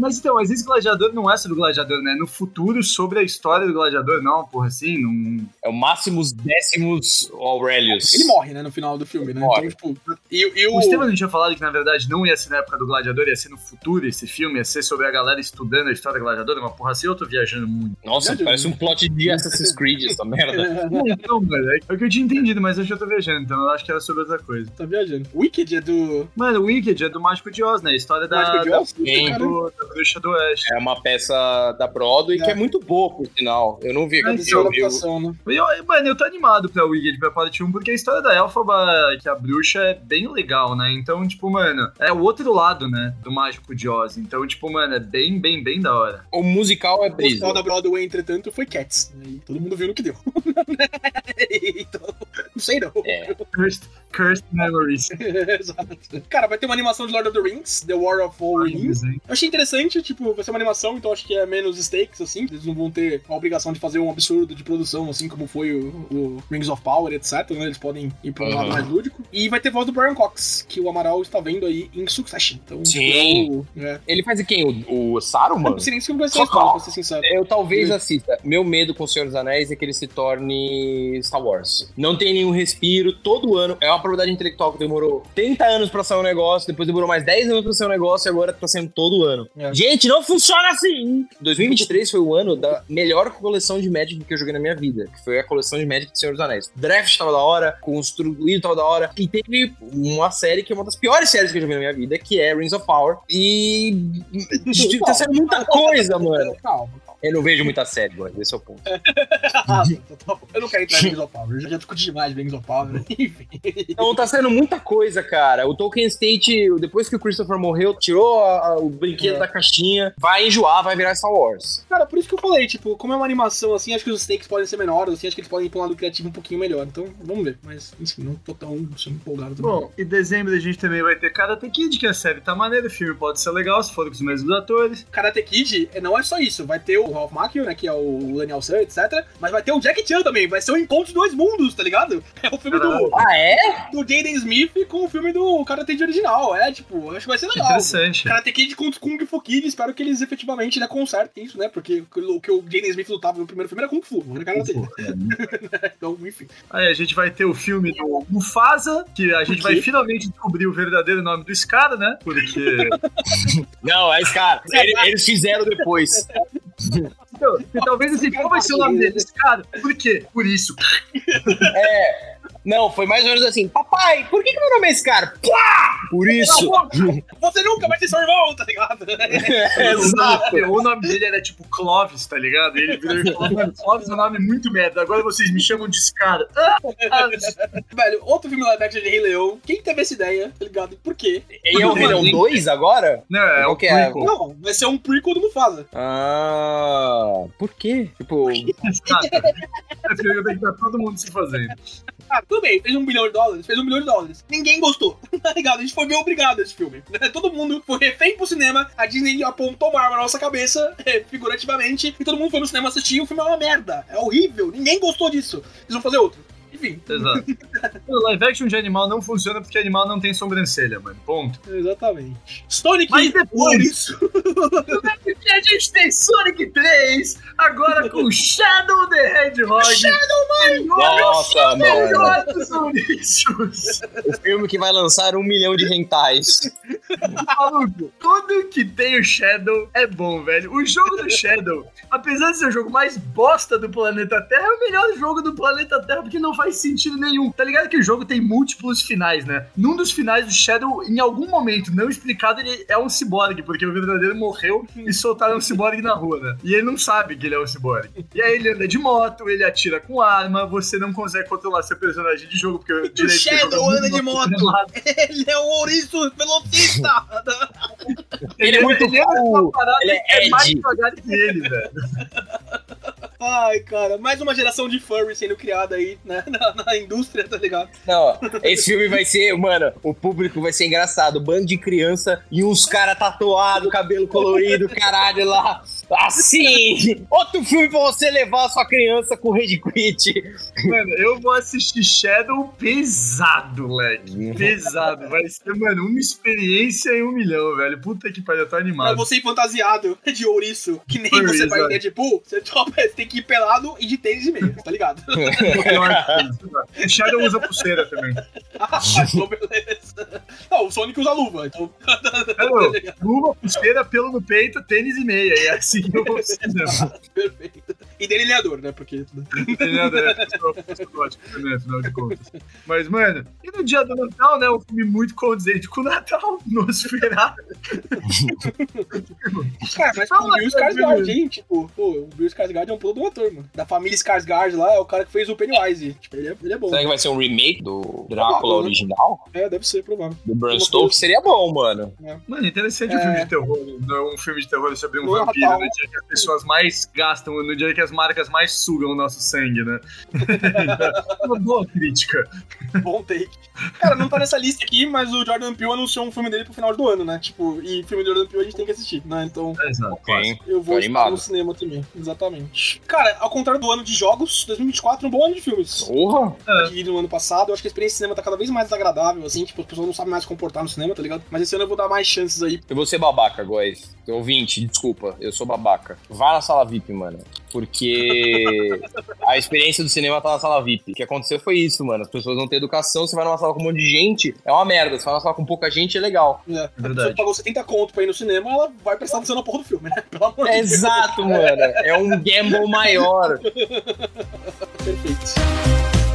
Mas então, mas esse gladiador não é sobre o gladiador, né? No futuro, sobre a história do gladiador, não, porra, assim, não. É o Máximos Décimos Aurelius. Ele morre, né, no final do filme, né? Morre. Então, tipo, e, e o... O Estevam não tinha falado que, na verdade, não ia ser na época do gladiador, ia ser no futuro esse filme, ia ser sobre a galera estudando a história do gladiador, uma porra assim, eu tô viajando muito. Nossa, Verdade. parece um plot de Assassin's Creed essa merda. Não, mano, é o que eu tinha entendido, mas eu já tô viajando, então eu acho que era sobre outra coisa. Tá viajando. Wicked é do... Mano, o Wicked é do Mágico de Oz, né? A história da, Mágico de da, Oz? Sim. Caramba. do- da bruxa do Oeste. É uma peça da Broadway que É. é muito boa, por sinal. Eu não vi é eu- adaptação, né? E eu, mano, eu tô animado pra Wicked, pra parte 1, porque a história da Elphaba, que é a bruxa, é bem legal, né? Então, tipo, mano, é o outro lado, né, do Mágico de Oz. Então, tipo, mano, é bem, bem, bem da hora. O musical é O brisa. musical da Broadway, entretanto, foi Cats. né? E todo mundo viu no que deu. então, não sei não. É. Cursed, Cursed Memories. Exato. Cara, vai ter uma animação de Lord of the Rings, The War of All Rings. Eu achei interessante, tipo, vai ser uma animação, então acho que é menos stakes, assim. Eles não vão ter a obrigação de fazer um absurdo de produção, assim como foi o, o Rings of Power, etc. Né? Eles podem ir pra um lado Uhum. mais lúdico. E vai ter voz do Brian Cox, que o Amaral está vendo aí em Succession. Então, Sim. Eu, é. Ele faz quem? O, o Eu Saruman? não sei nem se vai ser a história, pra ser sincero. Eu talvez assista. Meu medo com o Senhor dos Anéis é que ele se torne Star Wars. Não tem nenhum respiro, todo ano. É uma propriedade intelectual que demorou 30 anos pra sair um negócio, depois demorou mais 10 anos pra sair um negócio e agora tá saindo todo ano. É. Gente, não funciona assim! 2023 foi o ano da melhor coleção de Magic que eu joguei na minha vida, que foi a coleção de Magic do Senhor dos Anéis. Draft tava da hora, construído tava da hora, e teve uma série que é uma das piores séries que eu joguei na minha vida, que é Rings of Power. E tá sendo muita coisa, mano. Calma, Eu não vejo muita série, mano. Esse é o ponto. eu não quero entrar em Rings of Power. Eu já, discuti demais de Rings of Power. Enfim. Então tá sendo muita coisa, cara. O Tolkien State, depois que o Christopher morreu, tirou a- a- o brinquedo É. da caixinha, vai enjoar, vai virar Star Wars. Cara, por isso que eu falei, tipo, como é uma animação assim, acho que os stakes podem ser menores, assim, acho que eles podem ir pra um lado criativo um pouquinho melhor. Então, vamos ver. Mas, enfim, não tô tão assim, empolgado também. Bom, em dezembro a gente também vai ter Karate Kid, que a série tá maneira, o filme pode ser legal se for com os mesmos atores. Karate Kid é, não é só isso. Vai ter o Ralph Macchio, né, que é o Daniel San, etc. Mas vai ter o Jack Chan também. Vai ser o encontro de dois mundos, tá ligado? É o filme do, Ah, é? do Jaden Smith com o filme do Karate Kid original. É, tipo, acho que vai ser legal. Interessante. Karate Kid contra Kung Fu Kid, espero que eles efetivamente né, consertem isso, né? Porque o que o Jaden Smith lutava no primeiro filme era Kung Fu, não era Karate. Então, enfim. Aí a gente vai ter o filme do Mufasa, que a gente vai finalmente descobrir o verdadeiro nome desse cara, né? Porque. Não, é esse cara. Ele- Eles fizeram depois. Então, talvez assim, qual vai ser o nome desse cara? Por quê? Por isso. Não, foi mais ou menos assim. Papai, por que, que meu nome é esse cara? Plá! Por isso. Você nunca vai ser seu irmão, tá ligado? Exato. O nome dele era tipo Clovis, tá ligado? Ele virou e falou: Clovis é um nome muito merda. Agora vocês me chamam de esse cara. Ah, ah, Velho, outro filme live action de Rei Leão. Quem teve essa ideia, tá ligado? Por quê? E é o Rei Leão 2 agora? Não, é o que é? Não, vai ser um prequel do Mufasa. Ah, por quê? Tipo. É pergunta que tá todo mundo se fazendo. Ah, tudo bem, fez um bilhão de dólares, fez um bilhão de dólares. Ninguém gostou, tá ligado? A gente foi obrigado a esse filme. Todo mundo foi refém pro cinema, a Disney apontou uma arma na nossa cabeça, eh, figurativamente, e todo mundo foi no cinema assistir, o filme é uma merda. É horrível, ninguém gostou disso. Eles vão fazer outro. Enfim, Exato. O live action de animal não funciona porque animal não tem sobrancelha, mano. Ponto. exatamente. Sonic Mas depois-. E a gente tem Sonic 3, agora com Shadow the Hedgehog. Shadow, mano! nossa, mano. O filme que vai lançar um milhão de rentais. Maluco, tudo que tem o Shadow é bom, velho. O jogo do Shadow, apesar de ser o jogo mais bosta do planeta Terra, é o melhor jogo do planeta Terra porque não faz sentido nenhum. Tá ligado que o jogo tem múltiplos finais, né? Num dos finais, o Shadow, em algum momento não explicado, ele é um ciborgue, porque o verdadeiro morreu e soltaram um ciborgue na rua, né? E ele não sabe que ele é um ciborgue. E aí ele anda de moto, ele atira com arma, você não consegue controlar seu personagem de jogo, porque o direito Shadow anda de moto. Ele é o ouriço velocista. Ele é muito ele cool, uma parada ele é é mais devagar que ele, velho. Ai, cara, mais uma geração de furry sendo criada aí né, na, na indústria, tá ligado? Não, esse filme vai ser, mano, o público vai ser engraçado. Bando de criança e uns caras tatuados, cabelo colorido, caralho lá. Assim! Outro filme pra você levar a sua criança com Red Quit. Mano, eu vou assistir Shadow pesado, moleque. Uhum. Pesado. Vai ser, mano, uma experiência em um milhão, velho. Puta que pariu, eu tô Pra animado. você ir fantasiado de ouriço, que nem Furry, você vai exato. em Deadpool, você, topa, tem que ir pelado e de tênis e meia, tá ligado? O Shadow usa pulseira também. Ah, então beleza. Não, o Sonic usa luva, então. Não, luva, pulseira, pelo no peito, tênis e meia. E é assim não. Perfeito. E delineador, né? Porque. Ver, é né, afinal de contas. Mas, mano, e no dia do Natal, né? Um filme muito condizente com o Natal, Nosferatu. Cara, mas Não, com o Bill Skarsgård, hein? Tipo, pô, o Bill Skarsgård é um pulo do ator, mano. Da família Skarsgård lá, é o cara que fez o Pennywise. Tipo, ele é, ele é bom. Será que vai ser um remake do Drácula né? original? É, deve ser, provável. Do Bram Stoker? Seria bom, mano. Mano, interessante É. um filme de terror. Não um filme de terror sobre um Não é vampiro, Natal. no dia que as pessoas mais gastam, no dia que as marcas mais sugam o nosso sangue, né? Uma boa crítica. Bom take. Cara, não tá nessa lista aqui, mas o Jordan Peele anunciou um filme dele pro final do ano, né? Tipo, e filme do Jordan Peele a gente tem que assistir, né? Então. Exato. Eu vou estar no cinema também, exatamente. Cara, ao contrário do ano de jogos, 2024 é um bom ano de filmes. Porra! Que no ano passado, eu acho que a experiência de cinema tá cada vez mais desagradável, assim, tipo, as pessoas não sabem mais se comportar no cinema, tá ligado? Mas esse ano eu vou dar mais chances aí. Eu vou ser babaca, guys. Ouvinte, desculpa, eu sou babaca. Vá na sala VIP, mano. Porque a experiência do cinema tá na sala VIP. O que aconteceu foi isso, mano. As pessoas não têm educação, você vai numa sala com um monte de gente, é uma merda. Você vai numa sala com pouca gente, é legal. É, a pessoa Verdade. que pagou 70 conto pra ir no cinema, ela vai prestar atenção na porra do filme, né? Pelo amor de Deus. Exato, mano. É um gamble maior. Perfeito.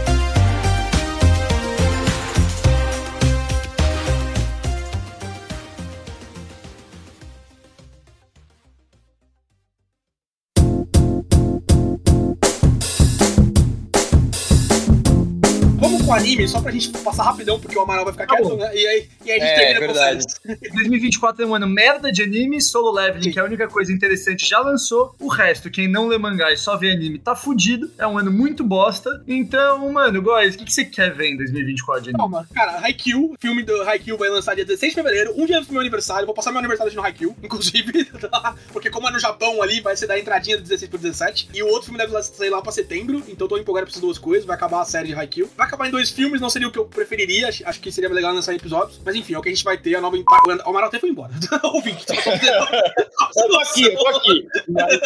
Anime, só pra gente passar rapidão, porque o Amaral vai ficar Tá quieto, bom. né? E aí, e aí a gente É, termina verdade. com o 2024 é um ano merda de anime, solo leveling, Sim. que é a única coisa interessante, já lançou. O resto, quem não lê mangá e só vê anime, tá fudido. É um ano muito bosta. Então, mano, Góis, o que, que você quer ver em 2024 de anime? Calma, cara, Haikyuu, o filme do Haikyuu vai lançar dia 16 de fevereiro, um dia antes do meu aniversário. Vou passar meu aniversário no Haikyuu, inclusive, tá? porque como é no Japão ali, vai ser da entradinha do 16 pro 17. E o outro filme deve sair lá pra setembro, então tô empolgado pra essas duas coisas. Vai acabar a série de Haikyuu. Vai acabar em dois filmes, não seria o que eu preferiria, acho, que seria legal lançar episódios. Mas enfim, é o que a gente vai ter, a nova... empa- O Amaral até foi embora. Ouvinte, tá. Eu tô aqui, eu tô aqui. Mas,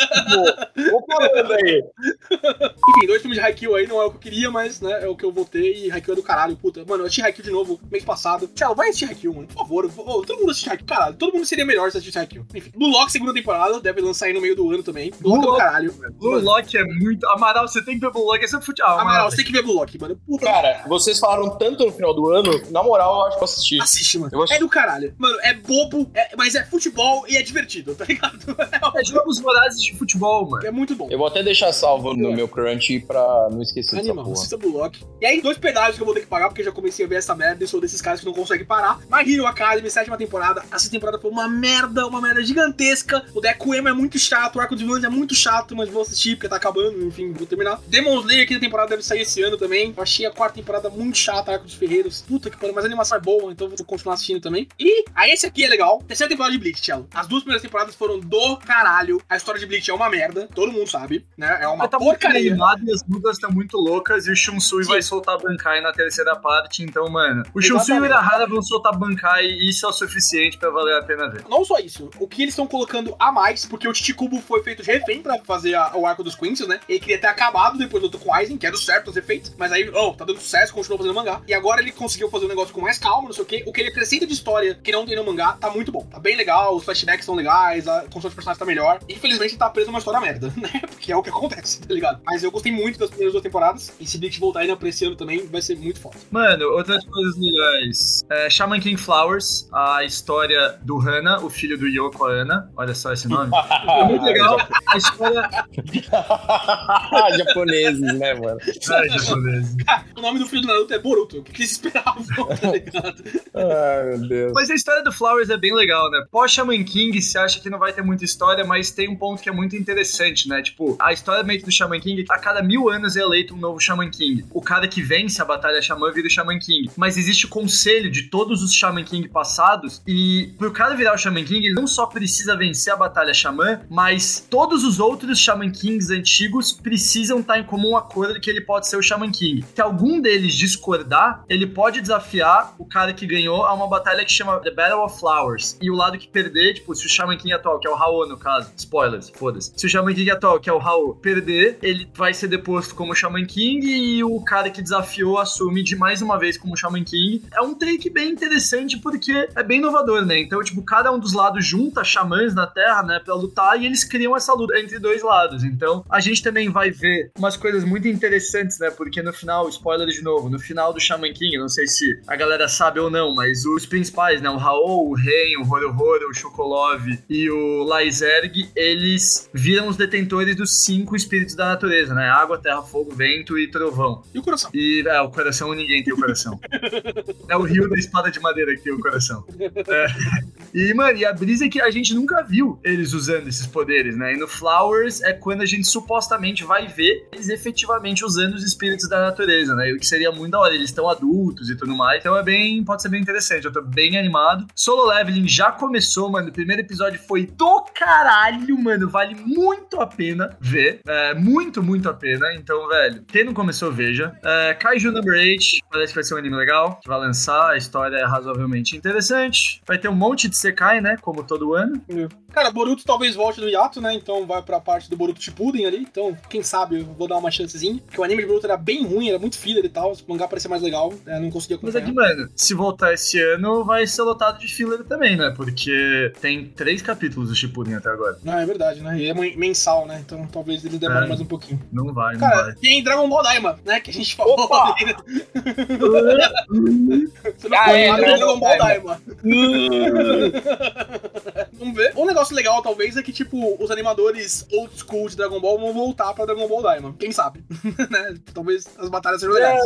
vou falando aí. Enfim, dois filmes de Haikyuu aí não é o que eu queria, mas, né, é o que eu vou ter e Haikyuu é do caralho, puta. Mano, eu assisti Haikyuu de novo mês passado. Tchau, vai assistir Haikyuu, mano, por favor. Todo mundo assiste Haikyuu, caralho. Todo mundo seria melhor se assistisse Haikyuu. Enfim, Blue Lock, segunda temporada, deve lançar aí no meio do ano também. Blue Lock é do Lock. caralho. Blue Lock é muito. Amaral, você tem que ver Blue Lock, é futebol. Amaral, você tem que ver Blue Lock, mano. Puta, Cara, vocês falaram tanto no final do ano, na moral, eu acho que eu assisti. assiste, mano. É do caralho. Mano, é bobo, é- mas é futebol e é divertido, tá ligado? É jogos vorazes de futebol, mano. É muito bom. Eu vou até deixar salvo no meu crunch pra não esquecer dessa Animal, porra. assista Blue Lock. E aí, dois pedágios que eu vou ter que pagar, porque eu já comecei a ver essa merda e sou desses caras que não conseguem parar. My Hero Academy, sétima temporada. Essa temporada foi uma merda, uma merda gigantesca. O Deku Emo é muito chato, o arco de vilões é muito chato, mas vou assistir porque tá acabando, enfim, vou terminar. Demon Slayer, quinta temporada, deve sair esse ano também. Eu achei a quarta temporada muito chata, arco dos ferreiros. Puta que pariu, mas a animação é boa, então vou continuar assistindo também. E aí, esse aqui é legal. Terceira temporada de Bleach, Cello. As duas primeiras temporadas foram do caralho. A história de Bleach é uma merda, todo mundo sabe, né? É uma tá porcaria. e as lutas estão muito loucas e o Shunsui Sim. vai soltar Bankai na terceira parte, então, mano. O Shunsui e o. Irahara vão soltar Bankai e isso é o suficiente pra valer a pena ver. Não só isso, o que eles estão colocando a mais, porque o Titicubo foi feito de refém pra fazer a- o arco dos Queens, né? Ele queria ter acabado depois do outro com Aizen, que era o certo os efeitos, mas aí, oh, tá dando certo, sucesso, continuou fazendo mangá. E agora ele conseguiu fazer um negócio com mais calma, não sei o quê. O que ele acrescenta de história que não tem no mangá tá muito bom. Tá bem legal, os flashbacks são legais, a construção de personagens tá melhor. Infelizmente ele tá preso numa história merda, né? Porque é o que acontece, tá ligado? Mas eu gostei muito das primeiras duas temporadas. E se Bleach voltar ainda pra esse ano também, vai ser muito foda. Mano, outras coisas legais. É, Shaman King Flowers, a história do Hana, o filho do Yoko Ana. Olha só esse nome. É muito legal. A história. Japoneses, né, mano? Ai, japonês. O nome do filho do Naruto é Boruto. O que eles esperavam, tá ligado? Ai, meu Deus. Mas a história do Flowers é bem legal, né? Pós Shaman King, você acha que não vai ter muita história, mas tem um ponto que é muito interessante, né? Tipo, a história meio que do Shaman King, a cada mil anos é eleito um novo Shaman King. O cara que vence a batalha Shaman vira o Shaman King. Mas existe o conselho de todos os Shaman King passados, e pro cara virar o Shaman King, ele não só precisa vencer a batalha Shaman, mas todos os outros Shaman Kings antigos precisam estar em comum acordo que ele pode ser o Shaman King. Se algum deles discordar, ele pode desafiar o cara que ganhou a uma batalha que chama The Battle of Flowers. E o lado que perder, tipo, se o Shaman King atual, que é o Raul no caso, spoilers, foda-se. Se o Shaman King atual, que é o Raul, perder, ele vai ser deposto como Shaman King e o cara que desafiou assume de mais uma vez como Shaman King. É um take bem interessante porque é bem inovador, né? Então, tipo, cada um dos lados junta xamãs na Terra, né, pra lutar e eles criam essa luta entre dois lados. Então, a gente também vai ver umas coisas muito interessantes, né? Porque no final, spoiler de novo, no final do Shaman King, não sei se a galera sabe ou não, mas os principais, né? O Raul, o Ren, o Horohoro, o Chokolov e o Laizerg, eles viram os detentores dos cinco espíritos da natureza, né? Água, terra, fogo, vento e trovão. E o coração? E é, o coração ninguém tem o coração. é o rio da espada de madeira que tem o coração. É. E, mano, e a brisa é que a gente nunca viu eles usando esses poderes, né? E no Flowers é quando a gente supostamente vai ver eles efetivamente usando os espíritos da natureza, né? O que seria muito da hora. Eles estão adultos e tudo mais. Então é bem. Pode ser bem interessante. Eu tô bem animado. Solo Leveling já começou, mano. O primeiro episódio foi do caralho, mano. Vale muito a pena ver. É, muito, muito a pena. Então, velho, quem não começou, veja. É, Kaiju Number 8. Parece que vai ser um anime legal. Que vai lançar. A história é razoavelmente interessante. Vai ter um monte de Sekai, né? Como todo ano. Cara, Boruto talvez volte do hiato, né? Então vai pra parte do Boruto Shippuden ali. Então, quem sabe eu vou dar uma chancezinha. Porque o anime de Boruto era bem ruim, era muito filler e tal. O mangá parecia mais legal. né? não conseguia Mas acompanhar. aqui, mano, se voltar esse ano, vai ser lotado de filler também, né? Porque tem três capítulos do Shippuden até agora. Ah, é verdade, né? E é men- mensal, né? Então talvez ele demore É. mais um pouquinho. Não vai, não Cara, vai. tem Dragon Ball Daima, né? Que a gente falou. Opa! Você não Ah, é, Dragon Dragon Ball Ball Daima. Vamos ver. Um negócio legal, talvez, é que, tipo, os animadores old school de Dragon Ball vão voltar pra Dragon Ball Daima. Quem sabe? né? Talvez as batalhas sejam legais.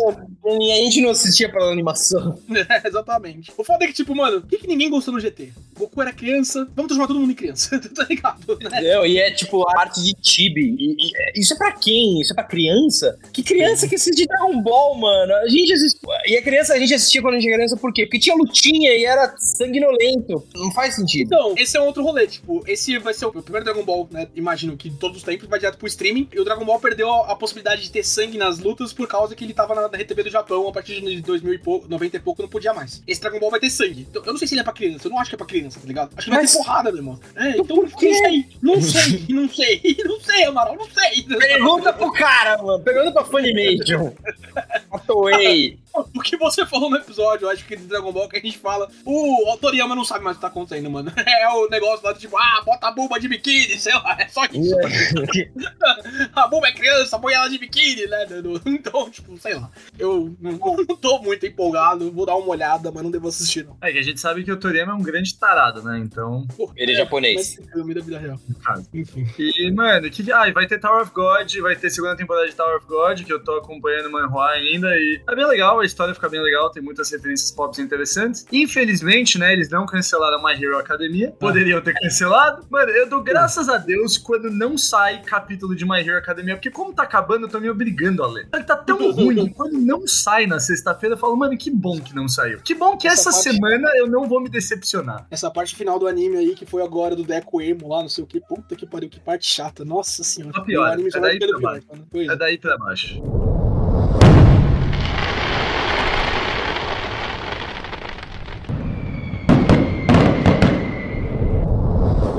E a gente não assistia pela animação. É, exatamente. O foda é que, tipo, mano, por que, que ninguém gostou no GT? Goku era criança, vamos transformar todo mundo em criança, tá ligado? Né? Não, e é tipo a parte de Tibi. E, e, é, isso é pra quem? Isso é pra criança? Que criança que assiste Dragon Ball, mano? A gente assiste. E a criança, a gente assistia quando a gente era criança por quê? Porque tinha lutinha e era sanguinolento. Não faz sentido. Então, esse é um outro rolê, tipo, esse vai ser o primeiro Dragon Ball, né? Imagino que todos os tempos vai direto pro streaming. E o Dragon Ball perdeu a, a possibilidade de ter sangue nas lutas por causa que ele tava na, na RTB do Japão a partir de 2000 e pouco, 90 e pouco, não podia mais. Esse Dragon Ball vai ter sangue. Então, eu não sei se ele é pra criança, eu não acho que é pra criança, tá ligado? Acho que vai Mas- ter porrada, meu irmão. É, então, por quê? não sei, não sei, não sei, não sei, Amaral, não sei. Pergunta pro cara, mano. Pergunta pra Funimation. A Toei. O que você falou no episódio, eu acho que de Dragon Ball, que a gente fala, o Toriyama não sabe mais o que tá acontecendo, mano. É o negócio lá de tipo, ah, bota a bomba de biquíni, sei lá, é só isso. a bomba é criança, põe ela de biquíni, né? Então, tipo, sei lá. Eu não, não tô muito empolgado, vou dar uma olhada, mas não devo assistir, não. É que a gente sabe que o Toriyama é um grande tarado, né? Então. Pô, Ele é japonês. filme da vida real. caso. Enfim. E, mano, que. Ah, e vai ter Tower of God, vai ter segunda temporada de Tower of God, que eu tô acompanhando o manhua ainda. E é bem legal, a história fica bem legal, tem muitas referências pop interessantes. Infelizmente, né, eles não cancelaram My Hero Academia. Poderiam ter cancelado. Mano, eu dou graças a Deus quando não sai capítulo de My Hero Academia, porque como tá acabando, eu tô me obrigando a ler. Tá tão ruim, que quando não sai na sexta-feira, eu falo, mano, que bom que não saiu. Que bom que Essa essa, parte- semana eu não vou me decepcionar. Essa parte final do anime aí, que foi agora do Deco Emo lá, não sei o que. Puta que pariu, que parte chata. Nossa senhora. Só O anime já é vai daí pra pior, É é. daí pra baixo.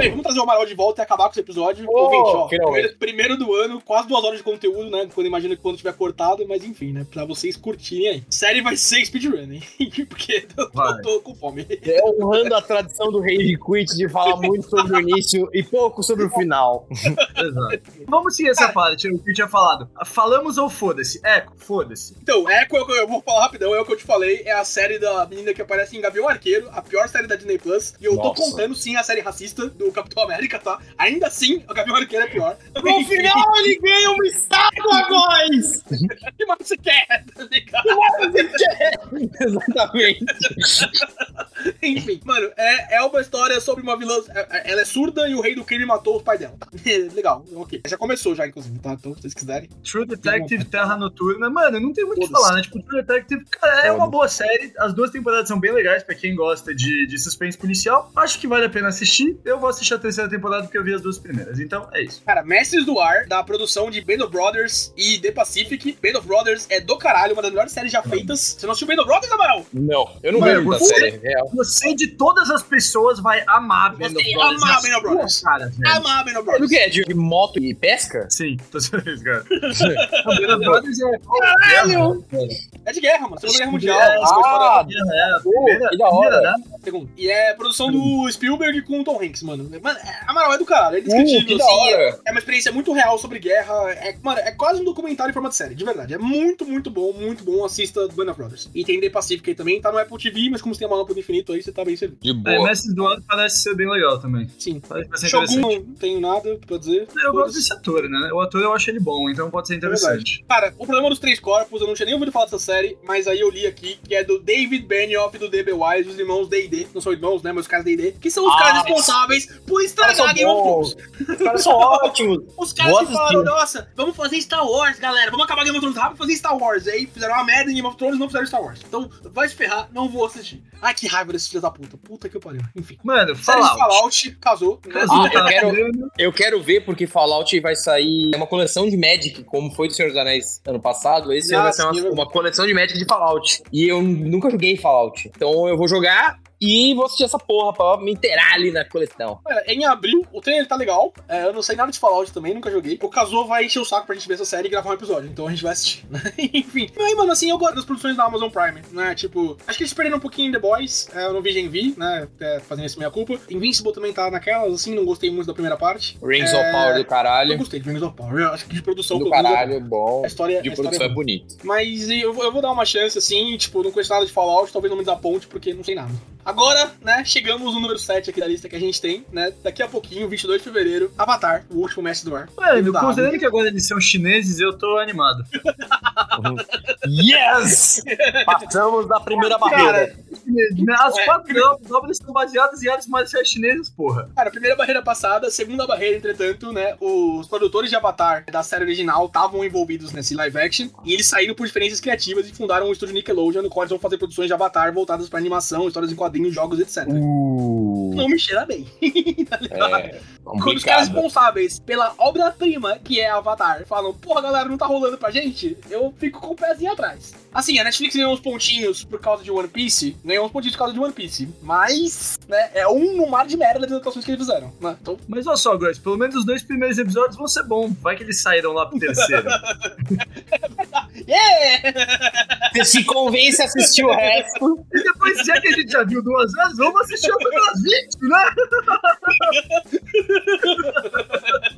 Bem, vamos trazer o Amaral de volta e acabar com esse episódio. Oh, Ouvinte, ó, primeiro, primeiro do ano, quase duas horas de conteúdo, né? Quando imagino que quando tiver cortado, mas enfim, né? Pra vocês curtirem aí. Série vai ser speedrun, hein? Porque eu tô, tô com fome. É honrando a tradição do Rage Quit de falar muito sobre o início e pouco sobre o final. Exato. Vamos seguir essa parte, o que eu tinha falado. Falamos ou foda-se? Eco, foda-se. Então, Echo, é que eu vou falar rapidão, é o que eu te falei, é a série da menina que aparece em Gavião Arqueiro, a pior série da Disney Plus. E eu tô Nossa. contando sim a série racista do Capitão América, tá? Ainda assim, o Gavião Arqueiro é pior. No final ele ganha uma estátua! O que mais você quer? Tá ligado? Exatamente. Enfim, mano, é, é uma história sobre uma vilã. é- é- Ela é surda e o rei do crime matou o pai dela. Legal, ok. Já começou já, inclusive, tá? Então, se vocês quiserem. True Detective Terra Noturna. Mano, não tem muito o que falar, né? Tipo, True Detective, cara, é uma boa série. As duas temporadas são bem legais pra quem gosta de, de suspense policial. Acho que vale a pena assistir. Eu vou assistir a terceira temporada porque eu vi as duas primeiras. Então, é isso. Cara, Mestres do Ar, da produção de Band of Brothers e The Pacific. Band of Brothers é do caralho, uma das melhores séries já feitas. Você não assistiu Band of Brothers, Amaral? Não, eu não vejo você- série, real. Você, de todas as pessoas, vai amar Band Você of Brothers. amar Band of Brothers. velho. Amar Band of É Brothers. que? É de de moto e pesca? Sim, tô sabendo isso, cara. Band of Brothers é. Caralho! É de guerra, mano. Segunda Guerra Mundial. É, Ah, É, que da hora. Segundo. E é produção do Spielberg com o Tom Hanks, mano. Mano, é- Amaral é do caralho. É Uh, que da assim. É uma experiência muito real sobre guerra. É, mano, é quase um documentário em forma de série, de verdade. É muito, muito bom, muito bom. Assista Band of Brothers. E tem The Pacific aí também, tá no Apple TV, mas como você tem uma lâmpada do infinito aí, você tá bem servido. De É, boa. Mestre do Ano parece ser bem legal também. Sim. Parece Shogun, interessante. não tenho nada pra dizer. Eu gosto desse ator, né? O ator eu acho ele bom, então pode ser interessante. Cara, o problema dos três corpos, eu não tinha nem ouvido falar dessa série, mas aí eu li aqui, que é do David Benioff e do D.B. Wise, os irmãos D&D. Não são irmãos, né, mas os caras D&D. Que são os Ah, caras responsáveis por estragar Game of. Thrones. Os caras são ótimos. Os caras Vou que falaram, nossa, vamos fazer Star Wars, galera. Vamos acabar Game of Thrones rápido e fazer Star Wars. Aí fizeram uma merda em Game of Thrones e não fizeram Star Wars. Então, vai se ferrar, não vou assistir. Ai, que raiva desses filhos da puta. Puta que pariu. Enfim. Mano, Série de Fallout. Fallout, casou. né? Caso Ah, eu tá quero- Eu quero ver porque Fallout vai sair é uma coleção de Magic, como foi do Senhor dos Anéis ano passado. Esse Ah, ano vai ser uma, uma coleção de Magic de Fallout. E eu nunca joguei Fallout. Então eu vou jogar e vou assistir essa porra pra me inteirar ali na coleção. Olha, em abril, o trailer tá legal. É, eu não sei nada de Fallout também, nunca joguei. O Kazuo vai encher o saco pra gente ver essa série e gravar um episódio. Então a gente vai assistir. né? Enfim. Mas aí, mano, assim, eu gosto das produções da Amazon Prime, né? Tipo, acho que eles perderam um pouquinho em The Boys. É, eu não vi Gen V, né? É, fazendo esse minha culpa. Invincible também tá naquelas, assim, não gostei muito da primeira parte. Rings É, of Power do Eu caralho. gostei de Rings of Power. Eu acho que de produção Do caralho, é bom. A história, De a história produção é é boa. bonito. Mas eu vou, eu vou dar uma chance, assim, tipo, não conheço nada de Fallout, talvez não me desaponte, porque não sei nada. Agora, né, chegamos no número 7 aqui da lista que a gente tem, né? Daqui a pouquinho, 22 de fevereiro, Avatar, o último mestre do ar. Mano, considerando que agora eles são chineses, eu tô animado. Yes! Passamos da primeira barreira. Cara, As É. quatro obras- são baseadas em artes marciais chinesas, porra. Cara, primeira barreira passada, segunda barreira, entretanto, né? Os produtores de Avatar da série original estavam envolvidos nesse live action e eles saíram por diferenças criativas e fundaram o estúdio Nickelodeon, no qual eles vão fazer produções de Avatar voltadas pra animação, histórias em quadrinhos, jogos, etc. Uh, Não me cheira bem. tá ligado? é, Quando os caras responsáveis pela obra-prima que é Avatar falam, porra, galera, não tá rolando pra gente, eu fico com o pezinho atrás. Assim, a Netflix ganhou uns pontinhos por causa de One Piece, ganhou uns pontinhos por causa de One Piece, mas, né, é um no mar de merda das adaptações que eles fizeram, né? Então, Mas olha só, Góis, pelo menos os dois primeiros episódios vão ser bons. Vai que eles saíram lá pro terceiro. yeah! Você se convence a assistir o resto. e depois, já que a gente já viu duas vezes, vamos assistir outras 20, né?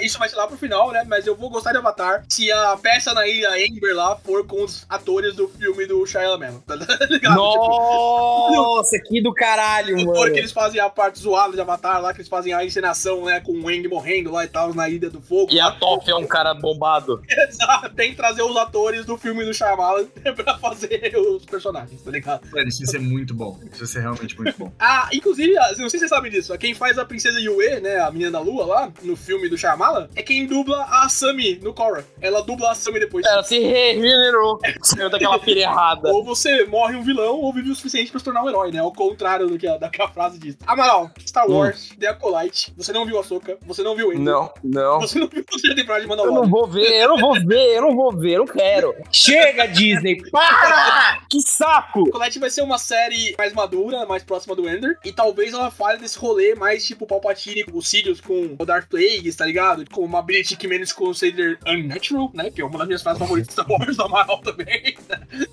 Ah, Isso vai ser lá pro final, né? Mas eu vou gostar de Avatar se a peça na ilha Ember lá for com os atores do filme do Shia LaMelo, tá ligado? Tipo, Nossa, que do caralho, Fora mano. que eles fazem a parte zoada de Avatar lá, que eles fazem a encenação, né, com o Wang morrendo lá e tal, na Ilha do Fogo. E a Toff é um cara bombado. Exato, Tem que trazer os atores do filme do Shyamalan pra fazer os personagens, tá ligado? Mano, isso vai ser muito bom. Isso vai ser realmente muito bom. Ah, inclusive, ah, não sei se vocês sabem disso, quem faz a Princesa Yue, né, a menina da lua lá, no filme do Shyamalan, é quem dubla a Sami no Korra. Ela dubla a Sami depois. Ela se regenerou. Saiu daquela errada. Ou você morre um vilão ou vive o suficiente pra se tornar um herói, né? Ao contrário do que a, da que a frase diz. Amaral, Star Hum. Wars, The Acolyte. Você não viu a Soca, você não viu Endor. Não, não. Você não viu a terceira temporada de Eu não Mandalorian. vou ver, eu não vou ver, eu não vou ver, eu não quero. Chega, Disney, para! Que saco! Acolyte vai ser uma série mais madura, mais próxima do Ender. E talvez ela fale desse rolê mais tipo Palpatine, o Sirius com o Darth Plagueis, tá ligado? Com uma Ability que menos consider unnatural, né? Que é uma das minhas frases favoritas da Wars do Amaral também.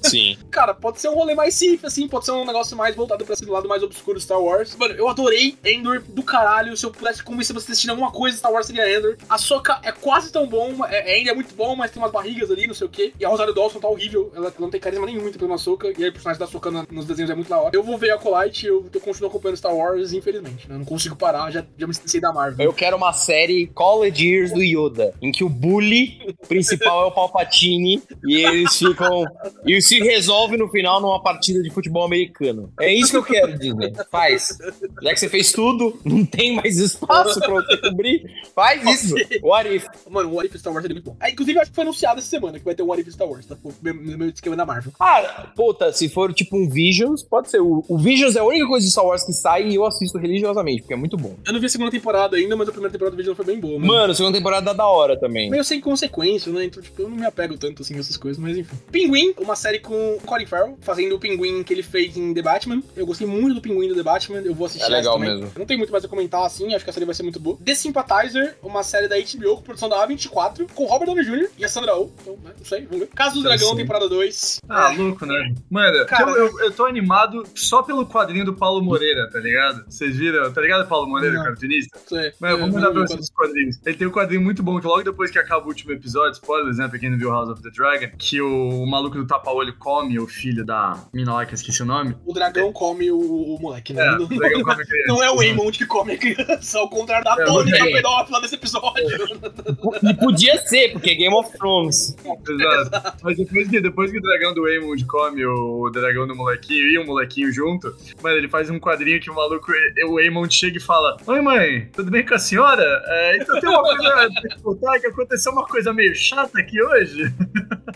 Sim. Cara, pode ser um rolê mais Sith, assim, pode ser um negócio mais voltado pra esse lado mais obscuro de Star Wars. Mano, eu adorei Endor do caralho. Se eu pudesse convencer você a assistir alguma coisa, Star Wars seria Endor. A Soca é quase tão bom, é, ainda é muito bom, mas tem umas barrigas ali, não sei o quê. E a Rosário Dawson tá horrível, ela não tem carisma nenhum interpretando a Soca. E aí o personagem da Soca na- nos desenhos é muito da hora. Eu vou ver a Colite, eu, eu continuo acompanhando Star Wars, infelizmente. Né? Eu não consigo parar, já, já me esqueci da Marvel. Eu quero uma série College Years do Yoda, em que o bully principal é o Palpatine e eles ficam. E se resolve no final numa partida de futebol americano. É isso que eu quero, Disney. Faz. Já que você fez tudo, não tem mais espaço pra você cobrir. Faz isso. What if? Mano, o What If Star Wars é muito bom. Ah, inclusive, eu acho que foi anunciado essa semana que vai ter o What If Star Wars, tá? Meu, meu esquema da Marvel. Ah, puta, se for tipo um Visions, pode ser. O, o Visions é a única coisa de Star Wars que sai e eu assisto religiosamente, porque é muito bom. Eu não vi a segunda temporada ainda, mas a primeira temporada do vídeo foi bem boa. Mano. Mano, a segunda temporada da hora também. Meio sem consequência, né? Então, tipo, eu não me apego tanto assim nessas coisas, mas enfim. Pinguim, uma série com o Colin Farrell, fazendo o Pinguim que ele fez em The Batman. Eu gostei muito do Pinguim do The Batman, eu vou assistir É legal essa também. mesmo. Não tem muito mais a comentar assim, acho que a série vai ser muito boa. The Sympathizer, uma série da HBO com produção da A24, com Robert Downey Jr. e a Sandra Oh. Então, né, não sei, vamos ver. Caso do Dragão, temporada 2. Ah, louco, né? Mano, Cara- eu, eu, eu tô animado só pelo quadrinho do Paulo Moreira, tá ligado? Vocês viram? Tá ligado, Paulo Moreira, Não. cartunista? Sei. Mano, eu vou mandar pra vocês os quadrinhos. Ele tem um quadrinho muito bom, que logo depois que acaba o último episódio, spoilers, né, pra quem não viu House of the Dragon, que o, o maluco do tapa-olho come o filho da mina lá, que eu esqueci o nome. O dragão come o, o moleque, né? É, Não- o dragão come a criança. Não é o Eamon que come a criança, ao contrário da É, tônica ok. pedófila desse episódio. E podia ser, porque é Game of Thrones. Exato. Mas depois que, depois que o dragão do Waymond come o dragão do molequinho e o molequinho junto, mano, ele faz um quadrinho que o maluco, o Waymond chega e fala: Oi, mãe, tudo bem com a senhora? É, então tem uma coisa pra contar que aconteceu uma coisa meio chata aqui hoje.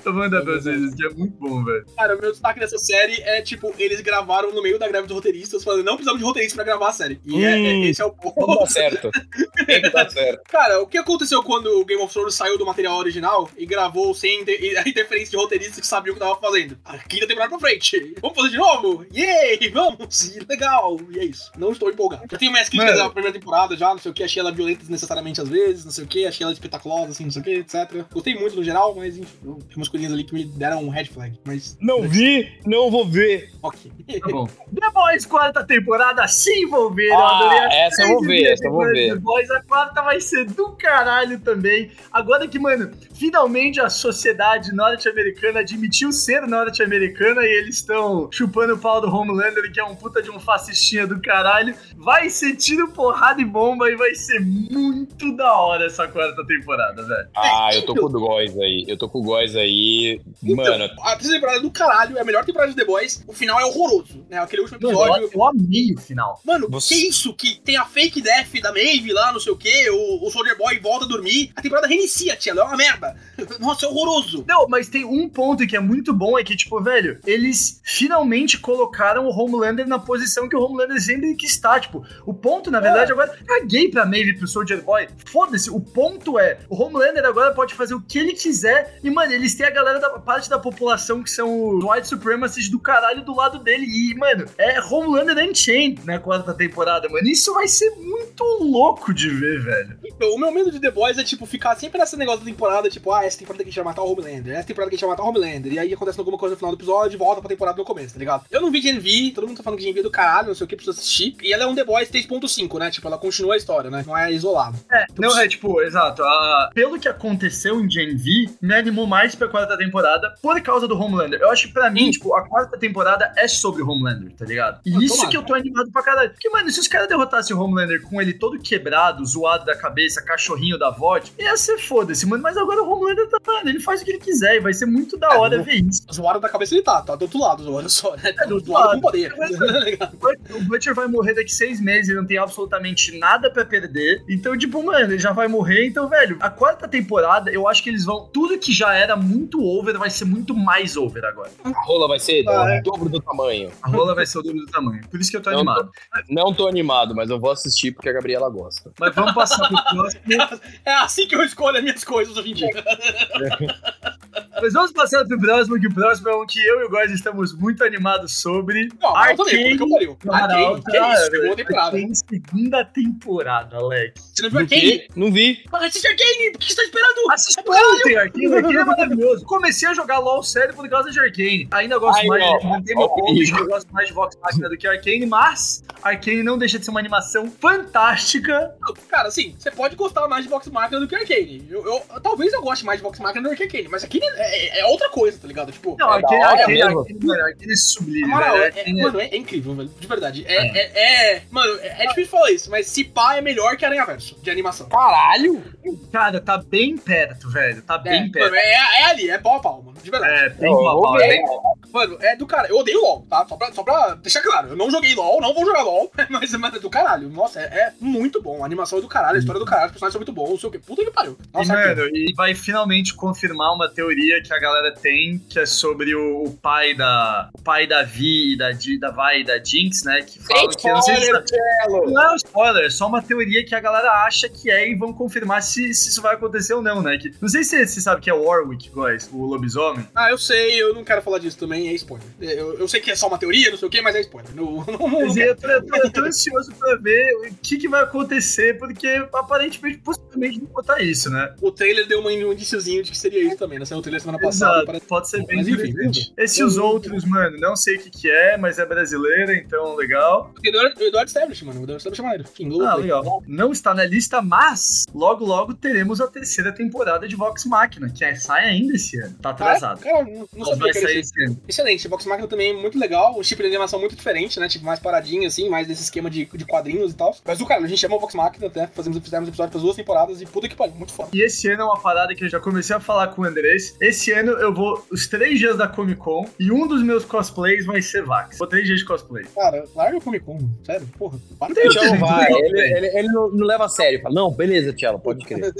Vou mandar pra vocês, isso aqui é muito bom, velho. Cara, o meu destaque dessa série é, tipo, eles gravaram no meio da greve dos roteiristas, falando, não precisamos de roteiristas pra gravar a série. E é- é- Hum. esse é o Não ponto. dá certo. Tem que dar certo. Cara, o que aconteceu quando o Game of Thrones saiu do material original e gravou sem inter- a interferência de roteiristas que sabiam o que tava fazendo? A quinta temporada pra frente. Vamos fazer de novo? Yay! Vamos! Legal! E é isso. Não estou empolgado. Já tenho minhas críticas da primeira temporada já, não sei o que, achei ela violenta desnecessariamente às vezes, não sei o que, achei ela espetaculosa, assim, não sei o que, etc. Gostei muito no geral, mas enfim, tem umas coisinhas ali que me deram um red flag, mas Não vi, não vou ver. ok. Tá bom. The Boys, quarta temporada, sim, vou ver. Eu Ah, adorei as essa eu vou ver, essa eu vou ver. The Boys, a quarta vai ser do caralho também. Agora que, mano, finalmente a sociedade norte-americana admitiu ser norte-americana e eles estão chupando o pau do Homelander, que é um puta de um fascistinha do caralho. Vai ser tiro, porrada e bomba e vai ser muito da hora essa quarta temporada, velho. Ah, eu tô com o Góis aí. Eu tô com o Góis aí. Mano, Então, a terceira temporada é do caralho, é a melhor temporada de The Boys. O final é horroroso, né? Aquele último Mano, episódio. eu, eu amei o final. Mano, Você- que isso? Que tem a fake death da Maeve lá, não sei o quê, o, o Soldier Boy volta a dormir. A temporada reinicia, tia, é uma merda. Nossa, é horroroso. Não, mas tem um ponto que é muito bom, é que, tipo, velho, eles finalmente colocaram o Homelander na posição que o Homelander sempre quis estar. Tipo, o ponto, na verdade, agora, caguei pra Maeve e pro Soldier Boy. Foda-se, o ponto é, o Homelander agora pode fazer o que ele quiser e, mano, eles têm a galera da parte da população que são os White Supremacists do caralho do lado dele. E, mano, é Homelander Unchained na quarta temporada, mano. Isso vai ser muito louco de ver, velho. Então, o meu medo de The Boys é, tipo, ficar sempre nesse negócio da temporada, tipo, ah, essa temporada que a gente vai matar o Homelander, essa temporada que a gente vai matar o Homelander, e aí acontece alguma coisa no final do episódio e volta pra temporada no começo, tá ligado? Eu não vi Gen V, todo mundo tá falando que Gen V é do caralho, não sei o que, preciso assistir. E ela é um The Boys 3.5, né? Tipo, ela continua a história, né? Não é isolado. É, não, é tipo, exato. a- pelo que aconteceu em Gen V, me animou mais pra quarta temporada por causa do Homelander. Eu acho que pra mim, tipo, a quarta temporada é sobre o Homelander, tá ligado? E Ah, isso que eu tô animado pra caralho. Porque, mano, se os caras derrotassem o Homelander com ele todo quebrado, zoado da cabeça cachorrinho da VOD, ia ser foda-se, mano. Mas agora o Homelander tá, mano, ele faz o que ele quiser e vai ser muito da hora É, ver isso. Zoado da cabeça ele tá, tá do outro lado, zoado só, né? Tá do outro lado lado. com poder. Legal. O Butcher vai morrer daqui seis meses, ele não tem absolutamente nada pra perder. Então, tipo, mano, já vai morrer. Então, velho, a quarta temporada, eu acho que eles vão. Tudo que já era muito over vai ser muito mais over agora. A rola vai ser Ah, o é. dobro do tamanho. A rola vai ser o dobro do tamanho. Por isso que eu tô Não, animado. Não tô animado, mas eu vou assistir porque a Gabriela gosta. Mas vamos passar pro próximo. É assim que eu escolho as minhas coisas hoje em dia. Mas vamos passar pro próximo, que o próximo é um que eu e o Góis estamos muito animados sobre. Não, puta que pariu. Arcane, que é isso, segunda temporada. Arcane, segunda temporada, Alex. Você não viu Arcane? Não vi. Mas assiste Arcane, por que você tá esperando? Assiste ontem Arcane, Arcane é maravilhoso. Comecei a jogar LOL sério por causa de Arcane. Ainda gosto Ai, mais, não. mantém meu ponto de que eu gosto mais de Vox Machina do que Arcane, mas Arcane não deixa de ser uma animação fantástica. Cara, assim, você pode gostar mais de Vox Machina do que Arcane. Eu, eu- talvez eu goste mais de Vox Machina do que Arcane, mas Arcane é, é- é outra coisa, tá ligado? Tipo, Não, É. Arcane, mano, Arcane é sublime, moral, velho. é, é- mano, é, é incrível, velho. De verdade. É, é, é- mano, é, é difícil falar isso, mas se pá é melhor que Aranha Verso de animação. Caralho! Cara, tá bem perto, velho. Tá bem é, perto. mano, é, é ali, é pau a pau, mano. De verdade. É, bem Eu pau é Mano, é do cara. Eu odeio LOL, tá? Só pra, só pra deixar claro. Eu não joguei LOL, não vou jogar LOL, mas, mano, é do caralho. Nossa, é, é muito bom. A animação é do caralho, a história é do caralho, os personagens são muito bons, não sei o quê. Puta que pariu. E, Nossa, mano, e vai finalmente confirmar uma teoria que a galera tem, que é sobre o, o pai da. O pai da Vi e da, da Vai e da Jinx, né? Que falam que. eu não sei se! Não é um spoiler, é só uma teoria que a galera acha que é e vão confirmar se, se isso vai acontecer ou não, né? Que, não sei se você sabe que é Warwick, guys, o lobisomem. Ah, eu sei, eu não quero falar disso também, é spoiler. Eu, eu sei que é só uma teoria, não sei o quê, mas é spoiler. Não, não, não, eu tô, eu tô- eu tô ansioso pra ver o que, que vai acontecer, porque aparentemente, possivelmente, não botar isso, né? O trailer deu um indíciozinho de que seria isso também, né? Saiu o trailer semana passada. Exato, parece- pode ser bem Mas enfim. Esses outros, mano, não sei o que que é, mas é brasileira, então legal. O Eduardo, o Eduardo Stablish, mano. O Eduardo Stablish é maneiro. Enfim, Ah, legal. Não está na lista, mas logo logo teremos a terceira temporada de Vox Machina, que é- sai ainda esse ano. Tá atrasado. Ah, cara, não, não sabia que era esse. ano. Excelente, Vox Machina também é muito legal, um tipo de animação muito diferente, né? Tipo, mais paradinho, assim, mais desse esquema de, de quadrinhos e tal. Mas do cara, a gente chama o Vox Machina, até fazemos, fizemos episódio para duas temporadas e puta que pariu, muito foda. E esse ano é uma parada que eu já comecei a falar com o Andrés. Esse ano eu vou os três dias da Comic Con e um dos meus cosplays vai ser Vax. Vou três dias de cosplay. Cara, larga o Comic Con, sério, porra. Para Tem O o Cello Muito vai, ele, ele- ele não, não leva a sério. Fala, não, beleza, Cello, pode crer.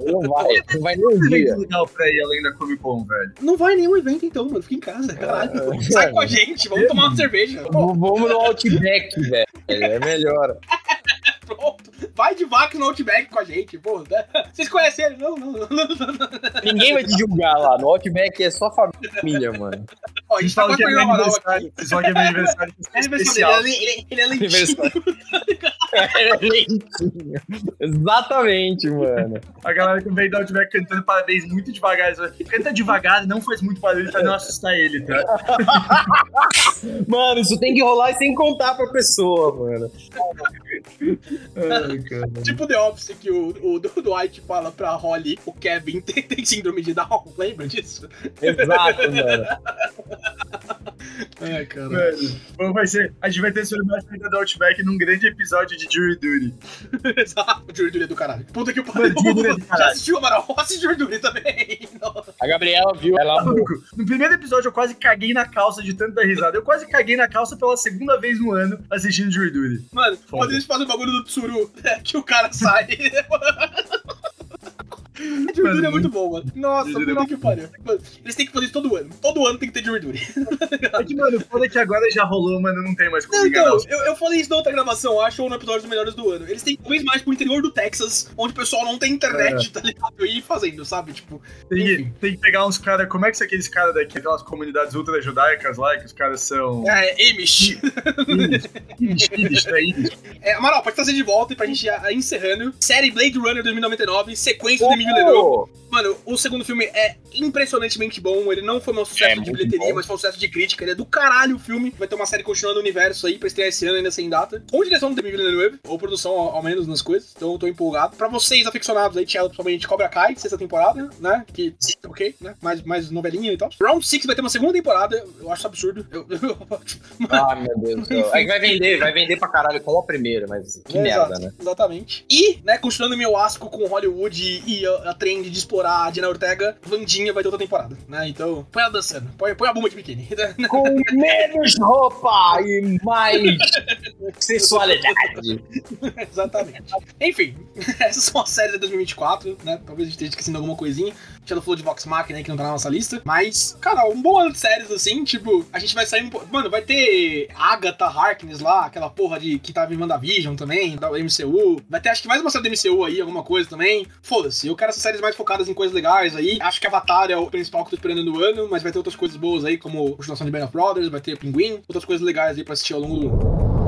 Ele não vai, não vai nem um Que dia. evento legal pra ir além da Comic Con, velho. Não vai nenhum evento então, mano. Fica em casa, caralho. Sai com a gente, vamos tomar uma cerveja. Pô, Vamos no Outback, velho. É melhor. Pronto. Vai de vaca no Outback com a gente, pô. né? Vocês conhecem ele? Não, não, não, não, não. Ninguém vai te julgar lá. No Outback é só família, mano. Ó, a gente tá é a moral aniversário. aqui. Falam que é meu aniversário É aniversário especial. dele, ele, ele, ele é lentinho. É lentinho. Exatamente, mano. A galera que veio da Outback cantando parabéns muito devagar. Canta devagar, não faz muito barulho pra não assustar ele, tá? Mano, isso tem que rolar sem contar pra pessoa, mano. Ai. Tipo The Office, que o, o Dwight fala pra Holly, o Kevin tem, tem síndrome de Down. Lembra disso? Exato, mano. É, cara. Mano, bom, vai ser. A gente vai ter sobre mais do Outback num grande episódio de Jury Duty. Exato, o Jury Duty é do caralho. Puta que pariu. Jury Duty é Já assistiu, Amaral? Assiste Jury Duty também. Nossa. A Gabriela viu, ela Maluco, No primeiro episódio eu quase caguei na calça de tanto dar risada. Eu quase caguei na calça pela segunda vez no ano assistindo Jury Duty. Mano, quando eles fazem o bagulho do Tsuru, é, que o cara sai. Jury Duty é muito bom, mano. Nossa, é puta que pariu. Mano, eles têm que fazer isso todo ano. Todo ano tem que ter Jury Duty. É que, mano, foda que agora já rolou, mano, não tem mais como Não, então, eu, eu falei isso na outra gravação, acho, ou no episódio dos melhores do ano. Eles têm que ir talvez mais pro interior do Texas, onde o pessoal não tem internet, tá ligado? E ir fazendo, sabe? Tipo, Tem, Enfim. tem que pegar uns caras. Como é que são aqueles caras daqui, aquelas comunidades ultra judaicas lá, que os caras são. é, Amish. Né? Yiddish. É, Amaral, pode trazer de volta e pra gente ir a- encerrando. Série Blade Runner 2099, sequência de Porra, Villeneuve. Mano, o segundo filme é impressionantemente bom. Ele não foi um sucesso É de bilheteria, bom. mas foi um sucesso de crítica. Ele é do caralho o filme. Vai ter uma série continuando o universo aí pra estrear esse ano ainda sem data. Com direção do Denis Villeneuve, ou produção ao, ao menos nas coisas. Então eu tô empolgado. Pra vocês aficionados aí, Tchelo, principalmente Cobra Kai, sexta temporada, né? Que, ok, né? Mais, mais novelinha e tal. Round 6 vai ter uma segunda temporada. Eu acho absurdo. Eu, eu, Ah, meu Deus do céu. É que vai vender, vai vender pra caralho como a primeira, mas que Exato, merda, né? Exatamente. E, né, continuando meu asco com Hollywood e, e a, a trend de explorar a Dina Ortega, Vandinha vai ter outra temporada, né? Então, põe ela dançando. Põe, põe a bumba de biquíni. Com menos roupa e mais sensualidade. Exatamente. Enfim, essas são as séries de 2024, né? Talvez a gente esteja esquecendo alguma coisinha. A gente já falou de Vox Machina que não tá na nossa lista. Mas, cara, um bom ano de séries assim, tipo, a gente vai sair. Mano, vai ter Agatha Harkness lá, aquela porra de que tava em WandaVision também, da MCU. Vai ter acho que mais uma série da MCU aí, alguma coisa também. Foda-se, eu quero essas séries mais focadas em coisas legais aí. Acho que Avatar é o principal que eu tô esperando no ano, mas vai ter outras coisas boas aí, como continuação de Band of Brothers, vai ter Pinguim, outras coisas legais aí pra assistir ao longo do ano.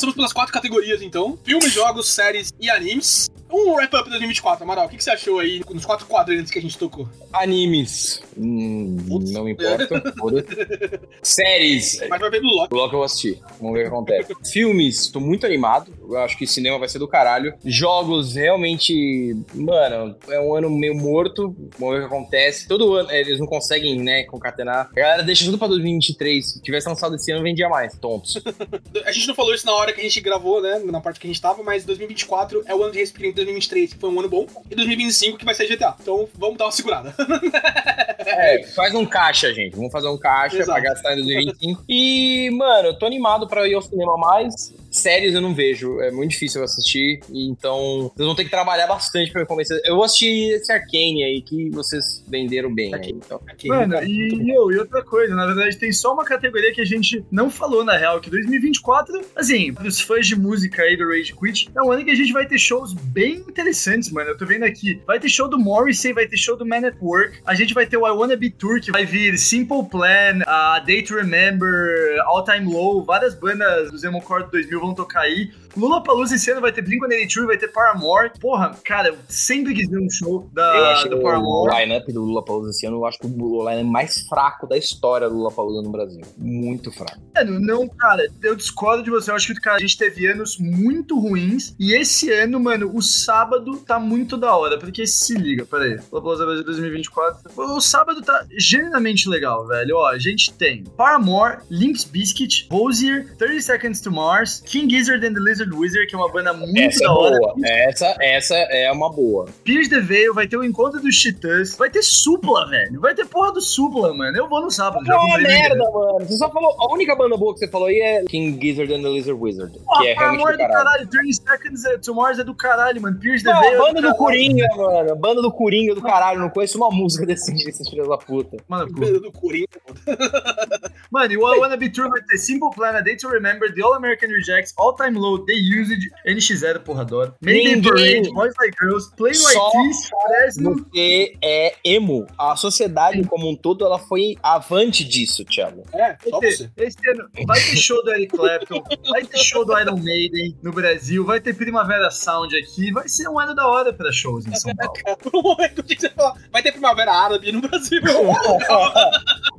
Passamos pelas quatro categorias então: filmes, jogos, séries e animes. Um wrap-up 2024, Amaral. O que que você achou aí nos quatro quadrantes que a gente tocou? Animes. Hum, não importa. Séries. Mas vai ver do Loki. O Loki eu vou assistir. Vamos ver o que acontece. Filmes, tô muito animado. Eu acho que cinema vai ser do caralho. Jogos, realmente, mano, é um ano meio morto. Vamos ver o que acontece. Todo ano, é, eles não conseguem, né, concatenar. A galera deixa tudo pra 2023. Se tivesse lançado esse ano, vendia mais. Tontos. A gente não falou isso na hora que a gente gravou, né? Na parte que a gente tava, mas 2024 é o ano de Respirante 2023, que foi um ano bom, e 2025 que vai ser GTA. Então vamos dar uma segurada. É, faz um caixa, gente. Vamos fazer um caixa Exato. pra gastar em 2025. E, mano, eu tô animado pra ir ao cinema mais. Séries eu não vejo, é muito difícil eu assistir. e Então, vocês vão ter que trabalhar bastante pra me convencer. Eu vou assistir esse Arcane aí que vocês venderam bem. Aí, então. Mano, e, eu, e outra coisa, na verdade, tem só uma categoria que a gente não falou, na real, que 2024, assim, pros fãs de música aí do Rage Quit, é um ano que a gente vai ter shows bem interessantes, mano. Eu tô vendo aqui, vai ter show do Morrissey, vai ter show do Man at Work, a gente vai ter o I Wanna Be Tour, que vai vir Simple Plan, a Day to Remember, All Time Low, várias bandas do Zemo Core 2000 vão tocar aí. Lula Palusa esse ano vai ter Blink-182, vai ter Paramore. Porra, cara, eu sempre quis ver um show Eu da, acho do o Paramore. line-up do Lula Palusa esse ano, eu acho que o line mais fraco da história do Lula Palusa no Brasil. Muito fraco. Mano, não, cara, eu discordo de você. Eu acho que, cara, a gente teve anos muito ruins. E esse ano, mano, o sábado tá muito da hora. Porque se liga, peraí. Lollapalooza Brasil 2024. O sábado tá genuinamente legal, velho. Ó, a gente tem Paramore, Limp Bizkit, Rosier, 30 Seconds to Mars, King Gizzard and the Lizard Wizard, que é uma banda muito Essa é da hora. boa. Essa, essa é uma boa. Pierce the Veil, vai ter o encontro dos Titãs, vai ter Supla, velho. Vai ter porra do Supla, mano. Eu vou no sábado. já É uma merda, mano. Você só falou. A única banda boa que você falou aí é King Gizzard and the Lizard Wizard. Porra, que é realmente Paramore do é do caralho. caralho. 30 Seconds to Mars é do caralho, mano. Pierce the Veil. a é banda do caralho. Coringa, mano. A banda do Coringa do caralho. Não conheço uma música decente desses filhos da puta. Mano, pô. do Coringa. Mano, o I Wanna Be Tour vai ter Simple Plan, A Day to Remember, The All American Rejects, All Time Low, The Usage, NX0, porra, adoro. Ninguém- Parade, Boys Like Girls, Play Like Só This, Fresno. Você é emo. A sociedade como um todo, ela foi avante disso, Thiago. É, só você. esse ano vai ter show do Eric Clapton, vai ter show do Iron Maiden no Brasil, vai ter Primavera Sound aqui, vai ser um ano da hora pra shows em São Paulo. Por um momento eu tinha que você falar, vai ter primavera árabe no Brasil.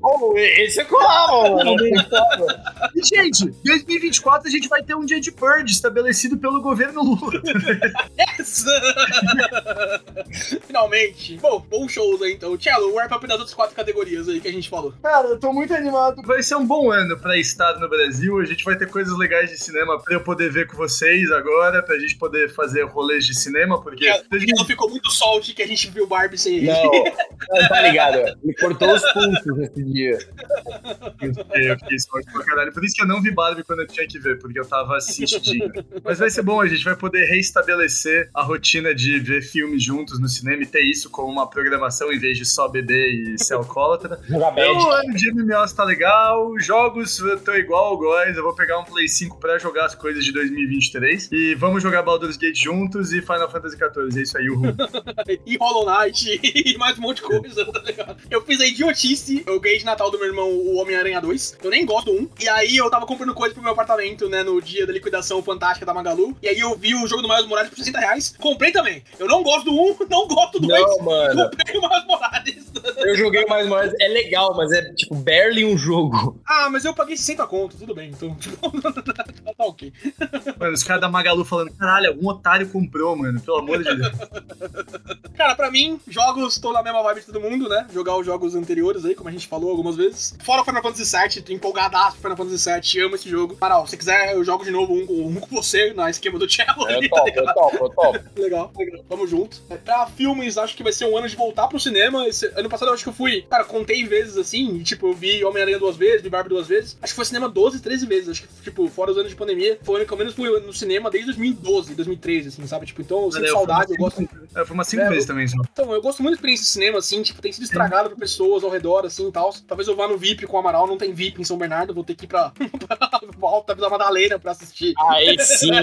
Oh, esse é claro, mano. E, gente, 2024 a gente vai ter um dia de purge estabelecido pelo governo Lula. Yes! Finalmente. Bom, bons shows aí então. Tchelo, o wrap-up das outras quatro categorias aí que a gente falou. Cara, eu tô muito animado. Vai ser um bom ano pra estar no Brasil. A gente vai ter coisas legais de cinema pra eu poder ver com vocês agora, pra gente poder fazer rolês de cinema, porque. Tchelo ficou muito solte que a gente viu Barbie sem Não, não, tá ligado? Me cortou os pulsos esse dia. Eu fiquei sorte pra caralho. Por isso que eu não vi Barbie quando eu tinha que ver, porque eu tava assistidinho. Mas vai ser bom, a gente vai poder reestabelecer a rotina de ver filmes juntos no cinema e ter isso como uma programação em vez de só beber e ser alcoólatra. Jogar Então, o bad. ano de MMOs tá legal, jogos eu tô igual ao Góis, eu vou pegar um Play 5 pra jogar as coisas de 2023 e vamos jogar Baldur's Gate juntos e Final Fantasy XIV, é isso aí, uhul. e Hollow Knight e mais um monte de coisa, tá ligado? Eu fiz a idiotice, eu ganhei de Natal Natal do meu irmão o Homem-Aranha 2. Eu nem gosto do 1. E aí eu tava comprando coisa pro meu apartamento, né, no dia da liquidação fantástica da Magalu. E aí eu vi o jogo do Miles Morales por 60 reais. Comprei também. Eu não gosto do 1, não gosto do 2. Não, mano. Comprei o Miles Morales. Eu joguei mais Morales. É legal, mas é tipo barely um jogo. Ah, mas eu paguei 60 conto, tudo bem. Então, tipo, tá ok. Mano, os caras da Magalu falando, caralho, algum otário comprou, mano. Pelo amor de Deus. Cara, pra mim, jogos, tô na mesma vibe de todo mundo, né? Jogar os jogos anteriores aí, como a gente falou algumas vezes. Fora o Final Fantasy VII, tô empolgadaço pro Final Fantasy VII, amo esse jogo. Maral, se quiser, eu jogo de novo um, com- um com você, na esquema do Cello Eu ali, tá eu ligado? topo, eu topo. Legal, legal. Tamo junto. É, Pra filmes, acho que vai ser um ano de voltar pro cinema. Esse, ano passado eu acho que eu fui, cara, contei vezes assim, e, tipo, eu vi Homem-Aranha duas vezes, vi Barbie duas vezes. Acho que foi cinema 12, 13 vezes. Acho que, tipo, fora os anos de pandemia, foi o ano que eu menos fui no cinema desde 2012, 2013, assim, sabe? Tipo, então eu sinto Eu saudade, eu fui gosto. cinco- Eu fui umas cinco É, vezes também, só. Então, eu gosto muito da experiência de cinema, assim, tipo, tem sido estragada por pessoas ao redor, assim e tal. Talvez eu vá no VIP com o Amaral, não tem VIP em São Bernardo, vou ter que ir pra, pra Volta da Madalena pra assistir. Aí sim.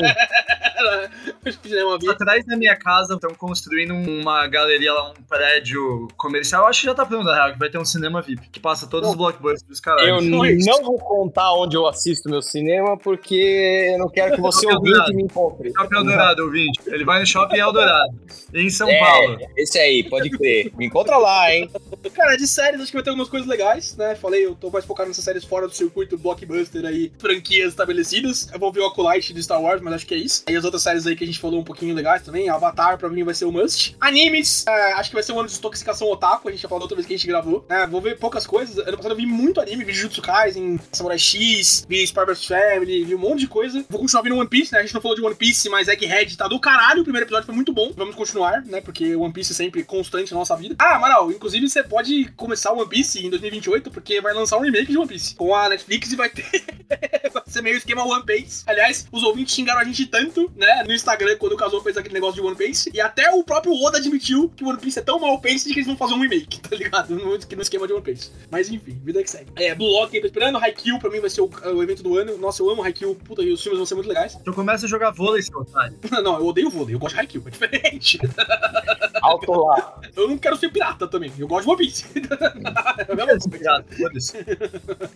Atrás da minha casa estão construindo uma galeria lá, um prédio comercial. Eu acho que já tá pronto, na real, que vai ter um cinema VIP, que passa todos os blockbusters, caralho. Eu Não não vou contar onde eu assisto meu cinema, porque eu não quero que você ouvinte me encontre. Shopping Eldorado, ouvinte. Ele vai no Shopping Eldorado, em São É, Paulo. esse aí, pode crer. Me encontra lá, hein? Cara, de séries, acho que vai ter algumas coisas legais, né? Falei, eu tô mais focado nessas séries fora do circuito blockbuster aí, franquias estabelecidas. Eu vou ver o Acolyte de Star Wars, mas acho que é isso. E as outras séries aí que a gente falou um pouquinho legais também. Avatar, pra mim, vai ser o must. Animes, é, acho que vai ser um ano de intoxicação otaku, a gente já falou outra vez que a gente gravou. né? vou ver poucas coisas. Ano passado eu vi muito anime, vi Jujutsu Kaisen, Samurai X, vi Spy vs Family, vi um monte de coisa. Vou continuar vendo One Piece, né? A gente não falou de One Piece, mas Egghead tá do caralho. O primeiro episódio foi muito bom. Vamos continuar, né? Porque One Piece é sempre constante na nossa vida. Ah, Amaral, inclusive você pode começar One Piece em 2028, porque vai lançar um remake de One Piece com a Netflix e vai ter. vai ser meio esquema One Piece. Aliás, os ouvintes xingaram a gente tanto, né? No Instagram, quando o Casou fez aquele negócio de One Piece. E até o próprio Oda admitiu que One Piece é tão mal paced que eles vão fazer um remake, tá ligado? No, no esquema de One Piece. Mas enfim, vida que segue. É, Blue Lock, tô esperando. Haikyuu pra mim vai ser o, o evento do ano. Nossa, eu amo Haikyuu. Puta, e os filmes vão ser muito legais. Tu começa a jogar vôlei, seu otário. não, eu odeio vôlei, eu gosto de Haikyuu, é diferente. Alto lá. Eu não quero ser pirata também, eu gosto de One Piece. É foda-se.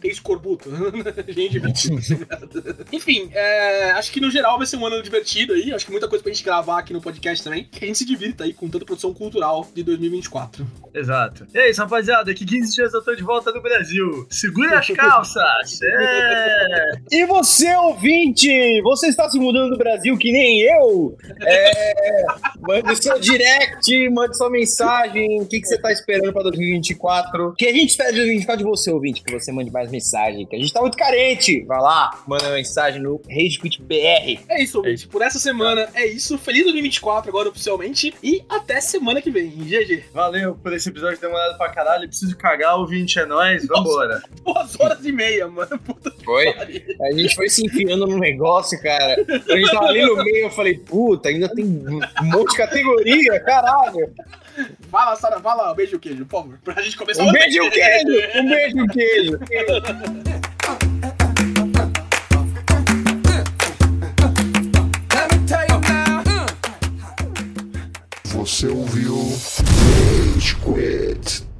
Tem escorbuto. gente, Enfim, é, acho que no geral vai ser um ano divertido aí. Acho que muita coisa pra gente gravar aqui no podcast também. Que a gente se divirta aí com tanta produção cultural de 2024. Exato. E é isso, rapaziada. Daqui 15 dias eu tô de volta no Brasil. Segure as calças. É. E você, ouvinte, você está se mudando do Brasil que nem eu? É, mande seu direct, mande sua mensagem. O que, que você está esperando para 2024? O que a gente espera de 2024 de você, ouvinte? Que você mande mais mensagem, que a gente tá muito carente. Vai lá, manda mensagem no Rage Quit BR. É isso, ouvinte. Por essa semana é isso. Feliz 2024 agora oficialmente. E até semana que vem. GG. Valeu por esse episódio demorado pra caralho. Preciso cagar, ouvinte é nóis. Vambora. Duas horas e meia, mano. Puta que Foi? pariu. A gente foi se enfiando no negócio, cara. A gente tava ali no meio, eu falei, puta, ainda tem um monte de categoria, caralho. Vai lá, Sara, vai lá. Beijo, queijo, por favor. Pra gente começar Um o beijo, queijo! Um beijo, queijo! Você ouviu Rage Quit.